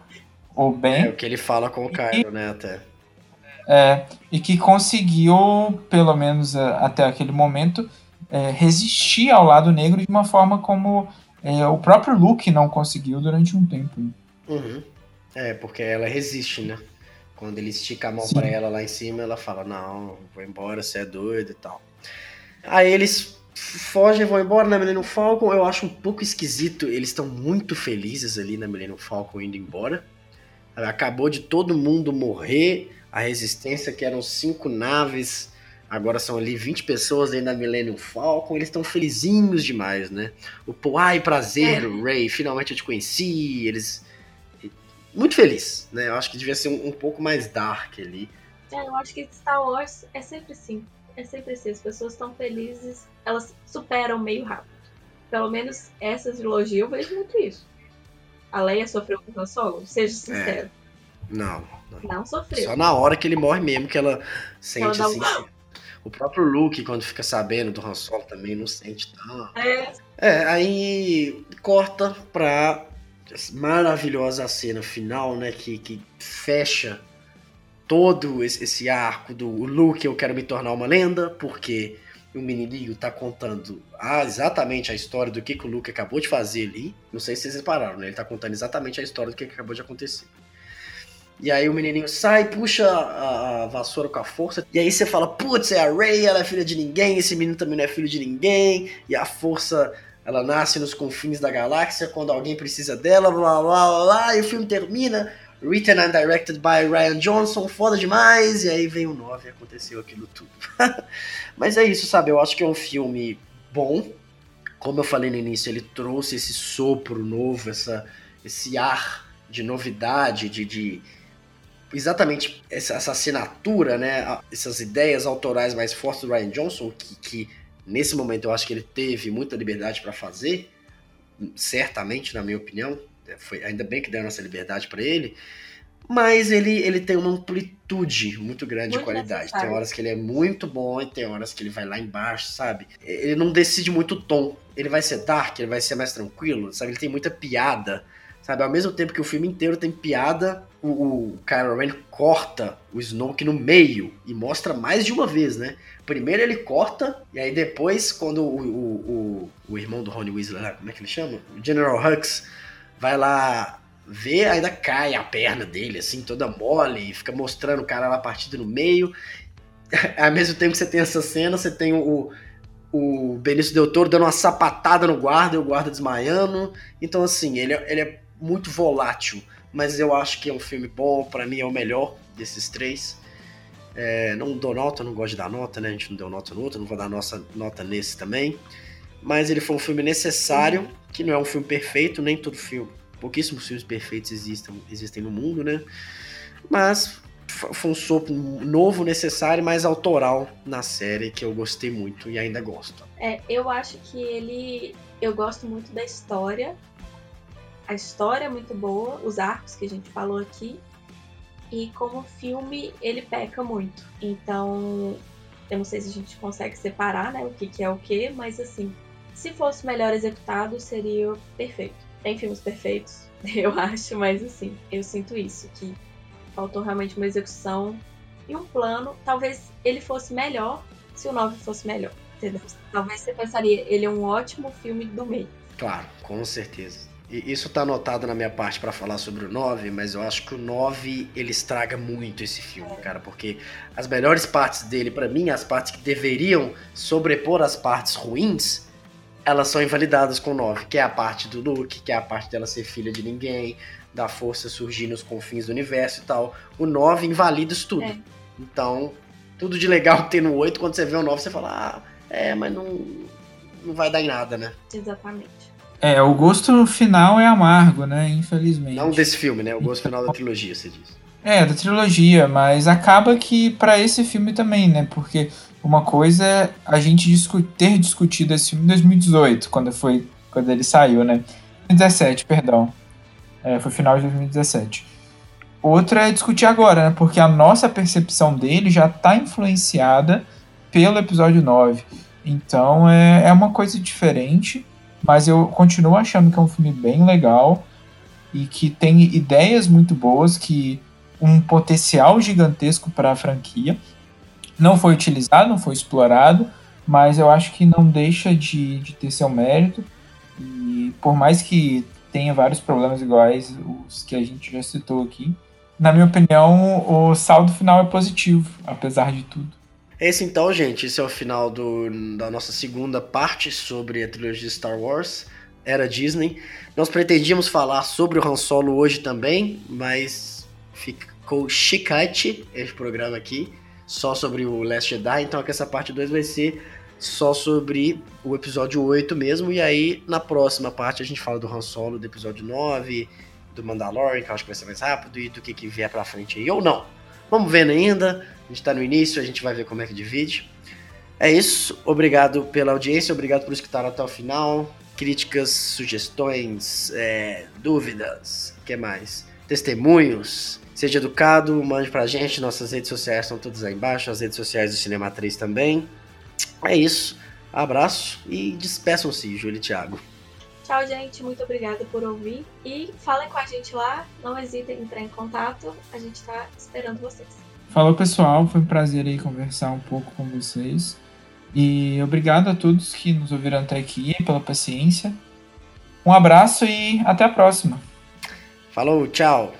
o Ben. É o que ele fala com o Kylo, né, até. É, e que conseguiu, pelo menos até aquele momento, é, resistir ao lado negro de uma forma como é, o próprio Luke não conseguiu durante um tempo. Uhum. É, porque ela resiste, né? Quando ele estica a mão para ela lá em cima, ela fala: Não, vou embora, você é doido e tal. Aí eles fogem, vão embora na Millennium Falcon. Eu acho um pouco esquisito. Eles estão muito felizes ali na Millennium Falcon indo embora. Acabou de todo mundo morrer. A resistência, que eram cinco naves, Agora são ali 20 pessoas dentro da Millennium Falcon, eles estão felizinhos demais, né? O pô, ai, prazer, é. Ray, finalmente eu te conheci, eles... Muito feliz, né? Eu acho que devia ser um, um pouco mais dark ali. É, eu acho que Star Wars é sempre assim. É sempre assim, as pessoas estão felizes, elas superam meio rápido. Pelo menos essa trilogia eu vejo muito isso. A Leia sofreu com o Solo? Seja é. sincero. É. Não, não. Não sofreu. Só na hora que ele morre mesmo que ela sente ela assim. Um... O próprio Luke, quando fica sabendo do Han Solo, também não sente tão. É. É, aí corta pra maravilhosa cena final, né? Que, que fecha todo esse, esse arco do Luke, eu quero me tornar uma lenda, porque o menininho tá contando ah, exatamente a história do que, que o Luke acabou de fazer ali. Não sei se vocês repararam, né? Ele tá contando exatamente a história do que, que acabou de acontecer. E aí o menininho sai, puxa a, a vassoura com a força. E aí você fala, putz, é a Rey, ela é filha de ninguém, esse menino também não é filho de ninguém. E a força, ela nasce nos confins da galáxia quando alguém precisa dela, blá blá blá blá. E o filme termina, written and directed by Ryan Johnson, foda demais. E aí vem o 9 e aconteceu aquilo tudo. <laughs> Mas é isso, sabe? Eu acho que é um filme bom. Como eu falei no início, ele trouxe esse sopro novo, essa, esse ar de novidade, de, de exatamente essa, essa assinatura, né, essas ideias autorais mais fortes do Ryan Johnson, que, que nesse momento eu acho que ele teve muita liberdade para fazer, certamente, na minha opinião, foi ainda bem que deram essa liberdade para ele, mas ele, ele tem uma amplitude muito grande muito de qualidade. Necessário. Tem horas que ele é muito bom e tem horas que ele vai lá embaixo, sabe? Ele não decide muito o tom. Ele vai ser dark, ele vai ser mais tranquilo, sabe? Ele tem muita piada Sabe, ao mesmo tempo que o filme inteiro tem piada, o, o Kylo Ren corta o Snoke no meio e mostra mais de uma vez, né? Primeiro ele corta, e aí depois, quando o, o, o, o irmão do Ronnie Weasley, como é que ele chama? O General Hux, vai lá ver, ainda cai a perna dele, assim, toda mole, e fica mostrando o cara lá partido no meio. <laughs> Ao mesmo tempo que você tem essa cena, você tem o, o Benício Del Toro dando uma sapatada no guarda e o guarda desmaiando. Então, assim, ele, é, ele é muito volátil, mas eu acho que é um filme bom, para mim é o melhor desses três. É, não dou nota, não gosto de dar nota, né? A gente não deu nota no outro, não vou dar nossa nota nesse também. Mas ele foi um filme necessário, que não é um filme perfeito, nem todo filme pouquíssimos filmes perfeitos existem, existem no mundo, né? Mas foi um sopro novo, necessário, mas autoral na série que eu gostei muito e ainda gosto. É, eu acho que ele. Eu gosto muito da história. A história é muito boa, os arcos que a gente falou aqui. E como filme, ele peca muito. Então, eu não sei se a gente consegue separar, né, o que, que é o que, mas assim, se fosse melhor executado, seria perfeito. Tem filmes perfeitos, <laughs> eu acho, mas assim, eu sinto isso, que faltou realmente uma execução e um plano. Talvez ele fosse melhor se o 9 fosse melhor. Entendeu? Talvez você pensaria, ele é um ótimo filme do meio. Claro, com certeza. E isso tá anotado na minha parte para falar sobre o 9, mas eu acho que o 9 ele estraga muito esse filme, é. cara, porque as melhores partes dele, para mim, as partes que deveriam sobrepor as partes ruins, elas são invalidadas com o 9, que é a parte do Luke, que é a parte dela ser filha de ninguém, da força surgir nos confins do universo e tal. O 9 invalida isso tudo. É. Então, tudo de legal que <laughs> tem no 8, quando você vê o 9, você fala, ah, é, mas não, não vai dar em nada, né? Exatamente. É, o gosto final é amargo, né? Infelizmente. Não desse filme, né? O gosto final da trilogia, você diz. É, da trilogia, mas acaba que para esse filme também, né? Porque uma coisa é a gente discu ter discutido esse filme em 2018, quando foi quando ele saiu, né? 2017, perdão. É, foi final de 2017. Outra é discutir agora, né? Porque a nossa percepção dele já está influenciada pelo episódio 9. Então é, é uma coisa diferente. Mas eu continuo achando que é um filme bem legal e que tem ideias muito boas, que um potencial gigantesco para a franquia. Não foi utilizado, não foi explorado, mas eu acho que não deixa de, de ter seu mérito. E por mais que tenha vários problemas iguais os que a gente já citou aqui, na minha opinião, o saldo final é positivo, apesar de tudo. Esse então, gente, esse é o final do, da nossa segunda parte sobre a trilogia Star Wars, era Disney. Nós pretendíamos falar sobre o Han Solo hoje também, mas ficou chicate esse programa aqui, só sobre o Last Jedi, então aqui essa parte 2 vai ser só sobre o episódio 8 mesmo, e aí na próxima parte a gente fala do Han Solo do episódio 9, do Mandalorian, que eu acho que vai ser mais rápido, e do que, que vier pra frente aí, ou não. Vamos vendo ainda. A gente tá no início, a gente vai ver como é que divide. É isso. Obrigado pela audiência, obrigado por escutar até o final. Críticas, sugestões, é, dúvidas, que mais? Testemunhos. Seja educado, mande pra gente. Nossas redes sociais estão todas aí embaixo, as redes sociais do Cinema 3 também. É isso. Abraço e despeçam-se, Júlio e Thiago. Tchau, gente. Muito obrigada por ouvir. E falem com a gente lá. Não hesitem em entrar em contato. A gente está esperando vocês. Falou, pessoal. Foi um prazer aí conversar um pouco com vocês. E obrigado a todos que nos ouviram até aqui pela paciência. Um abraço e até a próxima. Falou, tchau.